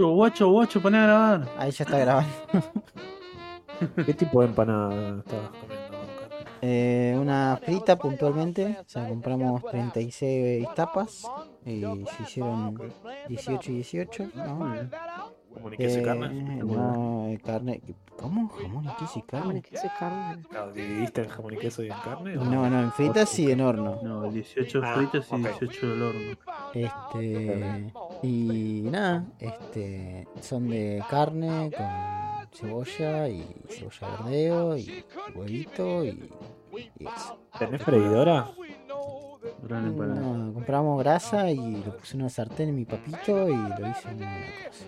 Guacho, guacho, guacho, poné a grabar. Ahí ya está grabando. ¿Qué tipo de empanada estabas comiendo? Eh, una frita puntualmente. O sea, compramos 36 tapas. Y se hicieron 18 y 18. ¿no? ¿Como ni queso y Eh, carne? no, eh, carne. ¿Cómo? ¿Jamón y queso y Jamón carne? y queso y carne. Claro, ¿Dividiste en jamón y queso y en carne? o- No, no, en fritas y en horno. No, 18 Ah, fritas y ok. 18 del horno. Este. Y nada, este. Son de carne con cebolla y cebolla verdeo y huevito y. y eso. ¿Tenés freidora? No, compramos grasa y lo puse en una sartén en mi papito y lo hice en una cosa.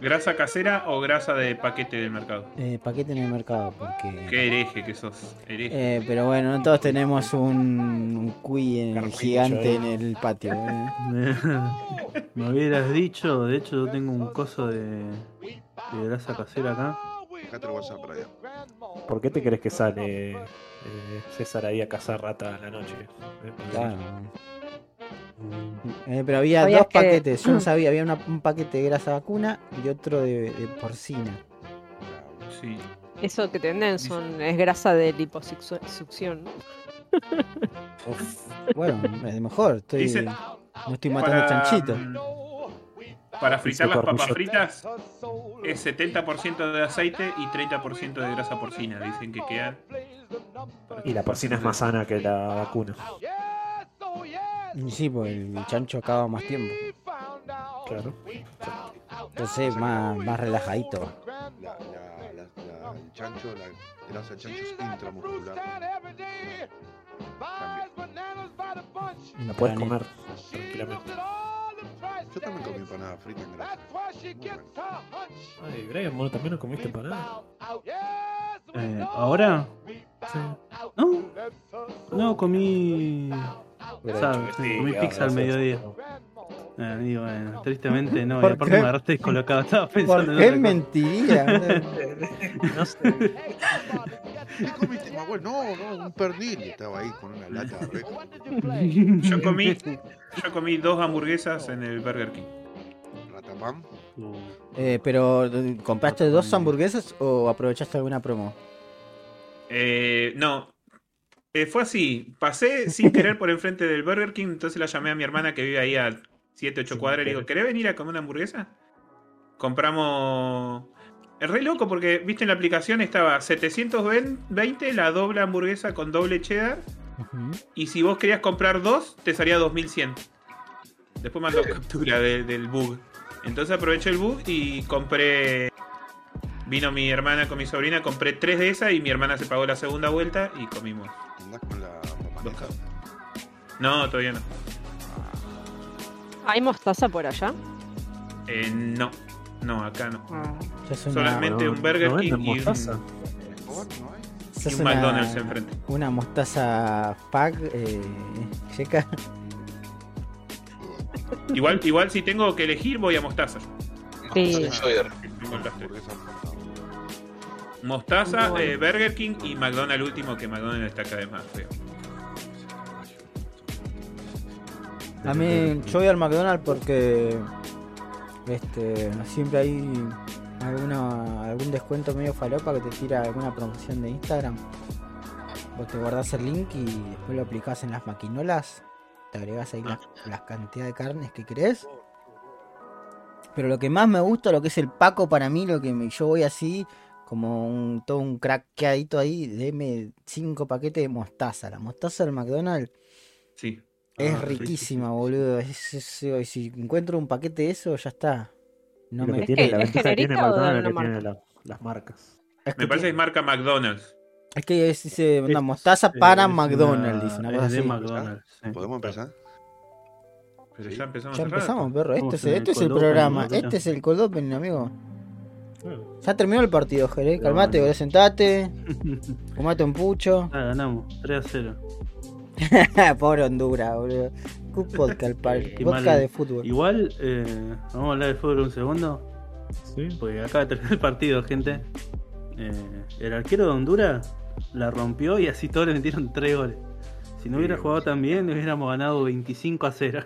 ¿Grasa casera o grasa de paquete del mercado? Eh, paquete en el mercado porque. Qué hereje que sos. Hereje. Eh, pero bueno, no todos tenemos un, un cuy en el Carpincho gigante en el patio. ¿eh? Me hubieras dicho, de hecho yo tengo un coso de, de grasa casera acá. Dejate el WhatsApp para allá. ¿Por qué te crees que sale eh, César ahí a cazar rata a la noche? Eh, Claro. Eh, pero había ¿Sabías dos que- paquetes, yo no sabía, había una- un paquete de grasa vacuna y otro de, de porcina. Sí. Eso que te venden son, es grasa de liposucción. Uf, Bueno, es mejor, estoy, Dice- no estoy matando chanchitos. mm, Para fritar las papas fritas es 70% de aceite y 30% de grasa porcina. Dicen que quedan. y la porcina es más sana que la vacuna. Sí, pues el chancho acaba más tiempo. Claro. Entonces más, más relajadito. La, la, la, la- el chancho, la grasa del chancho es intramuscular. Cambia. La puedes comer tranquilamente. Yo también comí empanada frita en. Ay, Brian, ¿vos también no comiste empanada? Eh, ¿Ahora? Sí. No, no, comí. Hubiera Sabe, dicho que sí, comí pizza al mediodía. Eh, digo, bueno, tristemente no. Y ¿Por aparte qué? me agarraste descolocado. Estaba pensando ¿Por en qué otra cosa. mentiría? No sé. ¿Qué comiste, Manuel? No, no, un pernil. Estaba ahí con una lata de. Yo comí, yo comí dos hamburguesas en el Burger King. Ratapam. Eh, pero, ¿compraste dos hamburguesas o aprovechaste alguna promo? Eh, no. Eh, fue así. Pasé sin querer por enfrente del Burger King, entonces la llamé a mi hermana que vive ahí a 7, 8 Sin cuadras y le digo. ¿querés venir a comer una hamburguesa? Compramos... Es re loco porque, viste, en la aplicación estaba 720 la doble hamburguesa con doble cheddar y si vos querías comprar dos, te salía 2100. Después mandó captura de- del bug. Entonces aproveché el bug y compré... Vino mi hermana con mi sobrina, compré tres de esas y mi hermana se pagó la segunda vuelta y comimos. ¿Andás con la? No, todavía no. ¿Hay mostaza por allá? Eh, no, no, acá no. Una, Solamente no, un Burger no King venden y un, mostaza. ¿En Escobar no y es un una- McDonald's enfrente. Una mostaza pack, eh, checa. Igual, igual si tengo que elegir, voy a Mostaza. Sí. Mostaza, eh, Burger King y McDonald's último, que McDonald's está cada vez más feo. A mí, yo voy al McDonald's porque este siempre hay alguna, algún descuento medio falopa que te tira alguna promoción de Instagram. Vos te guardás el link y después lo aplicás en las maquinolas. Te agregás ahí la, la cantidad de carnes que querés. Pero lo que más me gusta, lo que es el Paco para mí, lo que me, yo voy así, como un, todo un craqueadito ahí, deme cinco paquetes de mostaza. La mostaza del McDonald's Sí. Es Ah, riquísima, boludo. Es- es- es- si encuentro un paquete de eso, ya está. No me... que ¿Es tiene, que- la ventaja que tiene McDonald's es que tiene la- las marcas. Que, Me parece que es marca McDonald's. es que es- dice una mostaza para es McDonald's, dice una cosa así. McDonald's. sí. ¿Podemos empezar? Pero ya empezamos Ya empezamos, perro. Este Vamos es, este es el programa. Este es el cold open, amigo. Ya terminó el partido, Jerez. Pero Calmate. Sentate. Fumate un pucho. Ah, ganamos, 3 a 0. Pobre Honduras, boludo. Good podcast, de fútbol. Igual, eh, vamos a hablar de fútbol un segundo. sí. Porque acaba de terminar el partido, gente. Eh, el arquero de Honduras la rompió y así todos le metieron 3 goles. Si no hubiera Sí, jugado sí. tan bien, hubiéramos ganado 25 a 0.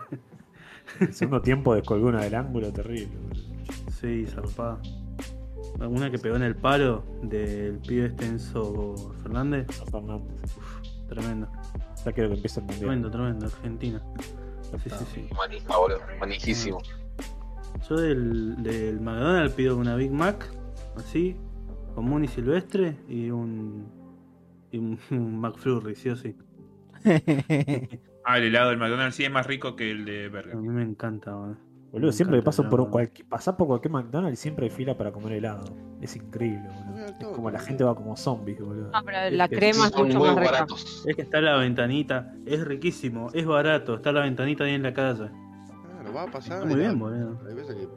El segundo tiempo descolgó una del ángulo terrible. boludo. Sí, zarpada. Alguna que pegó en el palo del pibe Enzo Fernández. Fernández. Tremendo. Ya quiero que empiece el mundial. Tremendo, tremendo. Argentina. Sí, sí, sí. Manija, boludo. Manijísimo. Yo del, del McDonald's pido una Big Mac, así, común y silvestre, y un, y un, un McFlurry, sí o sí. Ah, el helado del McDonald's sí es más rico que el de A Burger. mí me encanta, man. Boludo, siempre que paso por un cualquier, pasás por cualquier McDonald's y siempre hay fila para comer helado. Es increíble, boludo. Es como la gente va como zombies, boludo. Ah, pero Es la que crema es mucho más rica. baratos. Es que está la ventanita, es riquísimo, es barato, está la ventanita ahí en la calle. Claro, va a pasar. Está muy bien, boludo. Hay veces que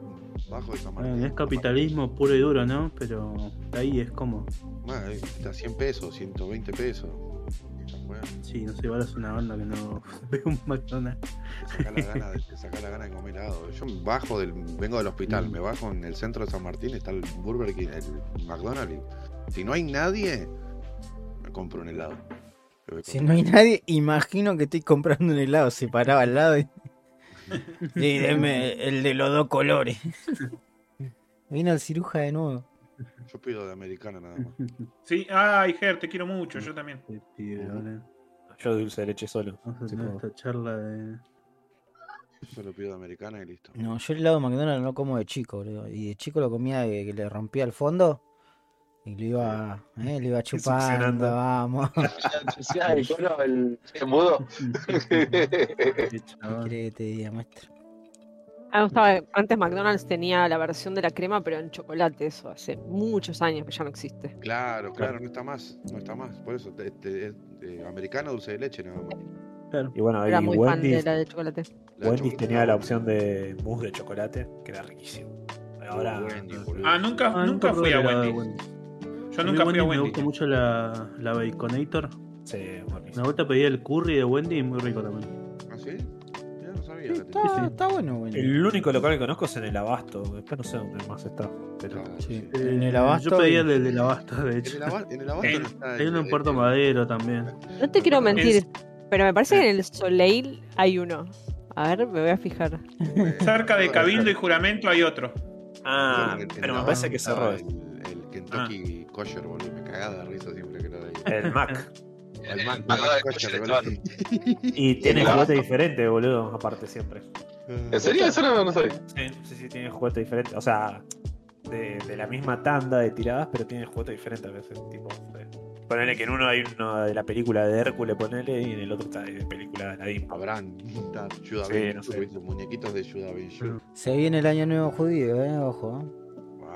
bajo de San Bueno, Martín. es capitalismo puro y duro, ¿no? Pero ahí es como, Bueno, ahí está 100 pesos, 120 pesos. Bueno, sí, no sé, igual es una banda que no ve un McDonald's. te saca la gana de, saca la gana de comer helado. Yo bajo del, vengo del hospital, Mm. me bajo en el centro de San Martín, está el Burger King, el McDonald's. y Si no hay nadie, me compro un helado. Si no hay nadie, imagino que estoy comprando un helado separado al lado. Y... Sí, deme el de los dos colores. Vino el ciruja de nuevo. Yo pido de americana nada más. Sí, ay, Ger, te quiero mucho, yo también. Pibe, boludo. Yo dulce de leche solo. Vamos a tener esta charla de. Solo pido de americana y listo. No, yo el helado de McDonald's no como de chico, boludo. Y de chico lo comía que le rompía el fondo. Y lo iba, eh, lo iba chupando, vamos. Qué chaval. ¿Qué te diga, maestro? Ah, me gustaba, antes McDonald's tenía la versión de la crema, pero en chocolate, eso hace muchos años que ya no existe. Claro, claro, no está más, no está más. Por eso, te- te- es, eh, americana dulce de leche nada más. Claro. Y bueno, Era y muy fan de Wendy's, la de chocolate. La Wendy's chocolate tenía la opción de mousse de chocolate, que era riquísimo. Ahora. Wendy's. Ah, nunca, Ah, nunca probé fui a de Wendy's. Yo A nunca fui a Me Wendy's. gusta mucho la, la Baconator. Sí, Una buenísimo. vuelta pedí el curry de Wendy y muy rico también. ¿Ah, sabía. Sí, está, sí. está bueno, bueno. El único local que conozco es en el Abasto. Después no sé dónde más está. Pero Claro, Sí. sí. En el Eh, abasto Yo pedí y- el del abasto, de En hecho. el, en el abasto En- no está Hay uno en el- Puerto el- Madero también. No te quiero Es- mentir, pero me parece que en el Soleil hay uno. A ver, me voy a fijar. Cerca de Cabildo y Juramento hay otro. Ah, en el- en pero me parece que cerró. El, el Kentucky Kosher, boludo. Me cagaba de risa siempre que lo veía. El Mac. El de boludo. Y tiene juguete diferente, boludo, aparte siempre. ¿En serio? Eso no, no sabía. Sí, sí, sí, tiene juguete diferente. O sea, de, de la misma tanda de tiradas, pero tiene juguete diferente a veces. Tipo, eh, ponele que en uno hay uno de la película de Hércules, ponele, y en el otro está de película de Aladdin. Habrán Judah Sí, Ben no sé. muñequitos de Judah. Se viene el año nuevo judío, eh, ojo.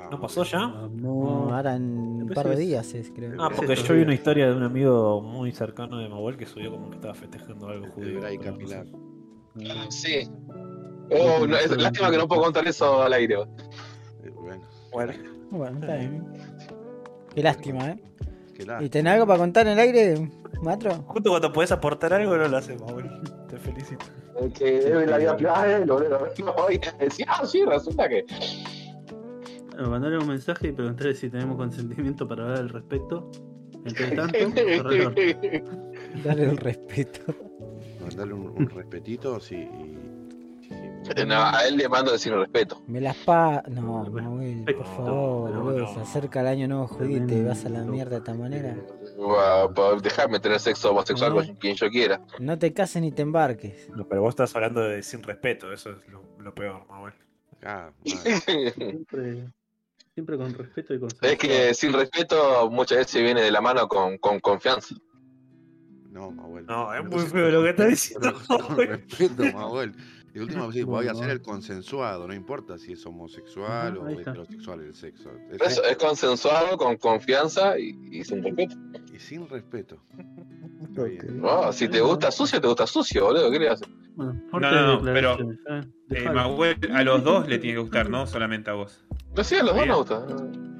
Eh. ¿No pasó ya? No, ahora en un par de días es, creo. Ah, porque yo vi una historia de un amigo muy cercano de Mahuel que subió como que estaba festejando algo El judío. No capilar. sé. Sí. Oh, no, es lástima que no puedo contar eso al aire. Eh, Bueno, Bueno, Bueno, está bien. Qué lástima, ¿eh? qué ¿Y lástima. tenés algo para contar en el aire, Matro? justo cuando podés aportar algo no lo haces, Mahuel. Te felicito. Que debe la vida privada de él, boludo. No, y decía, ah, sí, resulta que. Bueno, Mandale un mensaje y preguntarle si tenemos consentimiento para hablar al respecto. Entre tanto. Dale el respeto. Mandarle un, un respetito, sí. y- sí, sí. No, a él le mando decir respeto. Me las pa. No, Manuel, por favor, pero boludo. no. Se acerca el año nuevo judío y vas a la mierda de esta manera. Pa- Dejarme tener sexo homosexual No. con quien yo quiera. No te cases ni te embarques. No, pero vos estás hablando de sin respeto, eso es lo, lo peor, Mahuel. Ah. Siempre, siempre con respeto y con Es que sin respeto muchas veces viene de la mano con, con confianza. No, Mahuel. No, es muy feo lo que estás diciendo, Con respeto, Mahuel. Y última vez voy a hacer el consensuado, no importa si es homosexual o está. heterosexual el sexo. Es- Eso es consensuado, con confianza y, y sin respeto. Y sin respeto. Si te gusta sucio, te gusta sucio, boludo. ¿Qué le haces? Bueno, No, no, no, declaraciones, ¿eh? Eh, a los dos le tiene que gustar, no solamente a vos. No sé, a los dos nos gusta.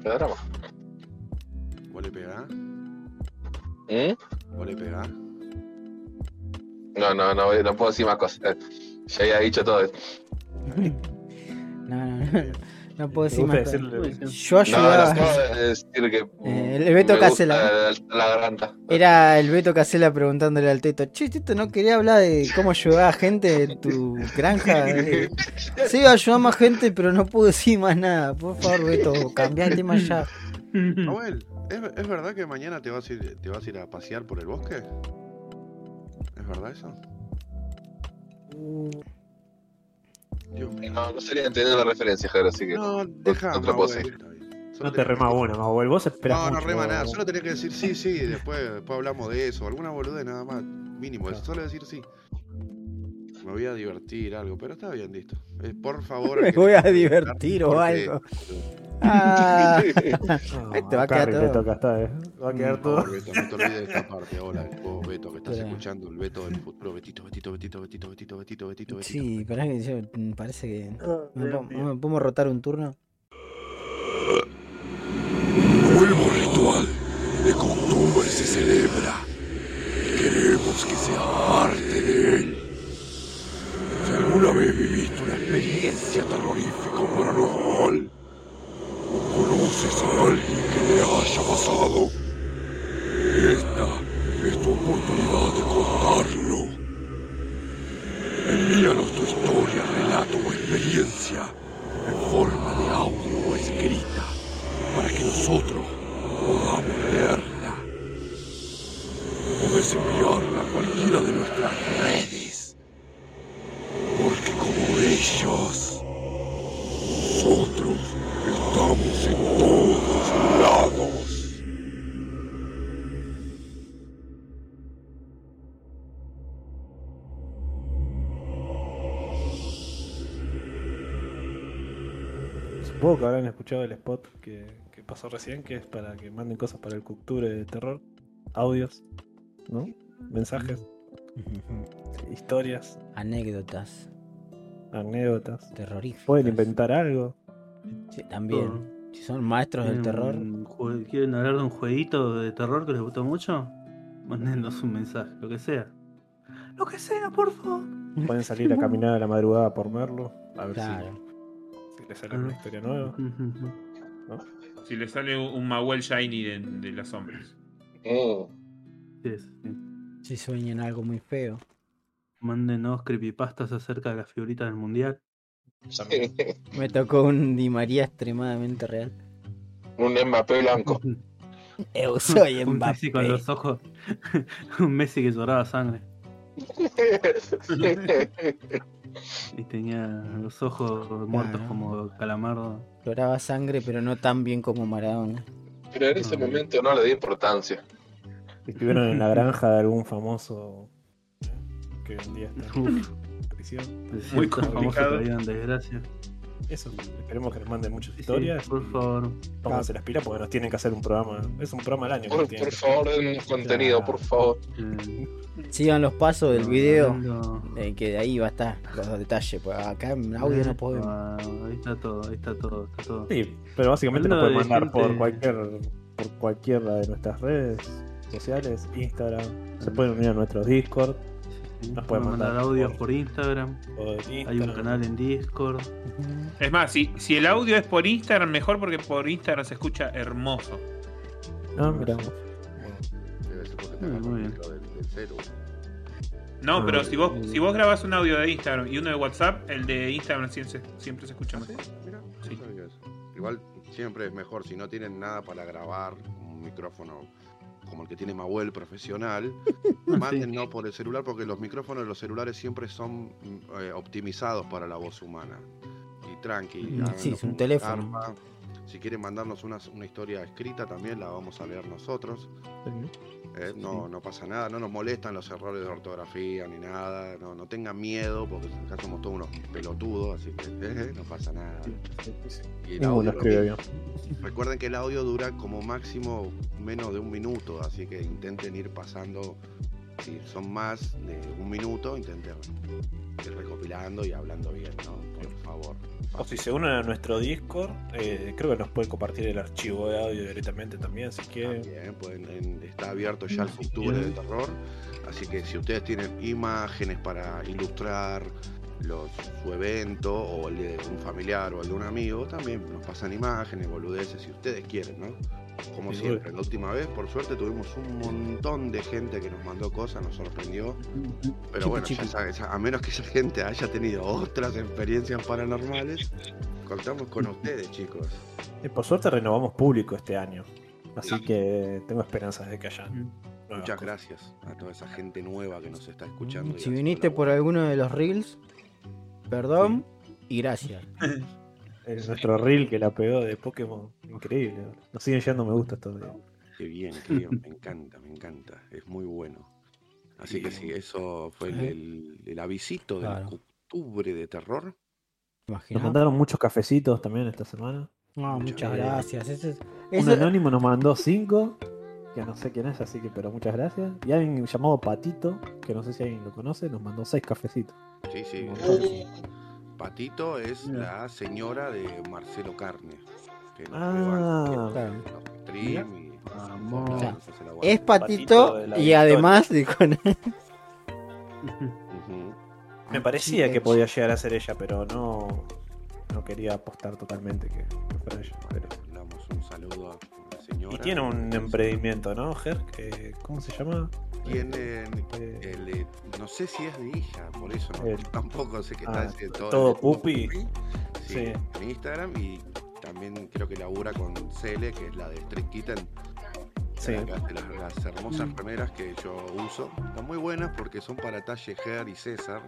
Qué drama. ¿Vos le pegás? ¿Mm? ¿Vos le pegás? No, no, no, no puedo decir más cosas. Ya había dicho todo. No, no, no, no puedo decir más. Yo No, ayudaba. no decir que. Eh, el Beto Casela. La garganta. Era el Beto Casela preguntándole al Teto, che, Teto, ¿no quería hablar de cómo ayudar a gente en tu granja? Eh, Sí, ayudar más gente, pero no puedo decir más nada. Por favor, Beto, cambia el tema ya. Noel, ¿es, es verdad que mañana te vas, a ir, te vas a ir a pasear por el bosque? ¿Es verdad eso? Mío. No, no sería entender la referencia, Javier, así que. No, deja. otra cosa. No te rema una, Mahuel. Vos esperás No, no mucho. rema nada. Solo tenés que decir sí, sí. y Después, después hablamos de eso. Alguna boludez nada más. Mínimo. Claro. Solo decir sí. Me voy a divertir, algo. Pero está bien, listo. Eh, por favor. Me voy a divertir o porque- algo. Ah, No, te va a acá quedar todo. acá está, eh. Va a quedar Por todo. favor, Beto, no te olvides de esta parte. Hola, vos, Beto, que estás Espera. escuchando. El Beto del futuro. Betito, Betito, Betito, Betito, Betito, Betito, Betito, sí, pará que yo, mm, parece que... Ah, ¿No, po- no me podemos rotar un turno? Nuevo ritual de costumbre se celebra. Queremos que sea parte de él. Si alguna vez viviste una experiencia terrorífica o paranormal, que habrán escuchado el spot que, que pasó recién, que es para que manden cosas para el Culture de terror. Audios, ¿no? Mensajes, historias, Anécdotas anécdotas. terroríficas. Pueden inventar algo. Sí, también. Si son maestros del terror. ¿Quieren, jue- ¿Quieren hablar de un jueguito de terror que les gustó mucho? Mándenos un mensaje, lo que sea. Lo que sea, por favor. Pueden salir a caminar a la madrugada por Merlo. A ver Claro. si, si les sale una historia nueva. Si le sale un Mahuel Shiny de, de las sombras. Sí, sí, sí. Si sueñan algo muy feo. Mándenos creepypastas acerca de las figuritas del mundial. Me tocó un Di María extremadamente real. Un Mbappé blanco. Eu soy un Messi con Mbappé. los ojos. un Messi que lloraba sangre. Y tenía los ojos muertos Claro. como calamardo. Lloraba sangre, pero no tan bien como Maradona. Pero en ese momento no le di importancia. Estuvieron en la granja de algún famoso ¿eh? que hoy en día está Uf, en prisión. es Muy complicado. vivan desgracia. Eso, esperemos que nos manden muchas Sí, sí, historias. por favor. Pónganse las pilas porque nos tienen que hacer un programa. Es un programa al año. que Por, por favor, den contenido, por favor. Eh, Sigan los pasos del video. hablando- eh, que de ahí va a estar los detalles. Pues acá en audio no podemos. Ah, Ahí está todo, ahí está todo, está todo. Sí, pero básicamente nos pueden de mandar por cualquier por cualquiera de nuestras redes sociales, Instagram, se pueden unir a nuestros Discord Nos pueden mandar mandar audios por- por Instagram. Hay un canal en Discord. Es más, si, si el audio es por Instagram, mejor porque por Instagram se escucha hermoso. Ah, mira. Debe ser porque Muy tenés el bien. micro del, del celu. No, Ah, pero si vos, si vos grabas un audio de Instagram y uno de WhatsApp, el de Instagram siempre, se- siempre se escucha mejor. Mira, no Sí. sabía eso. Igual siempre es mejor si no tienen nada para grabar, un micrófono como el que tiene Mahuel profesional, mándenlo por el celular porque los micrófonos de los celulares siempre son eh, optimizados para la voz humana. Y tranqui, sí, es un teléfono. calma. Si quieren mandarnos una, una historia escrita también la vamos a leer nosotros. Eh, no, no pasa nada, no nos molestan los errores de ortografía ni nada, no, no tengan miedo porque acá somos todos unos pelotudos, así que eh, no pasa nada. Y el audio lo. Recuerden que el audio dura como máximo menos de un minuto, así que intenten ir pasando, si son más de un minuto, intenten ir recopilando y hablando bien, ¿no? Por favor. O si se unen a nuestro Discord, eh, creo que nos pueden compartir el archivo de audio directamente también, si quieren. También, pueden- en- está abierto ya el futuro de terror, así que si ustedes tienen imágenes para ilustrar, los, su evento o el de un familiar o el de un amigo, también nos pasan imágenes, boludeces, si ustedes quieren, ¿no? Como Sí, siempre, la última vez, por suerte, tuvimos un montón de gente que nos mandó cosas, nos sorprendió. Pero bueno, ya chiqui. sabes, a menos que esa gente haya tenido otras experiencias paranormales, contamos con ustedes, chicos. Y por suerte renovamos público este año. Así que tengo esperanzas de que haya. Muchas cosas. gracias a toda esa gente nueva que nos está escuchando. Si viniste por alguno de los reels, perdón y gracias. Es nuestro reel que la pegó de Pokémon. Increíble. Nos siguen llegando me gusta todavía. Qué bien, qué bien, me encanta, me encanta, es muy bueno. Así que sí, eso fue el, el, el avisito del Claro. octubre de terror. Nos mandaron muchos cafecitos también esta semana. No, Muchas muchas gracias. gracias. Ese es- Un anónimo nos mandó cinco. Que no sé quién es, así que, pero muchas gracias. Y alguien llamado Patito, que no sé si alguien lo conoce, nos mandó seis cafecitos. Sí, sí. Patito es Mira. la señora de Marcelo Carne. Que nos Ah, stream y sea, aguante. Es Patito y además de con Ujú. me parecía que podía llegar a ser ella, pero no, no quería apostar totalmente que, fuera ella. Pero- Le damos un saludo a señora. Y tiene un emprendimiento, ¿no, Ger? ¿Cómo se llama? Tiene Eh, el, eh, no sé si es de hija, por eso no, El- tampoco sé que Ah, está todo, todo pupi. Sí, Sí. en Instagram y también creo que labura con Cele, que es la de Street Kitten, Sí. las, las hermosas remeras que yo uso. Están muy buenas porque son para talle Ger y César.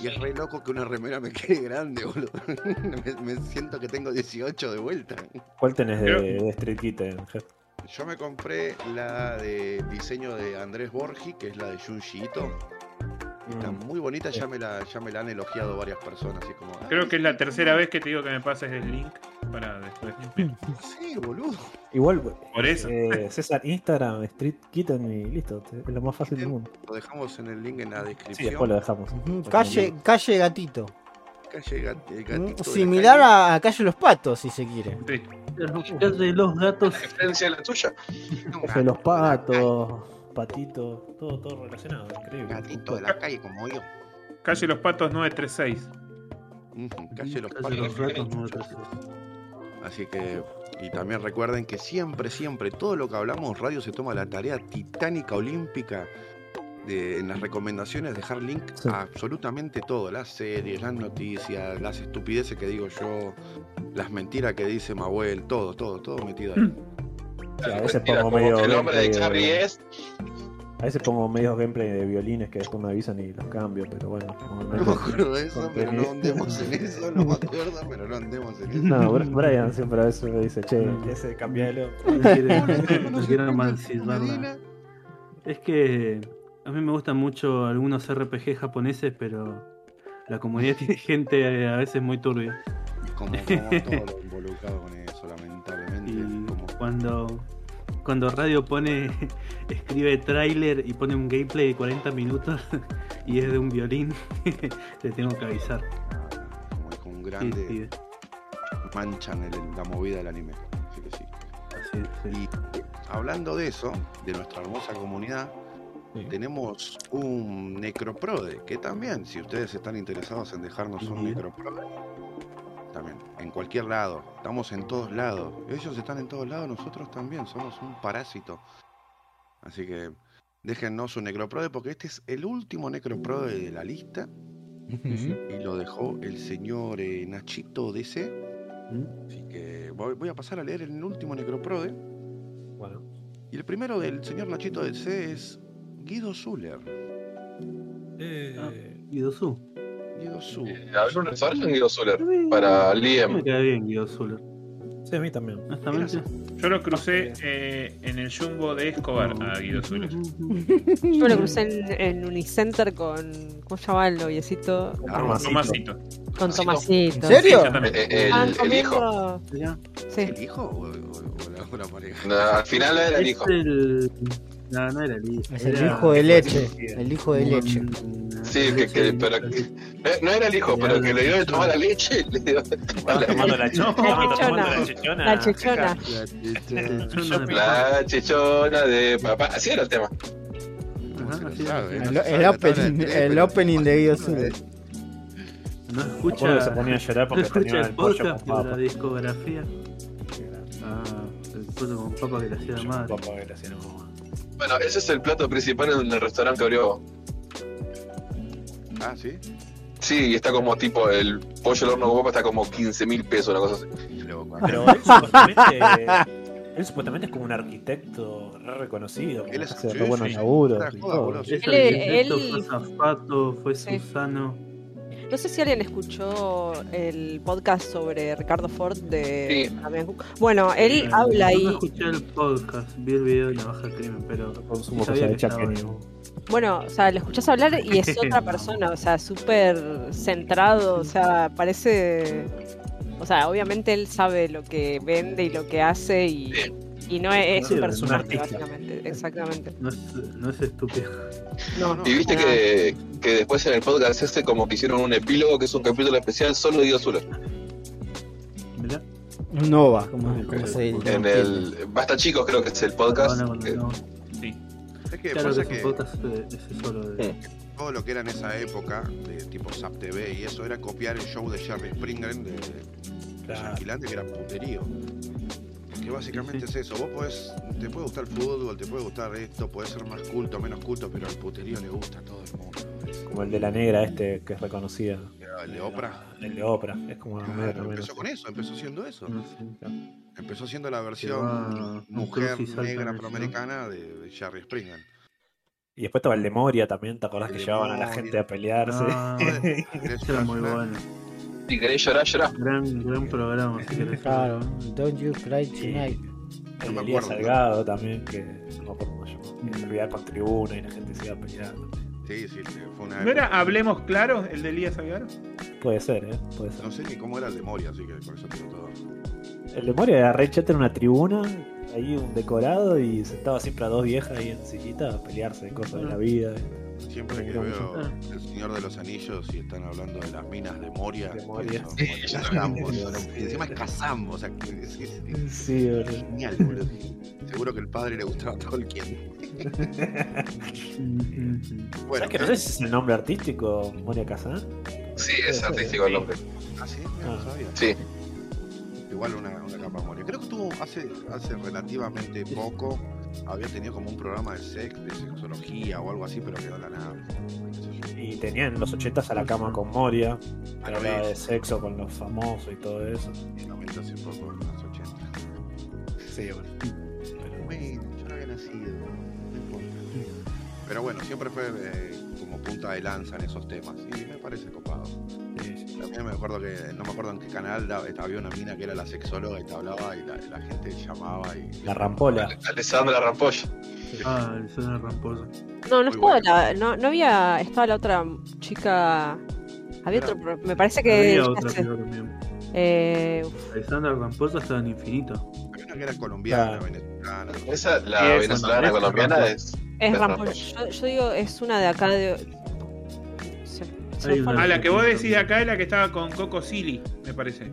Y es re loco que una remera me quede grande, boludo. me, me siento que tengo 18 de vuelta. ¿Cuál tenés de, de Street Kitten? Yo me compré la de diseño de Andrés Borgi, que es la de Junji Ito. Está Mm. muy bonita, ya me, la, ya me la han elogiado varias personas. Así como, "Ah, Creo que es la tercera vez que te digo que me pases el link para después. Sí, boludo. Igual, Por eso. eh, César, Instagram, Street Kitten y listo. Es lo más fácil del mundo. Lo dejamos en el link en la Sí, descripción. después lo dejamos. Calle, calle gatito. Calle gatito la Similar calle. a, calle los patos, si se quiere. Sí. de los gatos. referencia a la tuya. De los la calle, patos, patitos, todo, todo relacionado. Increíble. Gatito de la calle como yo. Calle Los Patos 936. Ujú, Calle los Calle los patos. gatos, no otras. Así que, y también recuerden que siempre, siempre, todo lo que hablamos, Radio se toma la tarea titánica olímpica de en las recomendaciones dejar link Sí. a absolutamente todo, las series, las noticias, las estupideces que digo yo, las mentiras que dice Mahuel, todo, todo, todo metido ahí. Sí, a veces pongo medio que el nombre de gameplay Charlie es. A veces pongo medios gameplay de violines que después me avisan y los cambio, pero bueno. No me acuerdo de eso, pero no andemos en eso, no me acuerdo, pero no andemos en eso. No, Br- Brian siempre a veces me dice, che, ese cambialo. No quiero- no. Es que a mí me gustan mucho algunos RPG japoneses, pero la comunidad tiene gente a veces muy turbia. Como, como todo lo involucrado con Como cuando, cuando Radio pone, escribe tráiler y pone un gameplay de 40 minutos y es de un violín, le tengo que avisar. como es un Sí, grande sí, manchan el- la movida del anime. Así que sí. sí, sí. Y hablando de eso, de nuestra hermosa comunidad, Sí. tenemos un Necroprode, que también, si ustedes están interesados en dejarnos un. Necroprode, también, en cualquier lado, estamos en todos lados. Ellos están en todos lados, nosotros también, somos un parásito. Así que déjennos un Necroprode, porque este es el último Necroprode de la lista, y lo dejó el señor eh, Nachito DC. Así que voy, voy a pasar a leer el último Necroprode. Bueno. Y el primero del señor Nachito DC es Guido Zuller. Ah, Guido Guido Zuller. Abrió un restaurante Guido mí- para mí Me Liam. queda bien Guido Zuller. Sí, a mí también. Honestamente. Yo lo crucé eh, en el Jumbo de Escobar a Guido Zuller. Yo lo crucé en, en Unicenter con. ¿Cómo se llama el noviecito? Tomasito. Tomasito. Con Tomasito. ¿En serio? Sí, yo también. Eh, eh, Estaban el, el hijo. comiendo-. Sí. ¿El hijo o, o- o la pareja? No, al final era el Es hijo. el- No, no era el hijo. Es el era- hijo de leche. El hijo de leche. Un- Sí, que, que, pero que- no era el hijo, pero que le dio de tomar la leche. le dio- Estaba tomando la, No, tomando la la chechona. La. La chichona. La chichona de papá. Así era el tema. El, la opening, el opening de Guido Zuller. no escucha, se ponía a llorar porque tenía el pollo con de la discografía. Ah, el pollo con papa que le hacía la madre. con papa que le hacía la mamá. Bueno, ese es el plato principal en el restaurante que abrió. Ah, sí. Sí, y está como tipo el pollo al horno con papa está como 15 mil pesos, una cosa así. Pero él supuestamente, él supuestamente es como un arquitecto re reconocido. Él es- hace sí, re buenos sí. laburos y todo. Él- arquitecto, él- fue zapato, fue Sí. Susano. No sé si alguien escuchó el podcast sobre Ricardo Ford de Sí. Bueno, él Eh, habla yo ahí. No escuché el podcast, vi el video de Navaja Crimen, pero Consumo sí sabía cosas que de estaba. Bueno, o sea, lo escuchás hablar y es otra persona, o sea, súper centrado, o sea, parece. O sea, obviamente él sabe lo que vende y lo que hace y, y no es, un es un personaje, artista. básicamente. Exactamente. no es, no es estúpido. No, Y viste que, que después en el podcast este como que hicieron un epílogo que es un capítulo especial solo de Zulo. Mirá. Nova, como, como se En entiende. el Basta Chicos creo que es el podcast. Que- no. Sí. Es que Claro pasa que es que podcast eh, ese solo de. todo lo que era en esa época, de tipo Zap TV y eso, era copiar el show de Jerry Springer de, de Claro. Que era puterío. Que básicamente es eso. Vos podés, te puede gustar el fútbol, te puede gustar esto, puede ser más culto, menos culto, pero al puterío le gusta a todo el mundo. Como el de la negra este que es reconocido. el de Oprah. El de Oprah. Es como Claro, empezó con eso, empezó siendo eso. Sé. Empezó siendo la versión mujer negra el afroamericana de, de Jerry Springer. Y después estaba el de Moria también, ¿te acordás El que llevaban a la gente a pelearse? Ah, era muy bueno. Si querés llorar, llorar. Gran, gran programa. si querés. Claro, Don't You Cry Tonight. No El me de Elías acuerdo. Salgado también, que no me acuerdo cómo llamó. Que servía con tribuna y la gente se iba peleando. Sí, sí, fue una ¿No era Hablemos Claro, el de Elías Salgado? Puede ser, ¿eh? Puede ser. No sé ni cómo era el de Moria, así que por eso tiro todo. El de Moria era re en una tribuna, ahí un decorado y sentaba siempre a dos viejas ahí en sillita a pelearse de cosas de la vida. Siempre que veo. El Señor de los Anillos y están hablando de las minas de Moria, De Moria. eso, Sí, es yo Kazam, boludo. Y encima es Kazam, o sea, que es, es- es Sí, boludo. genial, boludo. Seguro que el padre le gustaba a Tolkien. Bueno, ¿Sabes que no sé si es el nombre artístico Moria Kazan? Sí, es artístico el nombre. Ah, sí, mira, no Ah. sabía. Sí. Igual una, una capa de Moria. Creo que tuvo hace, hace relativamente poco, había tenido como un programa de sex, de sexología o algo así, pero quedó en la nada. Y tenía en los 80 a la cama con Moria, que hablaba de sexo con los famosos y todo eso. Y noventa hace poco, en los 80. Sí, bueno. Pero- Bueno, yo no había nacido, no importa. Pero bueno, siempre fue eh, como punta de lanza en esos temas. Y me parece copado. También me acuerdo que, no me acuerdo en qué canal, da- había una mina que era la sexóloga y te hablaba y la, la gente llamaba y... La rampola. Alessandra Rampolla. Ah, el suena ramposo. No, no Muy estaba bueno. la, no, no había, estaba la otra chica, había Era- otro, me parece que Había otra sé. peor también. Eh, Alessandra Ramposa estaba en infinito. Había una que era colombiana, Claro. venezolana. Esa, la venezolana colombiana es es. es Es Rampol. Rampol. Yo, yo digo, es una de acá de. Ah, el- la que vos decís acá es la que estaba con Coco Silly, me parece.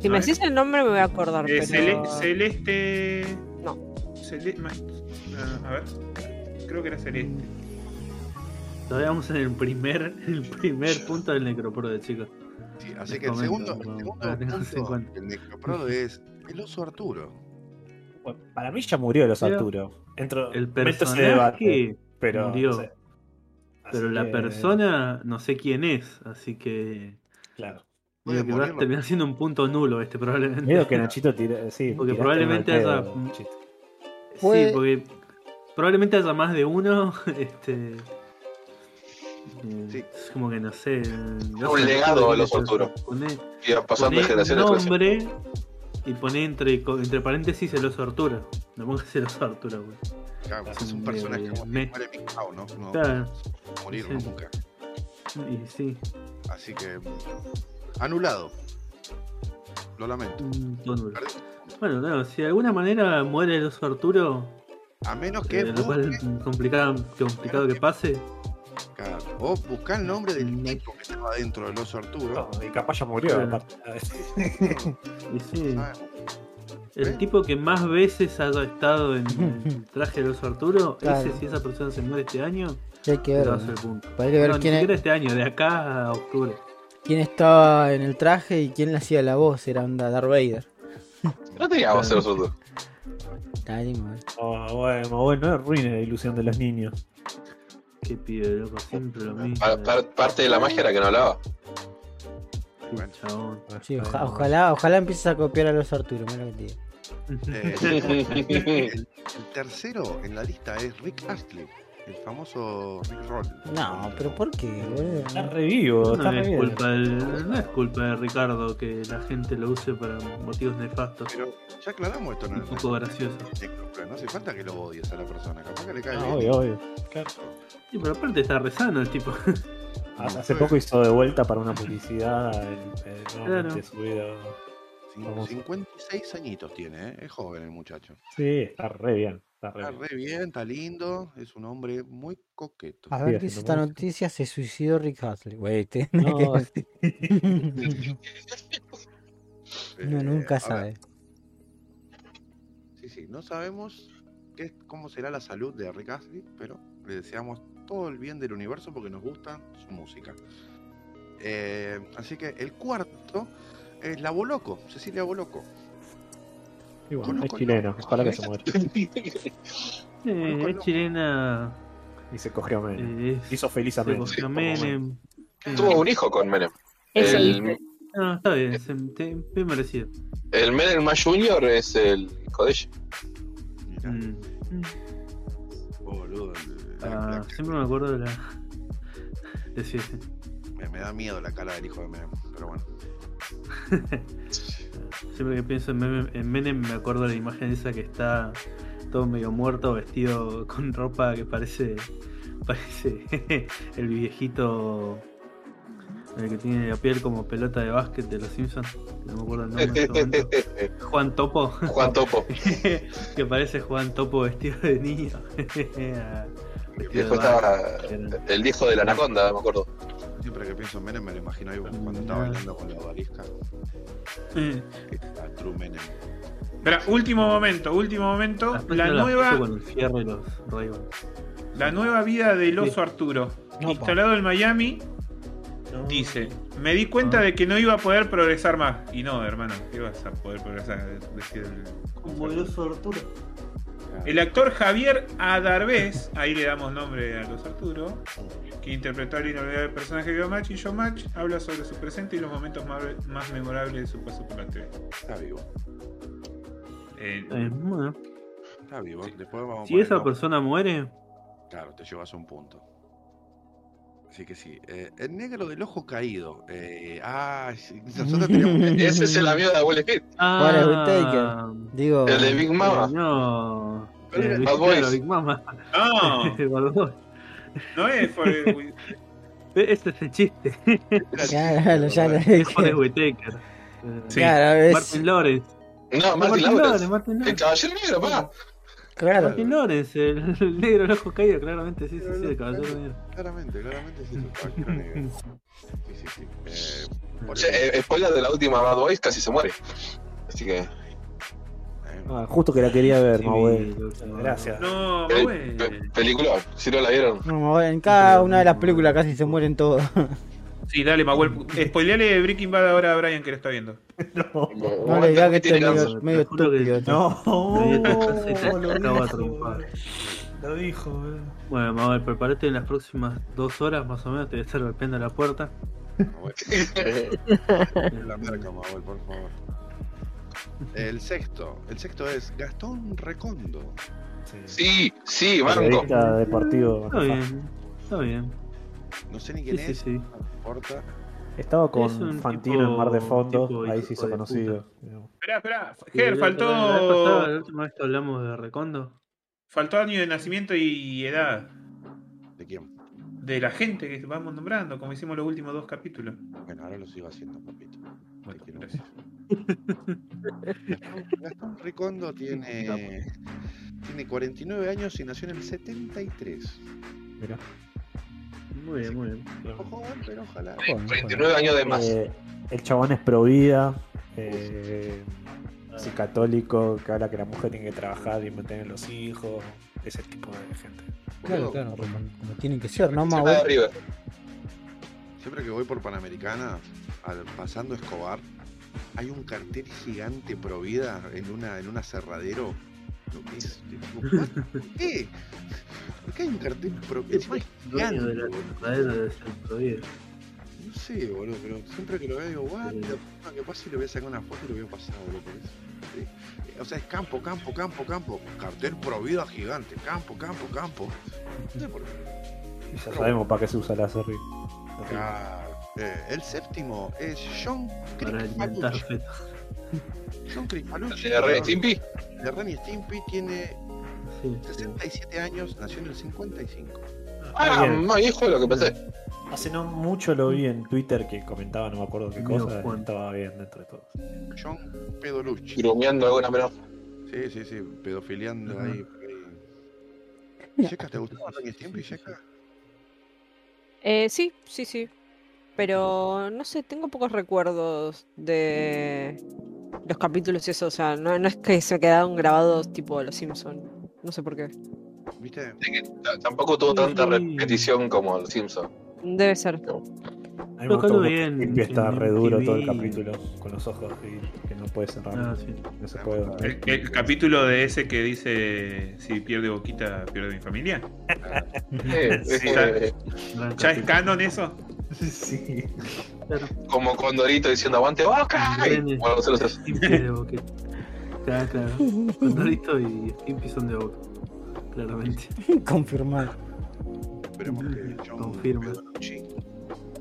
Si me decís el nombre me voy a acordar. Eh, pero... Cele- Celeste. No. Cele- ma- ah, a ver. Creo que era Celeste. Todavía vamos en el primer, el primer punto del necroporo de chicos. Sí, así Les que el comento, segundo, el segundo punto del necroprodo es el oso Arturo. Bueno, para mí ya murió los Pero Arturo. Entro, El personaje pero, murió. no sé. Pero Así la que, persona no sé quién es, así que Claro. Digo que va a terminar siendo un punto nulo este probablemente. Miedo que Nachito tire. Sí, Porque probablemente haya- Nachito. Sí, porque probablemente haya más de uno. Este. Sí. Es como que no sé. Un legado a los Arturo. Pone, Y pasando de pone generación en generación. nombre y pone entre, co- entre paréntesis el oso Arturo. No pongas el oso Arturo, güey. Claro, Es un personaje como me- muere Mijao, ¿no? No Claro. morir Sí. nunca. Y sí, Así que anulado. Lo lamento. Perdí. Bueno, claro, si de alguna manera muere el oso Arturo, A menos que eh, lo cual busque, es complicado, complicado que pase. claro, o buscar el nombre del tipo que estaba dentro del oso Arturo. No, y capaz ya murió. Claro. aparte. Y sí, Ah, el ¿Eh? tipo que más veces haya estado en el traje del oso Arturo, Claro. ese si esa persona se muere este año, hay que ver. va a ¿no? hacer punto. Hay que ver No, ni quién siquiera es. este año, de acá a octubre. quién estaba en el traje y quién le hacía la voz. Era onda Darth Vader. No teníamos que hacer nosotros. Oh, bueno, bueno, no arruine la ilusión de los niños. Qué pibe, loco, siempre lo mismo. Pa- pa- parte de la magia era que no hablaba. Chabón. Sí, oja- ojalá, ojalá empieces a copiar a los Arturo, mira lo que te digo. Eh, el, el tercero en la lista es Rick Astley, el famoso Rick Roll. No, pero ¿por qué, boludo? Está re vivo, está No es, culpa del- no es culpa de Ricardo que la gente lo use para motivos nefastos. Pero ya aclaramos esto, no, Un poco gracioso. no, hace falta que lo odies a la persona, capaz que le cae Ah, bien. obvio, obvio. Sí, pero aparte está rezando el tipo. Hace poco hizo de vuelta para una publicidad el, el Claro. nuevamente subido. Cin- famoso. 56 añitos tiene, ¿eh? es joven el muchacho. Sí, está re bien. Está re Está bien. re bien, está lindo, es un hombre muy coqueto. A ver, dice esta noticia, se suicidó Rick Astley. Güey, No, Uno Eh, nunca ver, sabe. Sí, sí, no sabemos qué, cómo será la salud de Rick Astley, pero le deseamos todo el bien del universo porque nos gusta su música. Eh, así que el cuarto es La Boloco, Cecilia Boloco. y bueno, es nombre. ojalá que se muera. Eh, es chilena. Y se cogió a Menem. eh, es- Hizo feliz a se Menem. cogió a Menem. Tuvo un hijo con Menem. Eso El. No, está bien, se, te- bien merecido. el Menem más junior es el hijo de ella. Mirá, Mm. boludo, Ah, siempre me acuerdo de la. de sí. me, me da miedo la cara del hijo de Menem, pero bueno. Siempre que pienso en Menem, en Menem me acuerdo de la imagen esa que está todo medio muerto, vestido con ropa que parece. parece el viejito. El que tiene la piel como pelota de básquet de los Simpsons. No me acuerdo el nombre en este. Juan Topo. Juan Topo. que parece Juan Topo vestido de niño. Después de estaba el hijo de la anaconda, me acuerdo. Siempre que pienso en Menem me lo imagino ahí cuando Mm, estaba bailando con la odalisca. Eh, A True Menem. Espera, último momento, último momento. después La nueva, con el los la nueva vida del oso Arturo. No, Instalado en Miami, dice: Me di cuenta Ah. de que no iba a poder progresar más. Y no, hermano, ¿qué vas a poder progresar? El- Como el oso Arturo. El actor Javier Adarvez, ahí le damos nombre a los Arturo, que interpretó al inolvidable personaje de Match y Joe Match, habla sobre su presente y los momentos más, más memorables de su paso por la TV. Está vivo. Eh, Eh, bueno, Está vivo. Después vamos a si esa persona muere, Claro, te llevas un punto. Así que sí. Eh, el negro del ojo caído. Eh, ah, nosotros teníamos. Ese es el amigo de Will Smith. Forrest ah, Whitaker. Digo, El de Big Mama. No, Pero era- Bad claro, Boys. Big Mama. no, no es for- Eh, Este es el chiste. Claro, ya lo Es dije. Forrest Whitaker. Sí. Claro, es- Martin Lawrence. No, Martin Lawrence. Martin El Lawrence. caballero negro, pa. Claro. Martin Lawrence, el, el negro el ojo caído, claramente, sí, sí, sí, el caballero negro. Claramente, claramente sí, es el caballero negro. Sí, sí, sí. Eh, eh, spoiler de la última Bad Boys, casi se muere. Así que. eh, Ah, justo que la quería ver, Sí. Gracias. No, pe- película, si no la vieron. No, en cada una de las películas casi se mueren todos. Sí, dale, Mahuel. Spoileale Breaking Bad ahora a Brian que lo está viendo. No le digas que este es medio, medio estúpido. No, está, te lo dijo. Bueno, Mabel, prepárate en las próximas dos horas más o menos, te voy a estar golpeando la puerta. bueno, la marca, Manuel, por favor. El sexto. El sexto es Gastón Recondo. Sí, sí, banco. Periodista deportivo. Está bien, está bien. No sé ni Sí, quién sí, es, sí. no importa. Estaba Es con un Fantino tipo- en Mar de Fondo, tipo ahí hijo se conocido. Espera, espera. Ger, la- La, vez pasada, faltó. la última vez que hablamos de Recondo. Faltó año de nacimiento y edad. ¿De quién? De la gente que vamos nombrando, como hicimos los últimos dos capítulos. Bueno, ahora lo sigo haciendo, papito. Bueno, quiero. gracias. Gastón Recondo tiene, tiene 49 años y nació en el 73. Mirá. Muy bien, muy bien. Ojo, pero ojalá. Joder, 29 años de más. Eh, el chabón es pro vida, eh, así católico, que habla que la mujer tiene que trabajar y mantener los hijos. Ese tipo de gente. Claro, claro, como, como tienen que ser, ¿no? River. Siempre que voy por Panamericana, al- pasando Escobar, hay un cartel gigante pro vida en una en un aserradero. Lo que es, ¿por qué? ¿Por qué hay un cartel pro encima es de la de ser prohibido. No sé, boludo, pero siempre que lo veo digo, the fuck, que pase y le voy a sacar una foto y lo voy a pasar, boludo. por eso. Sí. O sea, es campo, campo, campo, campo. Cartel pro vida gigante. Campo, campo, campo. No sé por qué. Ya sabemos para qué se usa la. Claro. Eh, el séptimo es John Para alimentar Cripalucci. fetos. John Cripalucci. ¿De Ren y Stimpy? de Ren Stimpy tiene Sí, 67 años, nació en el 55. Ah, bien. más viejo de lo que pensé. Hace no mucho lo vi en Twitter que comentaba, no me acuerdo qué cosa, Juan. estaba bien dentro de todo. John Pedolucci. Grumeando alguna menor. Sí, sí, sí, pedofiliando ahí. ahí. Checa, ¿te gustó Ren Stimpy, Checa? Eh, sí, sí, sí. Pero no sé, tengo pocos recuerdos de los capítulos y eso. O sea, no, no es que se quedaron grabados tipo Los Simpsons. No sé por qué. ¿Viste? Tampoco tuvo tanta Sí. repetición como los Simpsons. Debe ser. A mí me gustó vi que está re duro todo el capítulo con los ojos y que no puede cerrar. Ah, sí. No se puede. El, el capítulo de ese que dice si pierde boquita, pierde mi familia. Eh, Sí, eh, Gran ¿Ya es canon eso? Sí. Claro. como Condorito diciendo aguante boca. Bueno, de. Claro, claro. Condorito y Stimpy son de boca. Claramente. Confirmado. Esperemos que John Confirma.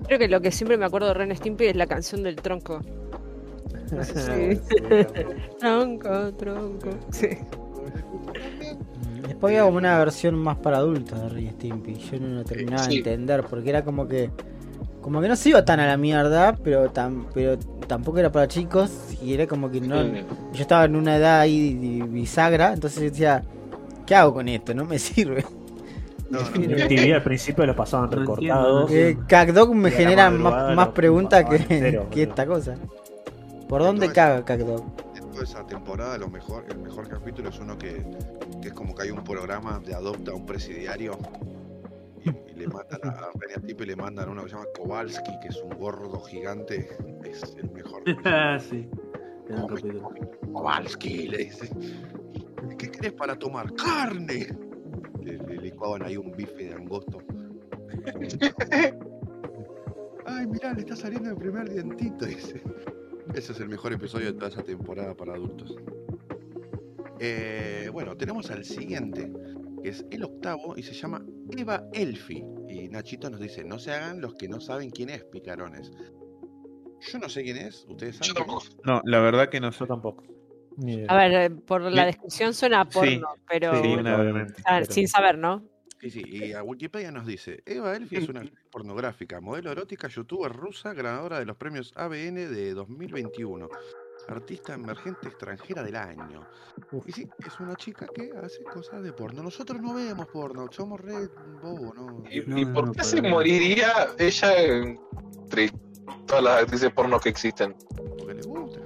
Creo que lo que siempre me acuerdo de Ren Stimpy es la canción del tronco. Sí. Tronco, tronco. Sí. Después había como una versión más para adultos de Ren Stimpy. Yo no lo terminaba de Sí. entender porque era como que. Como que no se iba tan a la mierda, pero, tan, pero tampoco era para chicos. Y era como que no. Yo estaba en una edad ahí bisagra, entonces decía, ¿qué hago con esto? No me sirve. No, no, al principio lo pasaban No recortados. Eh, Cagdog me genera más, preguntas que, entero, esta cosa. ¿Por dónde caga Cagdog? de toda esa temporada, lo mejor, el mejor capítulo es uno que, que es como que hay un programa de adopta a un presidiario y, le mandan a, a Ren y le mandan uno que se llama Kowalski, que es un gordo gigante. Es el mejor. Ah, sí. Kowalski, le dice. ¿Qué querés para tomar? ¡Carne! Le, le licuaban ahí un bife de angosto. Ay, mirá, le está saliendo el primer dientito, dice. Ese es el mejor episodio de toda esa temporada para adultos. Eh, bueno, tenemos al siguiente, que es el octavo y se llama Eva Elfi. Y Nachito nos dice, no se hagan los que no saben quién es Picarones. Yo no sé quién es, ustedes Yo saben. tampoco. No, la verdad que no. Yo tampoco. A ver, eh, por la descripción suena a Sí. porno, pero Sí, una- obviamente. a ver, pero- sin saber, ¿no? Sí, sí, y a Wikipedia nos dice, Eva Elfi es una pornográfica, modelo erótica, youtuber rusa, ganadora de los premios ABN de 2021, artista emergente extranjera del año. Y sí, es una chica que hace cosas de porno. Nosotros no vemos porno, somos re bobos, ¿no? ¿Y, No, y no, por no, qué se moriría ella entre todas las actrices porno que existen? Porque le gusta,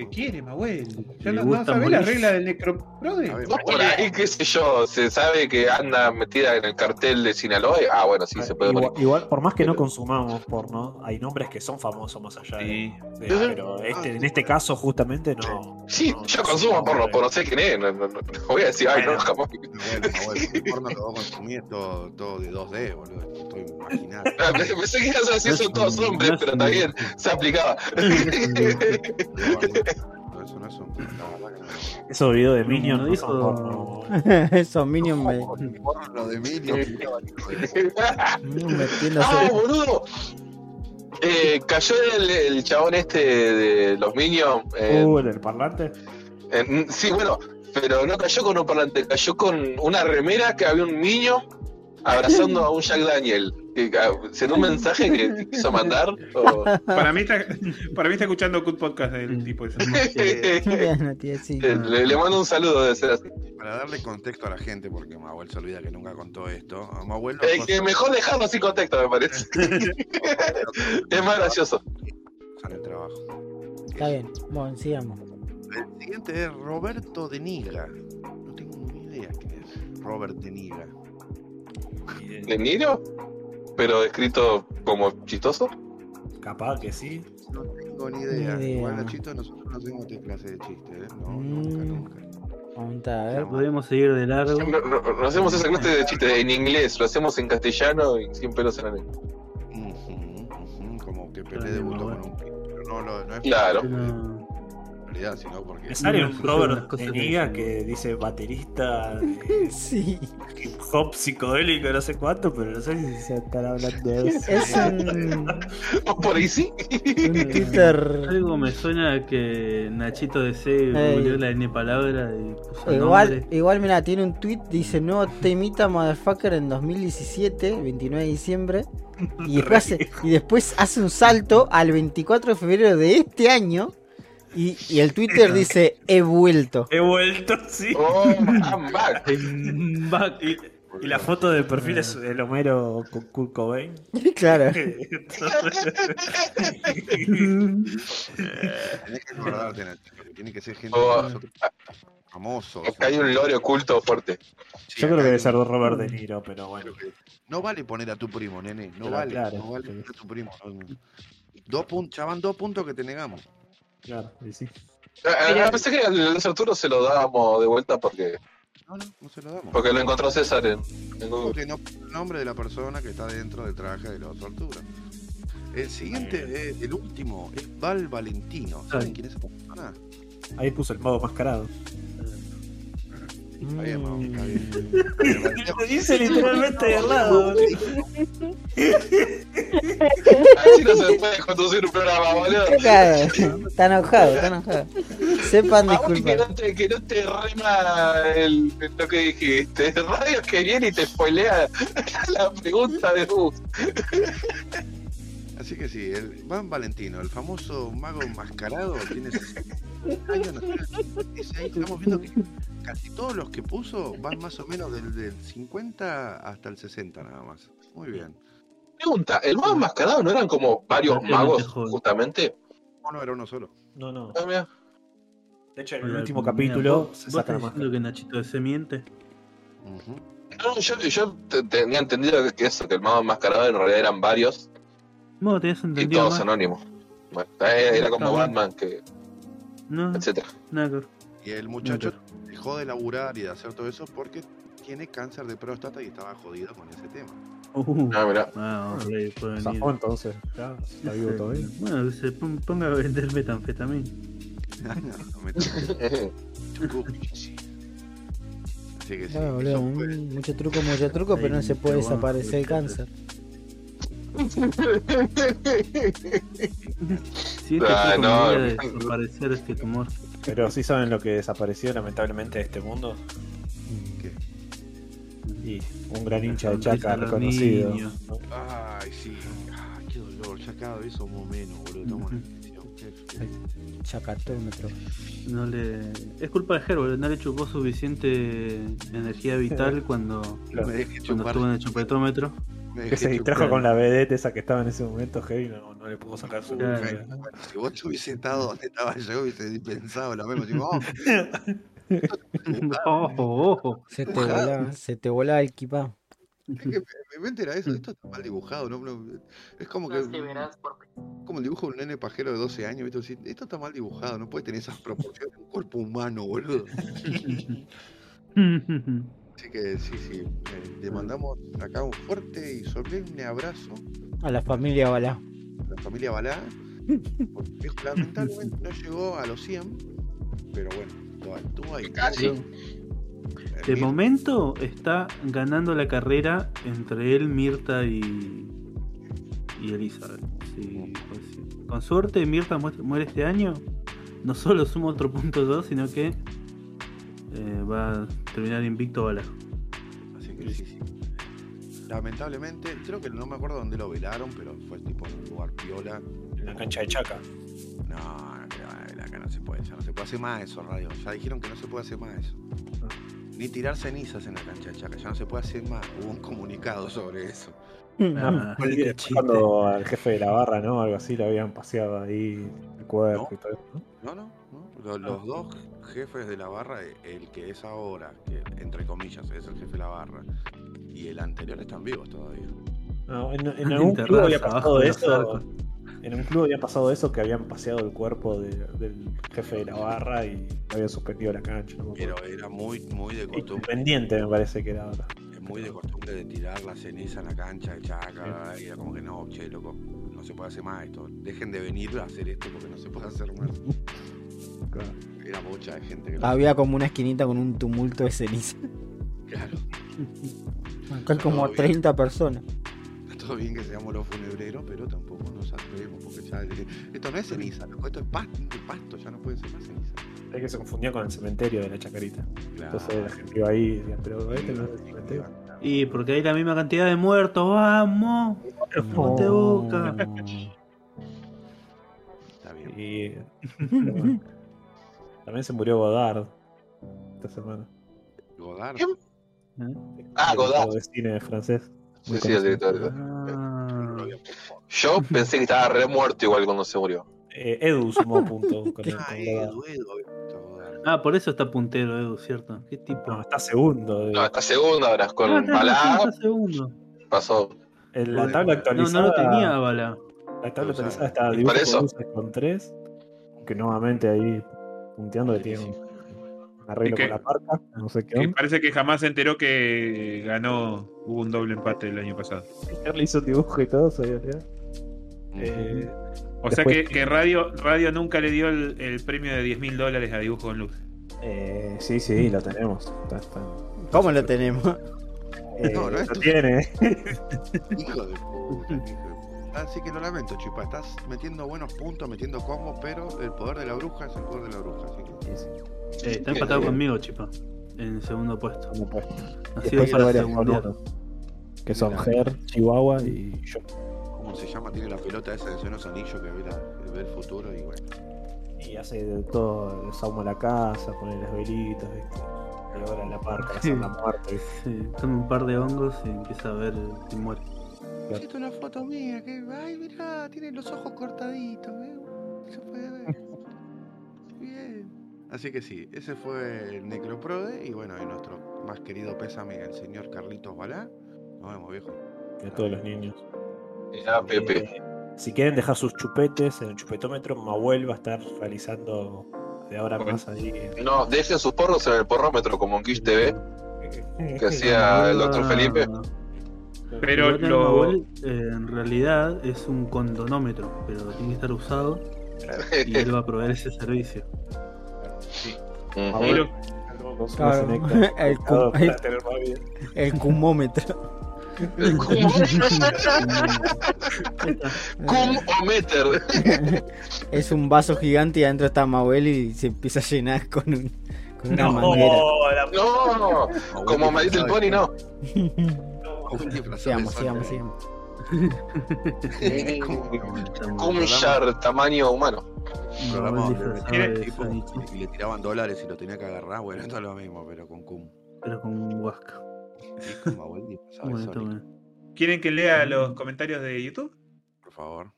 Porque quiere, Mahuel. Ya no, no sabés la regla del necroprode. A ver, No por ahí, qué sé yo, se sabe que anda metida en el cartel de Sinaloa. y- Ah, bueno, sí, se puede morir. igual, igual, por más que no consumamos porno, hay nombres que son famosos más allá de. Sí. de- pero este, en este caso, justamente, no. Sí, no- yo consumo porno, pero no sé quién es. No, no- no- no voy a decir, ay, no, jamás. Bueno, bueno, el porno que vos consumís es todo, todo de 2D, boludo. Estoy imaginando. Ah, Pensé que ibas a decir son todos hombres, pero bien, se aplicaba. No, eso no es un. Esos videos de no dijo- porno. Esos minions me, Porno de Emilio. metiéndose. ¡Ah, boludo! Eh, cayó el, el chabón este de los Minions. en- Uh, el parlante. en- sí, bueno, pero no cayó con un parlante, cayó con una remera que había un niño abrazando a un Jack Daniel. Ah, ¿Será un mensaje que te quiso mandar? O- Para mí está, para mí está escuchando Good Podcast del tipo ese. Sí. le, le mando un saludo de ser así. Para darle contexto a la gente, porque Mahuel se olvida que nunca contó esto. Mahuel lo Eh, que mejor dejarlo sin contexto, me parece. es más gracioso. el trabajo. Está bien. Bueno, sigamos. El siguiente es Roberto de Niga. No tengo ni idea quién es. Robert de Niga. ¿De Niro? Pero escrito como chistoso. Capaz que sí. No tengo ni idea. Ni idea. Igual, Nachito, nosotros no hacemos esta clase de chiste, ¿eh? No, Mm. nunca, nunca. Vamos a ver. Podemos seguir de largo. No, no- no hacemos esa clase de chiste en inglés, lo hacemos en castellano y sin pelos en la lengua. Ujú, ujú, Como que Pelé debutó con un pero no, no, no es Claro. No, por realidad, sino porque Me sale No, un Robert de que Niga que dice baterista de Sí. hip hop psicodélico, no sé cuánto, pero no sé si se estará hablando de eso. Es un, Por ahí sí. Twitter. Algo me suena que Nachito de C Ey. googleó la N palabra y puso Igual, nombre. igual, mira, tiene un tweet, dice nuevo temita motherfucker en 2017, 29 de diciembre. Y después, hace, y después hace un salto al 24 de febrero de este año. Y, y el Twitter dice, he vuelto. He vuelto, sí. Oh, I'm back. En back. Y, y la foto de perfil es el Homero con Kurt Cobain. claro. tenés que acordarte, Nacho, que tiene que ser gente Oh. Acá hay un lore oculto fuerte. Sí, Yo creo que debe ser un- Robert De Niro, pero bueno. No vale poner a tu primo, nene. No Pero vale. claro, no vale poner a tu primo. Dos puntos, ya van dos puntos que te negamos. Claro, y sí. Ah, ah, pensé que al Luis Arturo se lo dábamos de vuelta porque, No, no, no se lo damos. porque lo encontró César en, en Google. Porque no el nombre de la persona que está dentro del traje de la otra altura. El siguiente, es- el último, es Val Valentino. ¿Saben quién es esa persona? Ahí puso el modo mascarado. Está bien, Mau, está bien. Lo dice literalmente de al lado. Así no se puede conducir un programa, boludo. Está enojado, está enojado. Sepan vos que disculpar. no te, que no te rima el, lo que dijiste. Radio que viene y te spoilea la pregunta de Bus. Así que sí, el Van Valentino, el famoso mago enmascarado, tiene 60 años. nació en el 56. Estamos viendo que casi todos los que puso van más o menos del, del 50 hasta el 60 nada más. Muy bien. Pregunta, ¿el mago enmascarado no eran como varios magos joven. justamente? No, no era uno solo. No, no. Ah, mira. De hecho, en el último capítulo ¿vos- se saca diciendo que Nachito de C miente? No, yo, yo te- tenía entendido que eso, que el mago enmascarado en realidad eran varios Y entendido todos más. anónimos. Bueno, era como. Batman, que, No, etcétera. nada. Y el muchacho dejó de laburar y de hacer todo eso porque tiene cáncer de próstata y estaba jodido con ese tema. Uh, Ah, mira. ah, ok, puede venir. Zafó entonces. Ya, está vivo todavía. Bueno, que se pon- ponga a vender metanfetamina. Así que sí, Claro, boludo, mucho truco, mucho truco, pero no se puede desaparecer el cáncer. Si este Ah, no, no. desaparecer este tumor. Pero sí saben lo que desapareció lamentablemente de este mundo. ¿Qué? Y un gran hincha de Chaca reconocido. Ay, sí. Ay, qué dolor. Ya cada vez somos menos, boludo. Estamos. Chacatómetro. No le... Es culpa de Herbert, no le chupó suficiente energía vital cuando, dejé cuando estuvo en el chupetómetro. Me Que se distrajo con la vedette esa que estaba en ese momento, Heavy, no, no le pudo sacar su Claro. Bueno, si vos hubiese estado donde estaba yo, hubiese pensado lo mismo. Digo, oh, Ojo, ojo. Se te volaba, se te volaba el kipá. es que mi mi mente era eso. Esto está mal dibujado. ¿no? No, es como que. Como el dibujo de un nene pajero de 12 años. Esto está mal dibujado. No puede tener esas proporciones de un cuerpo humano, boludo. Así que sí, sí. eh, le mandamos acá un fuerte y solemne abrazo A la familia Balá. a la familia Balá. Porque lamentablemente no llegó a los 100. Pero bueno, estuvo ahí, estuvo ahí. Casi. De Mir- momento está ganando la carrera entre él, Mirta y, y Elizabeth. Sí, pues sí. Con suerte, Mirta mu- muere este año. No solo suma otro punto 2, sino que eh, va terminar invicto Bala. Así que sí, sí. Lamentablemente, creo que no me acuerdo dónde lo velaron, pero fue tipo en un lugar piola. en la cancha de Chaca. No, no, acá no se puede, ya no se puede hacer más eso, radio. Ya dijeron que no se puede hacer más eso. Ni tirar cenizas en la cancha de Chaca, ya no se puede hacer más. Hubo un comunicado sobre eso. Ah, chiste. Cuando al jefe de la barra, ¿no? Algo así, lo habían paseado ahí el cuerpo No. y todo eso, ¿no? No, no, no. Los, los dos jefes de la barra, el que es ahora, que entre comillas es el jefe de la barra, y el anterior están vivos todavía. No, en, en algún club Enterradas había pasado eso. En un club había pasado eso que habían paseado el cuerpo de- del jefe de la barra y había suspendido la cancha. No. Pero era muy, muy de costumbre. Independiente me parece que era ahora. Es muy de costumbre de tirar la ceniza en la cancha de chaca. Y era como que no, che, loco, no se puede hacer más esto. Dejen de venir a hacer esto porque no se puede hacer más. Claro. Era mucha gente que lo Había como una esquinita con un tumulto de ceniza. Claro. Acá como Todo bien. 30 personas. Está todo bien que seamos los funebreros, pero tampoco nos atrevemos porque ya. Esto no es ceniza, loco, esto es pasto, pasto ya no puede ser más ceniza. Es que se confundía con el cementerio de la chacarita. Claro. Entonces la gente iba ahí y decía, pero este no es el cementerio. Y porque hay la misma cantidad de muertos, vamos. No te boca. Y también se murió Godard esta semana. Godard. ¿Eh? Ah, Godard. de cine francés. Sí, sí, el conocido. director. Ah, Yo pensé que estaba re muerto igual cuando se murió. Eh, Edu sumó punto con, el, Ah. Edu, Edu. Ah, por eso está puntero, Edu, ¿cierto? ¿Qué tipo? No, está segundo. No, está segunda ahora Ah, con está- Balá. está segundo. Pasó. en la No, tabla No, actualizada. no lo tenía Bala. Está ¿y dibujo por eso? con luces con 3. Que nuevamente ahí punteando que tiene un arreglo ¿Y qué? con la parca. No sé qué Que parece que jamás se enteró que ganó, hubo un doble empate el año pasado. Le hizo dibujo y todo, sabía ya. Eh, o sea que, que Radio, Radio nunca le dio el, el premio de 10 mil dólares a Dibujo con Luz. Eh, sí, sí, lo tenemos. Está, está- ¿Cómo lo tenemos? eh, No, no es lo tiene. Hijo de puta, hijo de puta. Así que lo lamento, Chipa. Estás metiendo buenos puntos, metiendo combos, pero el poder de la bruja es el poder de la bruja. Así que Eh, está empatado conmigo, Chipa. En segundo puesto. Como puesto. Así Después es para segundo. Que son. Ger, Chihuahua y yo. ¿Cómo se llama? Tiene la pelota esa de Senos Anillos que ve, la- que ve el futuro y bueno. Y hace de todo, desahuma la casa, pone las velitas, ¿viste? Y ahora en la parca, la muerte. Sí, toma un par de hongos y empieza a ver si muere. Es una foto mía, que ay mirá, tiene los ojos cortaditos, ¿eh? Se puede ver. Bien. Así que sí, ese fue el Necroprode y bueno, y nuestro más querido pésame, el señor Carlitos Balá. Nos vemos, viejo. Y a todos los niños. Ya, Pepe. Eh, si quieren dejar sus chupetes en el chupetómetro, Mahuel va a estar realizando de ahora en más ahí. No, dejen sus porros en el porrómetro como en Kish TV, que hacía el doctor Felipe. Pero lo- Mahuel, eh, en realidad es un condonómetro, pero tiene que estar usado y él va a proveer ese servicio. Lo- Claro, el cu- el- El cumómetro. El cum- Cum-o-meter. Es un vaso gigante y adentro está Mahuel y se empieza a llenar con, un, con una No, manguera. la No, como me dice el Pony, no. Sigamos, sigamos, sigamos. Cum-shar tamaño humano. Programa Mahuel donde disfrazado ¿Quiere- de tipo, Sonic, y le tiraban dólares y lo tenía que agarrar, bueno, esto es lo mismo, pero con cum. pero con Huasca. ¿Quieren que lea los comentarios de YouTube? por favor.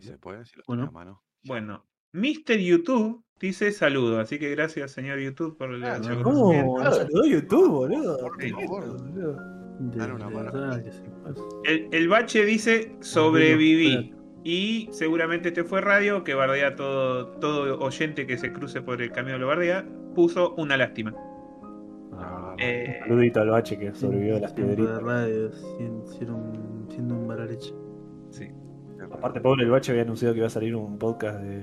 Si se puede, si lo Bueno. tiene a mano. Bueno, Mr. YouTube dice saludo, así que gracias señor YouTube por el Ah. ¿Cómo? Saludó YouTube, boludo. Por favor. boludo. De- Dale una de mano. El, el bache dice sobreviví. Y seguramente este fue radio que bardea todo, todo oyente que se cruce por el camino lo bardea. Puso una lástima. Ah, Eh, Saludito al bache que sobrevivió de las de piedritas. radio, sin- siendo, siendo un baraleche. sí. Aparte, Pablo el bache había anunciado que iba a salir un podcast de,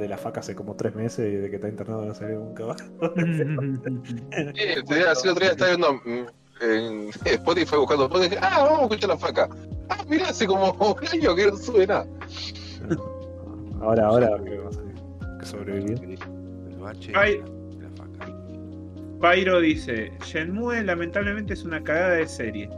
de la faca hace como tres meses y de que está internado no salió nunca más. Sí, el otro día- estaba viendo mm, en Spotify buscando podcast. y dije, Ah, vamos a escuchar la faca. Ah, mirá, hace como un año que no sube nada. Ahora, ahora que sobrevivió. El bache Ay. de la faca. Pyro dice: Shenmue lamentablemente es una cagada de serie.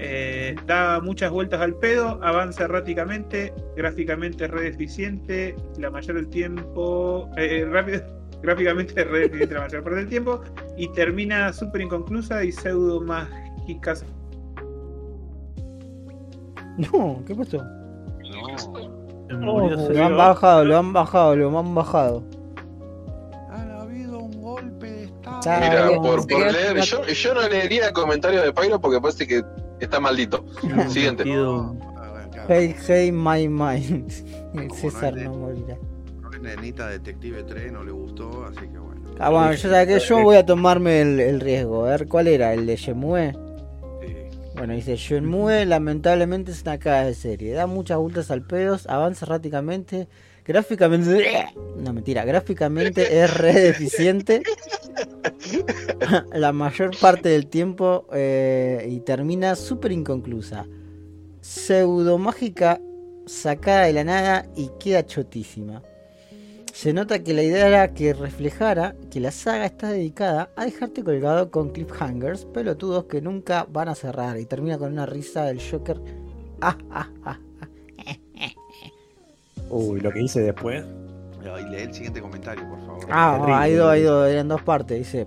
Eh, da muchas vueltas al pedo, avanza erráticamente, gráficamente es re deficiente, la mayor del tiempo. eh, eh, rápido, gráficamente re deficiente la mayor parte del tiempo, y termina súper inconclusa y pseudo mágicas. No, ¿qué pasó? Oh, ese- Lo han bajado, lo han bajado, lo han bajado. Ha habido un golpe de estado. Mira, por, por leer, yo, yo no leería comentarios de Pyro porque parece que está maldito. Siguiente. Ah. Hey, hey, my mind. El César no no morirá. Nenita Detective 3, no le gustó, así que bueno. Ah, bueno, yo sabía que yo voy a tomarme el, el riesgo. A ver, ¿cuál era? ¿El de Shemue? Sí. Bueno, dice, Shenmue lamentablemente es una caga de serie. Da muchas vueltas al pedos, avanza rápidamente. Gráficamente... No, mentira. Gráficamente es re deficiente. La mayor parte del tiempo eh, y termina súper inconclusa. Pseudomágica sacada de la nada y queda chotísima. Se nota que la idea era que reflejara que la saga está dedicada a dejarte colgado con cliffhangers pelotudos que nunca van a cerrar y termina con una risa del Joker. Ah, ah, ah. Uy, lo que hice después. Y lee el siguiente comentario, por favor. Ah, ha ido, ha ido, eran dos partes. Dice,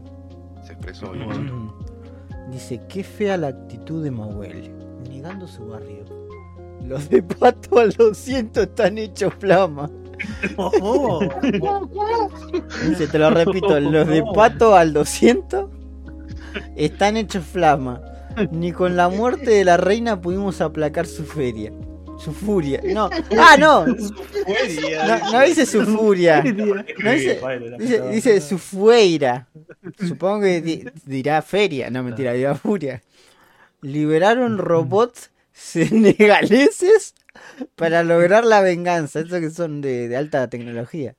Se expresó. Mm. dice, qué fea la actitud de Mahuel, negando su barrio. Los de Pato al 200 están hechos flama. Dice, te lo repito, los de Pato al 200 están hechos flama. Ni con la muerte de la reina pudimos aplacar su feria. Su furia. No. Ah, no. No, no dice su furia. No dice, dice, dice su fueira. Supongo que di- dirá feria. No, mentira, dirá furia. Liberaron robots senegaleses para lograr la venganza. Esos que son de, de alta tecnología.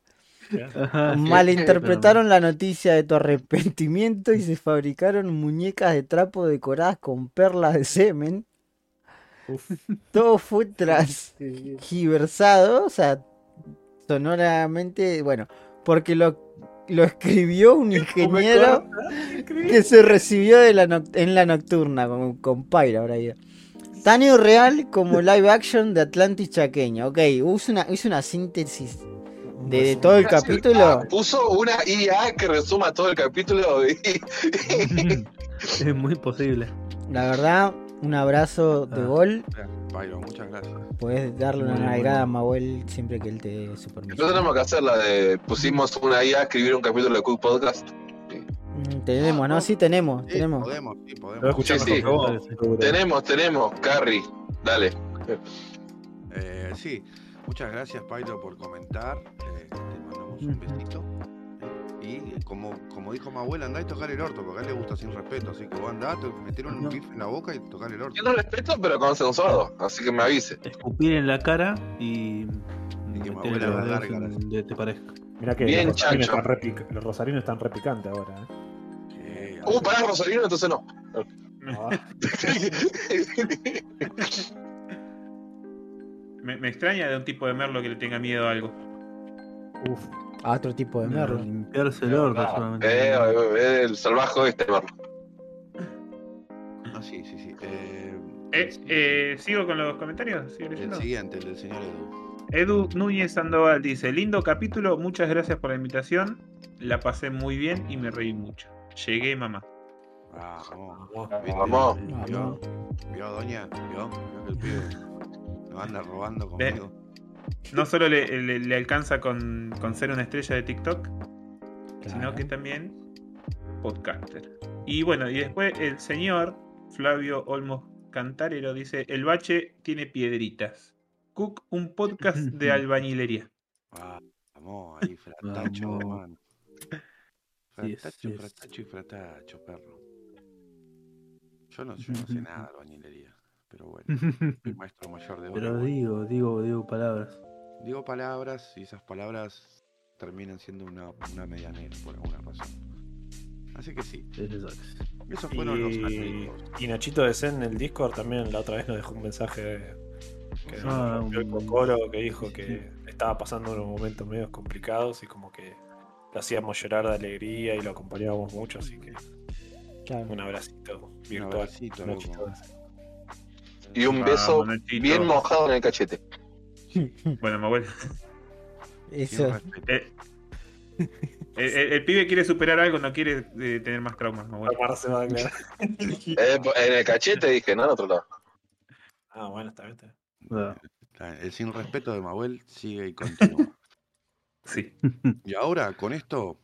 Ajá, sí. Malinterpretaron la noticia de tu arrepentimiento y se fabricaron muñecas de trapo decoradas con perlas de semen. Todo fue transgiversado, o sea, sonoramente, bueno, porque lo, lo escribió un ingeniero que se recibió de la noc- en la nocturna con, con Pyra ahora ya. Tan irreal como live action de Atlantis chaqueño. Ok, hizo una, hizo una síntesis de, de todo el capítulo. Ah, puso una IA que resuma todo el capítulo. y- Es muy posible. La verdad, un abrazo de Ah. gol. Byron, muchas gracias. Puedes darle una nalgada a Mahuel siempre que él te dé su permiso. Nosotros tenemos que hacer la de. Pusimos una IA a escribir un capítulo de Cook Podcast. Mm, tenemos, ¿no? Sí, tenemos, Sí, tenemos. podemos, sí, Lo podemos. escuché Sí, sí. Tenemos, tenemos. Carrie, dale. Eh, sí, muchas gracias, Paito, por comentar. Eh, te mandamos un besito. Y eh, como, como dijo mi abuela, andá y tocar el orto, porque a él le gusta sin respeto. Así que vos andá, te metieron un No. pif en la boca y tocar el orto. Yo no respeto, pero consensuado. Así que me avise. Escupir en la cara y. Y que me meter abuela los la larga, te parezca. Mirá que Bien, los, rosarinos están re pic- los rosarinos están re picantes ahora. ¿eh? Eh, Uh, pará, Rosalino, entonces no. Me, me extraña de un tipo de merlo que le tenga miedo a algo. uf. A otro tipo de merlo. Limpiarse el orto solamente. Eh, eh, el salvaje este, Merlo. ah, sí, sí, sí. Eh, Eh, eh, ¿Sigo con los comentarios? ¿Sigo el siguiente, el del señor Edu. Edu Núñez Sandoval dice: Lindo capítulo, muchas gracias por la invitación. La pasé muy bien y me reí mucho. Llegué, mamá. Vamos. Vamos. ¿Vio? ¿Vio, doña? ¿Vio? ¿Vio que el pibe nos anda robando conmigo? No solo le, le- le alcanza con, con ser una estrella de TikTok, sino que también podcaster. Y bueno, y después el señor Flavio Olmos Cantarero dice: El bache tiene piedritas. Cook, un podcast de albañilería. Vamos, ahí, fratacho, Fratacho, fratacho y fratacho, perro. Yo no, yo no sé nada de albañilería, pero bueno, soy maestro mayor de Pero digo, digo, digo palabras. Digo palabras y esas palabras terminan siendo una, una medianera por alguna razón. Así que sí, Exacto. esos fueron los Y, amigos. y Nachito de Zen en el Discord también la otra vez nos dejó un mensaje que Ah, un- cocoro que dijo que estaba pasando unos momentos medios complicados y como que lo hacíamos llorar de alegría y lo acompañábamos mucho, así que Claro. un abracito Un virtual. abracito, de Zen. Y un Vamos, beso bien mojado en el cachete. Bueno. Sin Eso. respeto. Eh, el, el- el pibe quiere superar algo, no quiere eh, tener más traumas. aclarar. Eh, en el cachete dije, no en otro lado. Ah, bueno, está bien. está bien. Ah, El sin respeto de Mabuel sigue y continúa. Sí. y ahora, con esto,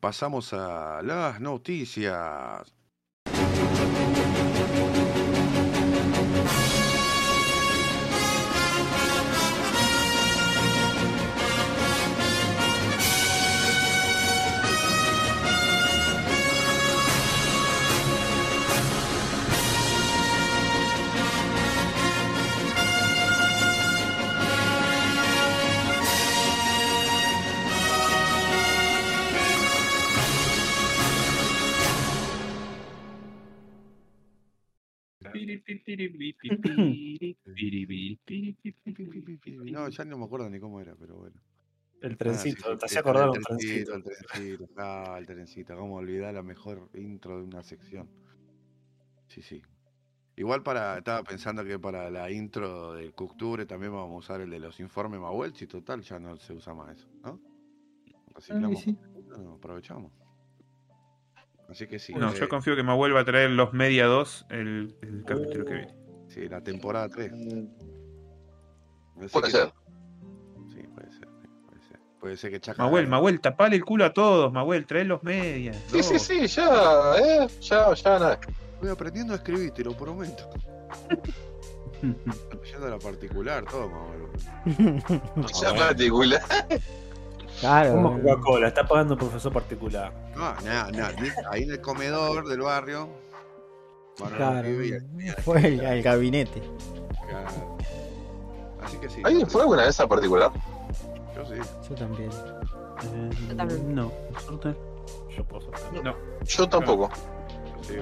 pasamos a las noticias. No, ya no me acuerdo ni cómo era, pero bueno. El Ah, sí, trencito, sí, te hacía acordar un el trencito. El trencito, ah, el trencito. Cómo olvidar la mejor intro de una sección. Sí, sí. Igual para, estaba pensando que para la intro de octubre también vamos a usar el de los informes Mawelch y total ya no se usa más eso, ¿no? Reciclamos, sí. no, aprovechamos. Así que sí. No, eh, yo confío que me vuelva a traer los Media 2 el, el capítulo que viene. Sí, la temporada 3. Puede ser. Sí, puede ser. Puede ser, puede ser que Chaca. Mahuel, Mahuel, tapale el culo a todos, Mahuel, trae los medias. Sí, sí, dos. sí, ya, eh, ya, ya nada. Voy aprendiendo a escribir, te lo prometo. Yendo a la particular, todo, Mahuel. Ya particular. Claro. Como Coca-Cola, está pagando un profesor particular. No, nada, nada. Ahí en el comedor del barrio. Claro, fue el, al gabinete. claro. Así que sí. ¿Alguien fue alguna vez a particular? Yo sí. Yo también. Eh, Yo también. no, por suerte. Yo puedo. No, Yo tampoco. Sí,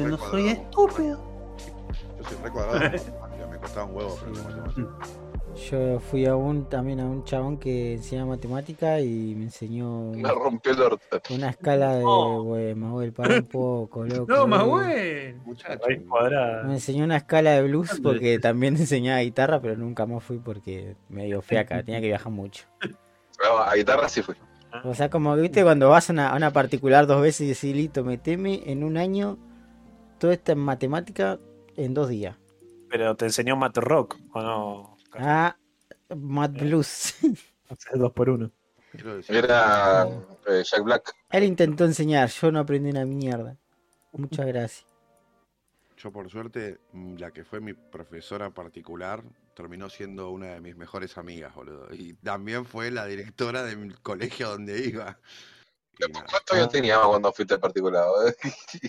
no soy estúpido. Yo soy re cuadrado. en matemática, Me costaba un huevo, pero Sí. Yo fui a un, también a un chabón que enseña matemática y me enseñó Me rompió el orto. una escala de, No. güey, Mahuel, para un poco, loco. no. Mahuel. Muchacho. Me enseñó una escala de blues porque también enseñaba guitarra, pero nunca más fui porque me dio acá, tenía que viajar mucho. Pero a guitarra sí fui. O sea, como que viste cuando vas a una, a una particular dos veces y decís, listo, meteme en un año todo esto en matemática en dos días. Pero te enseñó Matt Rock, ¿o no? Ah, Mad Blues. Haces dos por uno. Era eh, Jack Black. Él intentó enseñar, yo no aprendí una mierda. Muchas gracias. Yo por suerte, la que fue mi profesora particular terminó siendo una de mis mejores amigas, boludo. Y también fue la directora del colegio donde iba. ¿Cuánto años tenías cuando fuiste particular?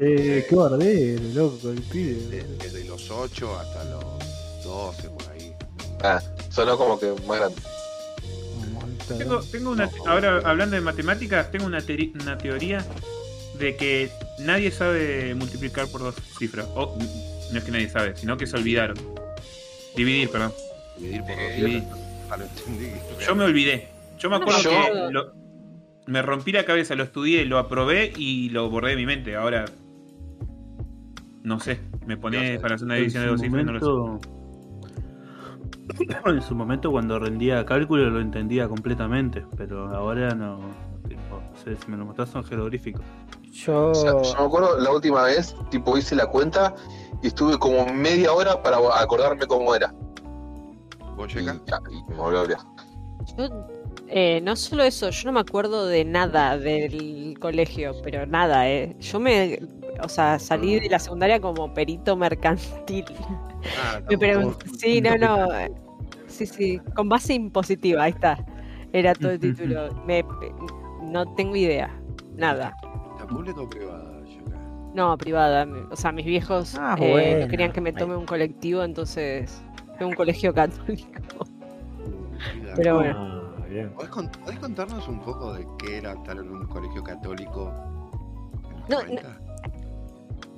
eh, qué bardero, loco, el pibe. de- desde los 8 hasta los 12, por ahí. Ah, sonó como que más grande. Tengo, tengo una, ahora hablando de matemáticas, tengo una, teori- una teoría de que nadie sabe multiplicar por dos cifras. O, no es que nadie sabe, sino que se olvidaron. Dividir, perdón. Dividir por dos. Dividir. Ah, entendí. Yo me olvidé. Yo me acuerdo Yo- que lo- me rompí la cabeza, lo estudié, lo aprobé y lo borré de mi mente. Ahora, no sé, me pone para hacer una división de dos cifras y no lo sé. En su momento cuando rendía cálculo lo entendía completamente, pero ahora no, tipo, no sé, si me lo mostrás son jeroglíficos. Yo, O sea, yo me acuerdo la última vez, tipo, hice la cuenta y estuve como media hora para acordarme cómo era. ¿Vos Y, y me volví a olvidar. Yo, eh, no solo eso, yo no me acuerdo de nada del colegio, pero nada, eh. Yo me, o sea, salí de la secundaria como perito mercantil. Ah, Me sí, no, no, eh, sí, sí, con base impositiva, ahí está. Era todo el título. Me, no tengo idea, nada. ¿La pública o privada? No, privada. O sea, mis viejos Ah, eh, no querían que me tome un colectivo, entonces fue un colegio católico. Pero bueno. Ah. ¿Podés, con- podés contarnos un poco de qué era estar en un colegio católico en los No, 90?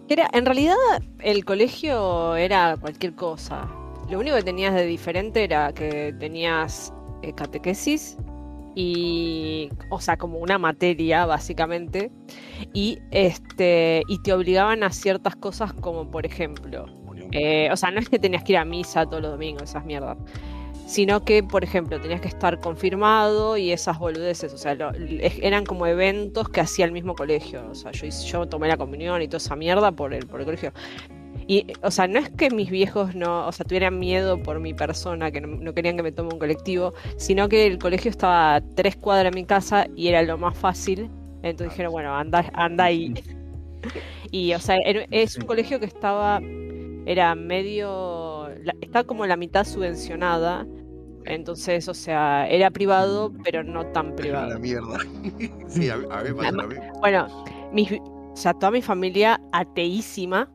Era, en realidad el colegio era cualquier cosa. Lo único que tenías de diferente era que tenías eh, catequesis y, o sea, como una materia básicamente, y este y te obligaban a ciertas cosas como por ejemplo, eh, o sea, no es que tenías que ir a misa todos los domingos, esas mierdas. Sino que, por ejemplo, tenías que estar confirmado y esas boludeces. O sea, lo- eran como eventos que hacía el mismo colegio. O sea, yo, tomé la comunión y toda esa mierda por el, por el colegio. Y, o sea, no es que mis viejos no, o sea, tuvieran miedo por mi persona, que no, no querían que me tome un colectivo, sino que el colegio estaba a tres cuadras de mi casa y era lo más fácil. Entonces dijeron, bueno, anda, anda ahí. Y, o sea, es un colegio que estaba, era medio, la- está como la mitad subvencionada. Entonces, o sea, era privado, pero no tan Era privado. la mierda. sí, a, mí- me lo mismo. Bueno, mis- o sea, toda mi familia ateísima.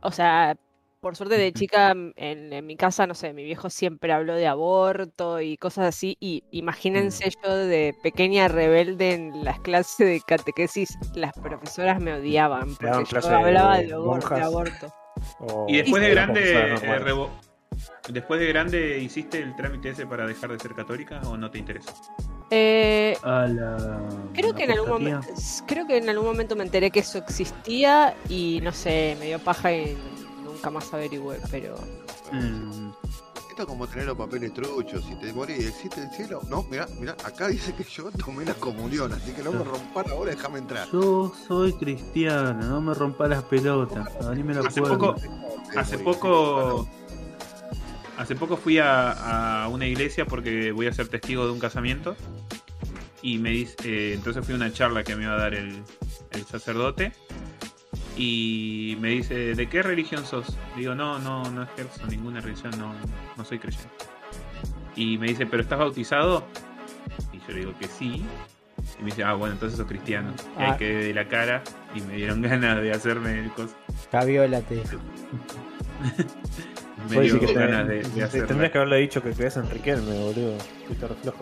O sea, por suerte de chica mm, en, en mi casa, no sé, mi viejo siempre habló de aborto y cosas así. Y imagínense yo de pequeña rebelde en las clases de catequesis, las profesoras me odiaban porque yo hablaba de, de aborto. Y después de grande, eh, después de grande, ¿hiciste el trámite ese para dejar de ser católica o no te interesa? Eh, A la. creo que en algún apostolía. momento creo que en algún momento me enteré que eso existía y no sé, me dio paja y nunca más averigüé, pero Mm, Esto es como tener los papeles truchos. Si te morís, ¿existe el cielo? No, mira, mira, acá dice que yo tomé la comunión, así que no me rompan ahora, déjame entrar. Yo soy cristiano, no me rompa las pelotas. Abrime la Hace poco- Hace poco. Hace poco fui a, a una iglesia porque voy a ser testigo de un casamiento. Y me dice. eh, entonces fui a una charla que me iba a dar el, el sacerdote. Y me dice, ¿de qué religión sos? Digo, no, no, no ejerzo ninguna religión, no, no soy creyente. Y me dice, ¿pero estás bautizado? Y yo le digo que sí. Y me dice, ah, bueno, entonces sos cristiano. Y ahí Ah. quedé de la cara y me dieron ganas de hacerme el cos. Javiola te dijo. Me te- ganas de, de hacerla. Tendrías que haberle dicho que crees en Riquelme, boludo. Fuiste reflejo.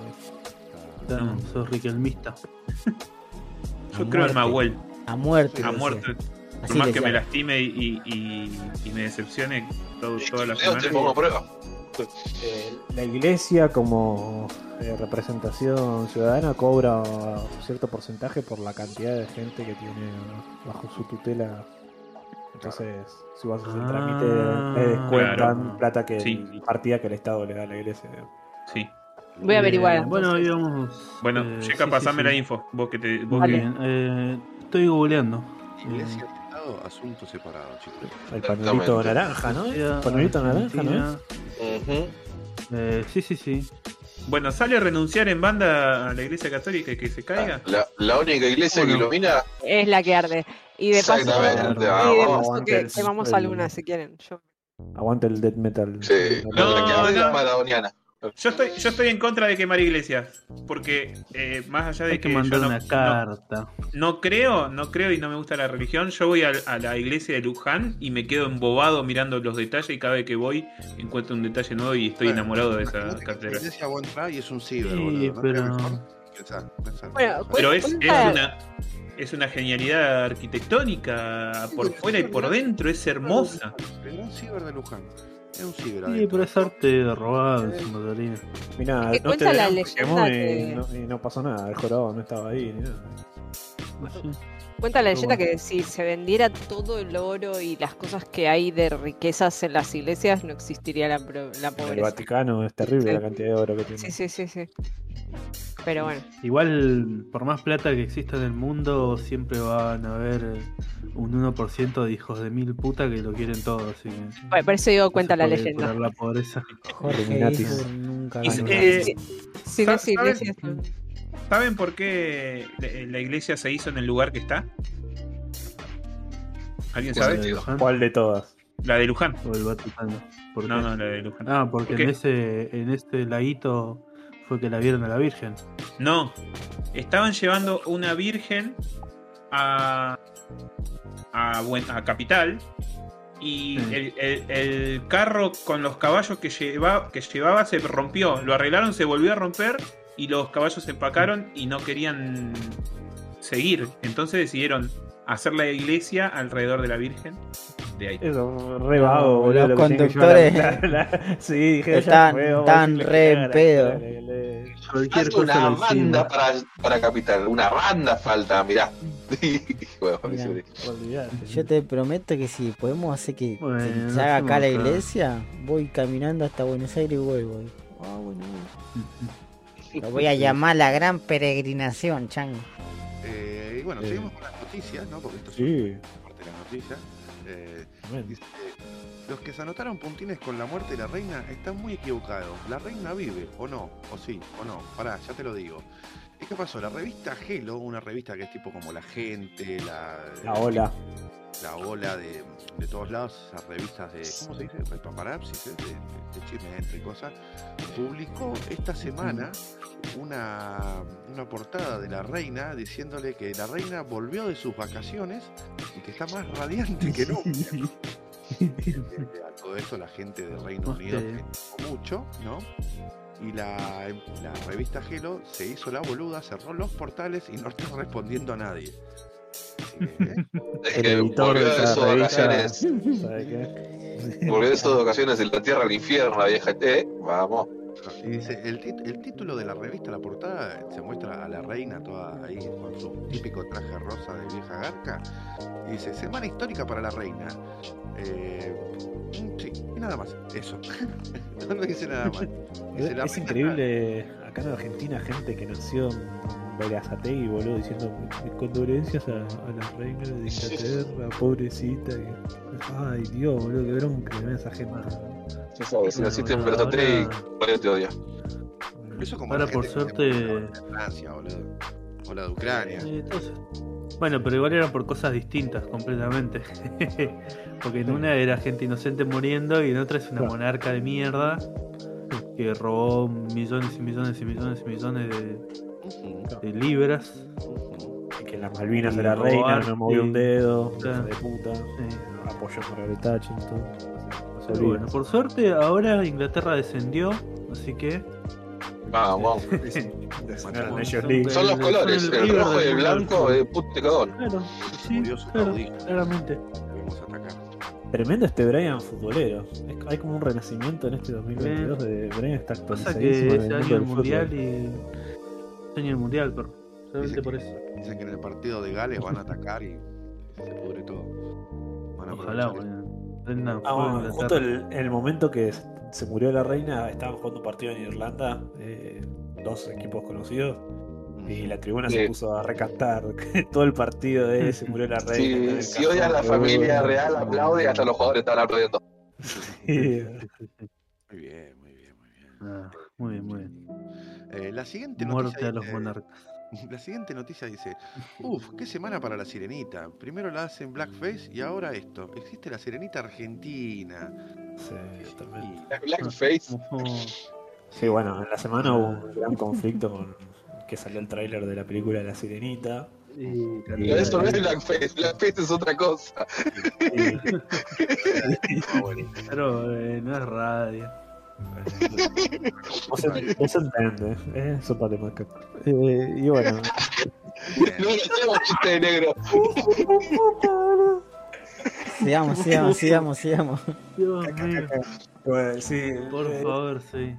No, sos riquelmista. Yo A creo en. Mahuel, A muerte. a muerte. Por más que me lastime y, y, y- y me decepcione todo, toda la Leo, te pongo semana. a prueba. Eh, la iglesia como eh, representación ciudadana cobra un cierto porcentaje por la cantidad de gente que tiene bajo su tutela. Entonces, si vas a hacer el trámite, Ah, le descuentan claro. plata que Sí. partida que el Estado le da a la iglesia. Sí. voy a averiguar. Eh, bueno, íbamos. Bueno, eh, Checa, sí, pasame sí, la info. Vos que te. Vos que- eh, estoy googleando. Iglesia y Estado, asuntos separados, chicos. El pañuelito Exactamente. naranja, ¿no? Argentina, Pañuelito naranja, ¿no? Eh, sí, sí, sí. Bueno, ¿sale a renunciar en banda a la iglesia católica y que se caiga? La, la única iglesia que ilumina. Es la que arde. Y de paso, Exactamente. y de vamos. paso que, el- que vamos a el- Luna si quieren. Yo Aguante el death metal. Sí, No, la que arde no. es maradoniana. Yo estoy, yo estoy en contra de quemar iglesias. Porque eh, más allá de Hay que que, yo mandar no, una carta. no creo, no creo y no me gusta la religión, yo voy a, a la iglesia de Luján y me quedo embobado mirando los detalles y cada vez que voy encuentro un detalle nuevo y estoy Bueno, enamorado de esa catedral. iglesia entrás y es un ciber, Sí, boludo. ¿no? pero- Mejor pensar, pensar, Bueno, pensar. Pero es, es una es una genialidad arquitectónica por fuera y por dentro, es hermosa. Gran ciber de Luján. Es un ciber. Sí, pero es arte robado en su mayoría. Mirá, que no te cuenta la que leyenda quemó y, que- no, y no pasó nada. El jorobado no estaba ahí ni nada. Cuenta la leyenda bueno. que si se vendiera todo el oro y las cosas que hay de riquezas en las iglesias, no existiría la, la En el pobreza. Vaticano es terrible Sí. la cantidad de oro que tiene. Sí, sí, sí, sí. Pero bueno, Igual, por más plata que exista en el mundo, siempre van a haber eh, un 1% de hijos de mil puta que lo quieren todo. Así que por por eso digo cuenta la leyenda. la pobreza. Jorge nunca Y- ganó. eh, Sí, sí, no, iglesias- ¿Saben por qué la- la iglesia se hizo en el lugar que está? ¿Alguien ¿Qué sabe? Luján ¿Cuál de todas? La de Luján. o el Vaticano? ¿Por No, qué? no, la de Luján. Ah, porque en ese, en este laguito fue que la vieron a la Virgen. No, estaban llevando una virgen a, a, Buen- a Capital y Sí. el, el- el carro con los caballos que, lleva, que llevaba se rompió. Lo arreglaron, se volvió a romper y los caballos se empacaron y no querían seguir. Entonces decidieron hacer la iglesia alrededor de la virgen. De ahí. Eso, re vago, boludo. los conductores la- la- la- sí, dije, ya están- decirle re en pedo. la- la- la- Cualquier Haz cosa una banda encima. para, para Capital. Una banda falta, mirá. Bueno, Mirá. sí. olvidate. Yo te prometo que si podemos hacer que, Bueno, se haga acá la iglesia, voy caminando hasta Buenos Aires y vuelvo. Ah, bueno. Lo voy a llamar la gran peregrinación, Chan. Eh, y bueno, Eh. seguimos con las noticias, ¿no? Porque esto es Sí, parte de las noticias. Eh, dice, los que se anotaron puntines con la muerte de la reina están muy equivocados. La reina vive, o no, o sí, o no. Pará, ya te lo digo. ¿Y qué pasó? La revista Hello, una revista que es tipo como La Gente, la, La ola. la ola de, de todos lados, esas revistas de, ¿cómo se dice? De paparazzi, ¿sí? de, de, de chismes entre cosas, publicó esta semana una, una portada de la reina diciéndole que la reina volvió de sus vacaciones y que está más radiante que nunca. Eh, A todo esto la gente de Reino Unido mucho, ¿no? Y la, la revista Hello se hizo la boluda, cerró los portales y no está respondiendo a nadie. Es El que editor volvió de sus vacaciones. Volvió de sus vacaciones de la tierra al infierno, la vieja. Eh, vamos. Y dice, el, título de la revista, la portada, se muestra a la reina toda ahí con su típico traje rosa de vieja garca. Y dice, semana histórica para la reina. Eh, mm, sí, y nada más, eso. no dice nada más. Dice, Es, "La es reina increíble acá en Argentina gente que nació en Berazategui, boludo, diciendo "Mis condolencias a, a la reina de Inglaterra, pobrecita. y- Ay, Dios, boludo, qué bronca esa gente. Sí, sabes, si naciste en Berazategui, ahora- Mario te odia. Eso como Ahora, por suerte- de Francia, boludo. O la de Ucrania. Entonces- bueno, pero igual eran por cosas distintas completamente. Porque en una era gente inocente muriendo y en otra es una monarca de mierda que robó millones y millones y millones y millones de, libras. Y que en las Malvinas Y de la robar, reina no movió un dedo, Claro. hija de puta, Sí. apoyó a Margaret Thatcher, todo. Pero bueno, por suerte ahora Inglaterra descendió, así que Vamos. La Son- los colores, el rojo y el blanco, eh, puto cagón. claro, sí, claro, claramente. Debemos atacar. Tremendo este Brian futbolero. Es- hay como un renacimiento en este 2022 de Brian está Pasa que ese año del el mundial fútbol. y. Año el mundial, pero. Solamente por eso. Dicen que en el partido de Gales van a atacar y se pudre todo. Van a Ojalá, bueno. Prendan Ah, bueno, justo el, en el momento que se murió la reina, estaban jugando un partido en Irlanda, eh, dos equipos conocidos, y la tribuna Sí. se puso a recantar todo el partido de se murió la reina. Si, odias a la familia real, aplaude, hasta los jugadores están aplaudiendo. Sí. Muy bien, muy bien, muy bien. Ah, muy bien, muy bien. Eh, la siguiente Muerte noticia a los monarcas. La siguiente noticia dice, uff, qué semana para la sirenita. Primero la hacen blackface y ahora esto. Existe la sirenita argentina. Sí, totalmente. La Blackface. Sí, bueno, en la semana hubo un gran conflicto con que salió el tráiler de la película La Sirenita. Y- Pero eso no es Blackface, Blackface es otra cosa. Ah, bueno. Pero eh, no es radio. No se, no se entiende, ¿eh? Sopa de macaco. Eh, y bueno, No le hacemos chiste de negro. Sigamos, sigamos, sigamos, sigamos. Dios mío. bueno, sí, Por eh, favor, sí.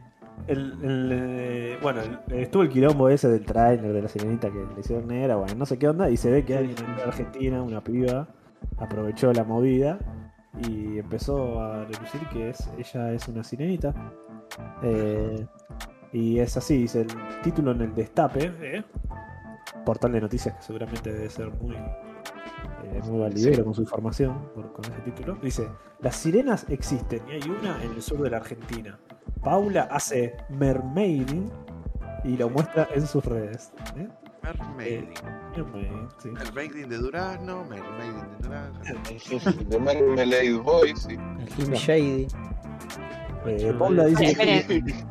el- el, eh, bueno, estuvo el quilombo ese del tráiler de la sirenita que le hicieron negra, bueno, no sé qué onda, y se ve que alguien en Argentina, una piba, aprovechó la movida y empezó a deducir que es, ella es una sirenita. Eh, y es así, dice el título en el destape, ¿eh? portal de noticias que seguramente debe ser muy, eh, muy validero con su información, por- con ese título. Dice, las sirenas existen y hay una en el sur de la Argentina. Paula hace mermaiding y lo muestra en sus redes. ¿eh? Mermaiding. Mermaiding, sí. Mermaiding de durazno, mermaiding de naranja. De Marmalade Boy, sí. El Team Shady. Eh, Paula dice Esperen, que... esperen.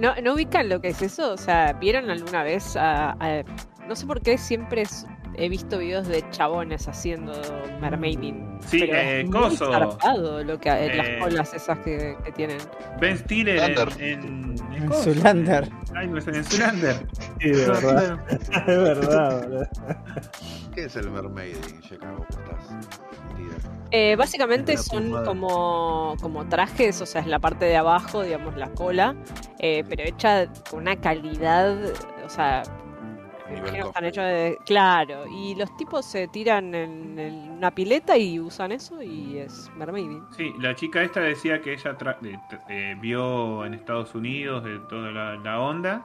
¿No, ¿No ubican lo que es eso? O sea, ¿vieron alguna vez a, a- No sé por qué siempre es- he visto videos de chabones haciendo mermaiding. Sí, pero eh, es muy coso. zarpado lo que, Eh, las colas esas que, que tienen. Ben Stiller Lander. en, en, en. Zulander. Ay, no es en Zulander. Sí, de verdad, es verdad, boludo. ¿Qué es el mermaiding, Chicago? Eh, básicamente son como, como trajes, o sea, es la parte de abajo, digamos, la cola, eh, pero hecha con una calidad, o sea, me Nivel imagino que están hechos de... Claro, y los tipos se tiran en, en una pileta y usan eso y es mermaiding. Sí, la chica esta decía que ella tra- eh, eh, vio en Estados Unidos de toda la, la onda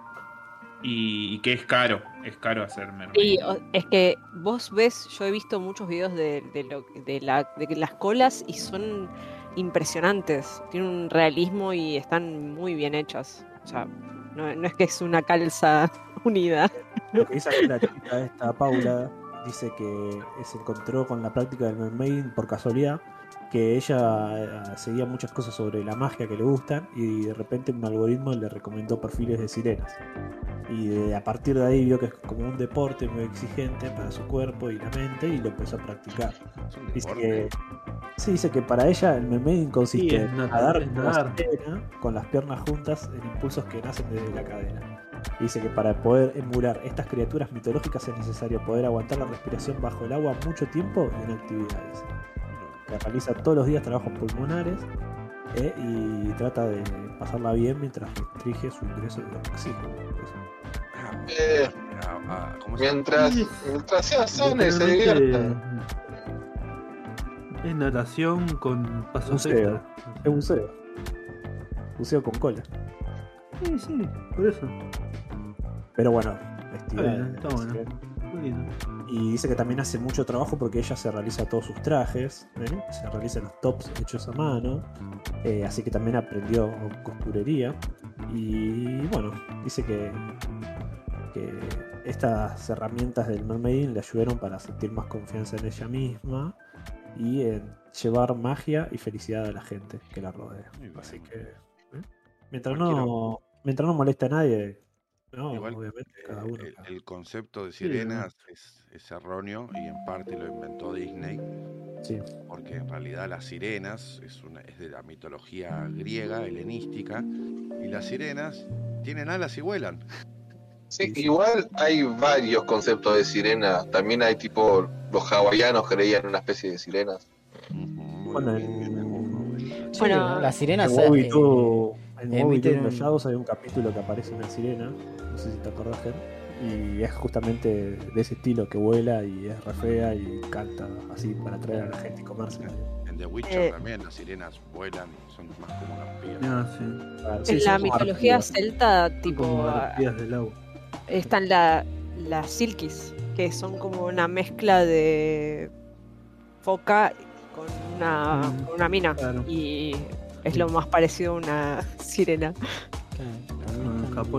y, y que es caro, es caro hacer mermaid. Y o- es que vos ves, yo he visto muchos videos de, de, lo- de la- de las colas y son impresionantes. Tienen un realismo y están muy bien hechas. O sea, no, no es que es una calza unida. Lo que dice aquí la chica esta, Paula, dice que se encontró con la práctica del mermaiding por casualidad, que ella eh, seguía muchas cosas sobre la magia que le gustan y de repente un algoritmo le recomendó perfiles de sirenas. Y de- a partir de ahí vio que es como un deporte muy exigente para su cuerpo y la mente y lo empezó a practicar. Dice que, sí, dice que para ella el mermaiding consiste Sí, en nadar, nadar sirena, con las piernas juntas en impulsos que nacen desde la cadera. Dice que para poder emular estas criaturas mitológicas es necesario poder aguantar la respiración bajo el agua mucho tiempo y en actividades. Que realiza todos los días trabajos pulmonares eh, y trata de pasarla bien mientras restringe su ingreso de oxígeno. Eh, mientras, mientras sea y se divierta. Es natación con pasos Buceo. extra. Es buceo. Buceo con cola. Sí, sí, por eso. Pero bueno, Está bien, vestida. está bueno. Y dice que también hace mucho trabajo porque ella se realiza todos sus trajes, ¿eh? se realiza los tops hechos a mano, eh, así que también aprendió costurería. Y bueno, dice que, que estas herramientas del mermaiding le ayudaron para sentir más confianza en ella misma y en llevar magia y felicidad a la gente que la rodea. Así que, ¿eh? mientras Cualquiera- no, mientras no moleste a nadie, no, Igual, obviamente Eh, cada uno. el, el concepto de sirenas es, es erróneo y en parte lo inventó Disney, Sí. porque en realidad las sirenas es, una, es de la mitología griega, helenística, y las sirenas tienen alas y vuelan. Sí, igual hay varios conceptos de sirena. También hay tipo, los hawaianos creían en una especie de sirenas. Bueno, Bueno, las sirenas eh, en emiten un- los Shadows hay un capítulo que aparece una sirena, no sé si te acordás, Ger, y es justamente de ese estilo que vuela y es re fea y canta así para atraer a la gente y comérsela. En The Witcher Eh. también las sirenas vuelan, son más como unas pías. Ah, sí. Claro, sí, En la mitología arpías. celta, tipo, ah, arpías del están la, las silkis, que son como una mezcla de foca con una, Mm, con una mina. claro. Y es lo más parecido a una sirena.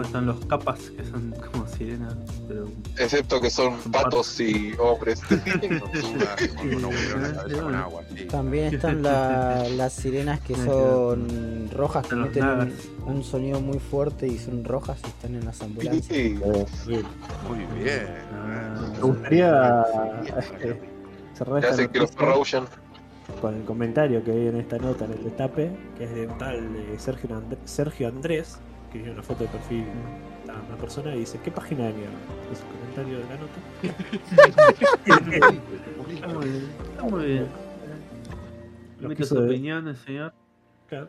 están- los capas que son como sirenas, pero Excepto que son patos y hombres. También están la- las sirenas que son rojas, que emiten un, un sonido muy fuerte y son rojas y están en las ambulancias. Sí. Sí. Muy bien. Me gustaría eh, cerrar Que esta hacen que los. Con el comentario que hay en esta nota en el destape, que es de un tal eh, Sergio, And- Sergio Andrés, que tiene una foto de perfil a una persona y dice, ¿qué página de mierda? Es el comentario de la nota. Está muy bien. Está muy bien. Quiso sus de- opiniones, señor. Claro.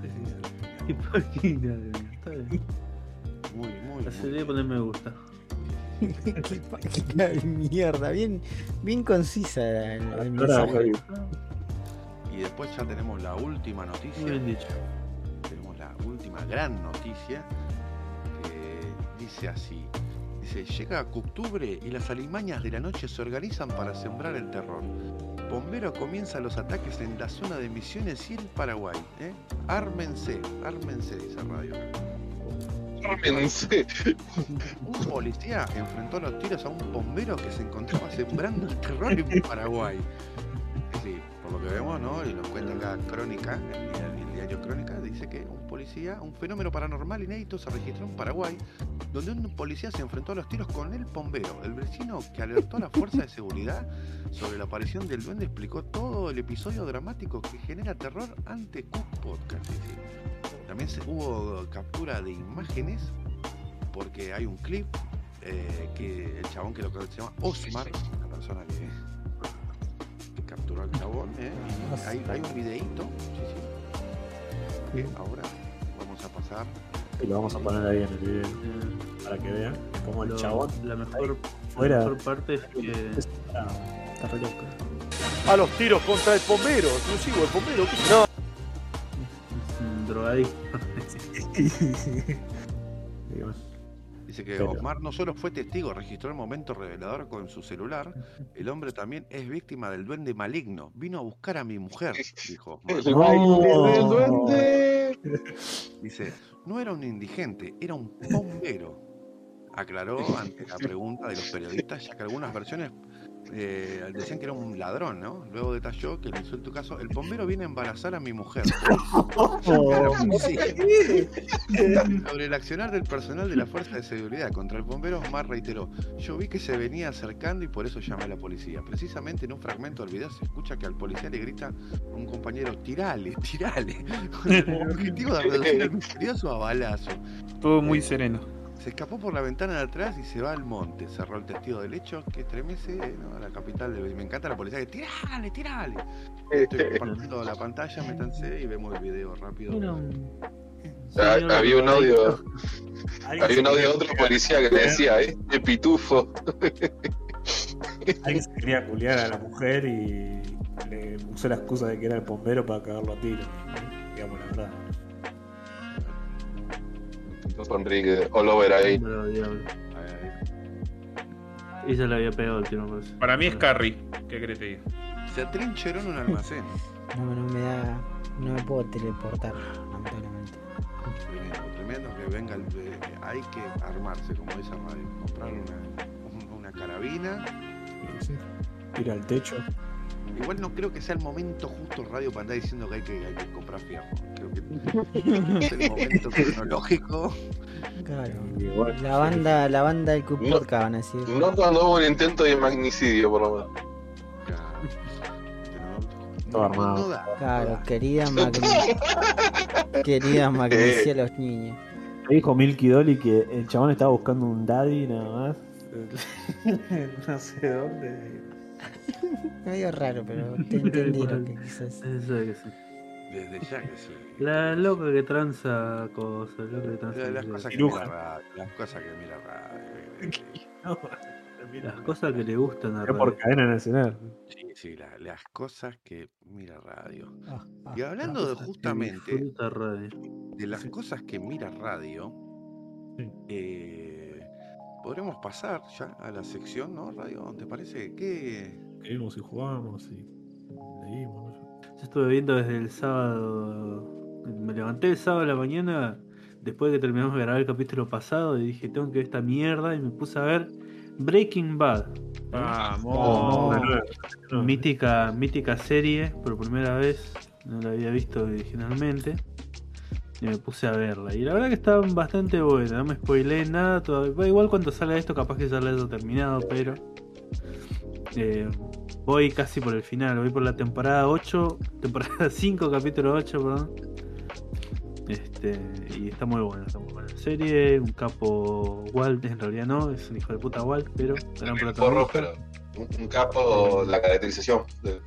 Sí, sí. ¿Qué página? Está bien. Muy, muy, Así muy de poner me gusta. Qué página de mierda, bien, bien concisa el, el Ahora, mensaje. Y después ya tenemos la última noticia. Muy bien dicho. Tenemos la última gran noticia que dice así. Dice, llega octubre y las alimañas de la noche se organizan para sembrar el terror. Bombero comienza los ataques en la zona de Misiones y el Paraguay. ¿eh? Ármense, ármense, dice Radio. Ármense. Un policía enfrentó los tiros a un bombero que se encontraba sembrando el terror en Paraguay. Sí, por lo que vemos, ¿no? Y lo cuenta acá Crónica, el, dia- el diario Crónica, dice que un policía, un fenómeno paranormal inédito se registró en Paraguay, donde un policía se enfrentó a los tiros con el bombero. El vecino que alertó a la fuerza de seguridad sobre la aparición del duende explicó todo el episodio dramático que genera terror ante Cook Podcast. También se, hubo captura de imágenes porque hay un clip eh, que el chabón que lo que se llama Osmar, la persona que, que capturó al chabón, ¿eh? y hay, hay un videíto, sí, sí, que ahora vamos a pasar. Y lo vamos a poner ahí en el video Eh, para que vean cómo el chabón la mejor, fuera. la mejor parte es que está, está re loco. A los tiros contra el bombero, exclusivo el bombero. No, es un drogadicto. Bueno, Dice que Pero- Osmar no solo fue testigo, registró el momento revelador con su celular, el hombre también es víctima del duende maligno. Vino a buscar a mi mujer, dijo Osmar. El duende. Dice, no era un indigente, era un bombero. Aclaró ante la pregunta de los periodistas, ya que algunas versiones eh, decían que era un ladrón, ¿no? Luego detalló que en su caso, el bombero viene a embarazar a mi mujer. Sí. Sobre el accionar del personal de la Fuerza de Seguridad contra el bombero, Omar reiteró, yo vi que se venía acercando y por eso llamé a la policía. Precisamente en un fragmento del video se escucha que al policía le grita a un compañero, tirale, tirale, con el objetivo de reducir el misterioso a balazo. Todo muy sereno. Se escapó por la ventana de atrás y se va al monte. Cerró el testigo del hecho que estremece ¿no? a la capital. De... Me encanta la policía que tirale, tirale. Estoy compartiendo la pantalla, métanse y vemos el video rápido. Ah, señor había un audio, había un audio de otro policía que le decía, eh, de pitufo. Alguien se quería culiar a la mujer y le usó la excusa de que era el bombero para cagarlo a tiro. Digamos la verdad. Con Enrique, all over ahí. Ahí. Ella le había pegado el tiro, parece. Para mí es Carrie. ¿Qué crees que te diga? Se atrincheró en un almacén. No, no me da. No me puedo teleportar, lamentablemente. Tremendo, tremendo que venga el. eh, hay que armarse, como dice Radio. Comprar una, un- una carabina. Y sí, Ir al techo. Igual no creo que sea el momento justo radio para andar diciendo que hay que, hay que comprar fierro. Creo que es el momento tecnológico. Claro. Igual, La banda, la banda del Club No. Podcast van a decir. No cuando hubo un intento de magnicidio, por lo menos. Claro. No, no, armado. no da. Claro, querida Magni. querida Magnicia a los niños. Me dijo Milky Dolly que el chabón estaba buscando un daddy nada más. no sé dónde. Medio raro, pero te entendí lo que. Eso es sí. Desde ya que sí. La loca que tranza cosas, loca que tranza. La- Las cosas. que mira radio. Las cosas que mira radio. No, Las cosas que le gustan a es por Radio. cadena nacional. Sí, sí, la- las cosas que mira radio. Ah, ah, Y hablando de justamente radio. de las cosas que mira radio, Sí. eh, podremos pasar ya a la sección, ¿no? Radio, ¿te parece? ¿Qué? Y jugamos y leímos. ¿no? Yo estuve viendo desde el sábado. Me levanté el sábado a la mañana, después de que terminamos de grabar el capítulo pasado, y dije, tengo que ver esta mierda, y me puse a ver Breaking Bad. Vamos. Oh. No, mítica, mítica serie, por primera vez, no la había visto originalmente. Y me puse a verla. Y la verdad que está bastante buena, no me spoileé nada. todavía- igual cuando salga esto, capaz que ya la haya terminado, pero. eh, voy casi por el final, voy por la temporada 8, temporada 5, capítulo 8, perdón. Este, y está muy buena, está muy buena la serie. Un capo Walt, en realidad no, es un hijo de puta Walt, pero gran Porro, protagonista. pero un, un capo, la caracterización. de-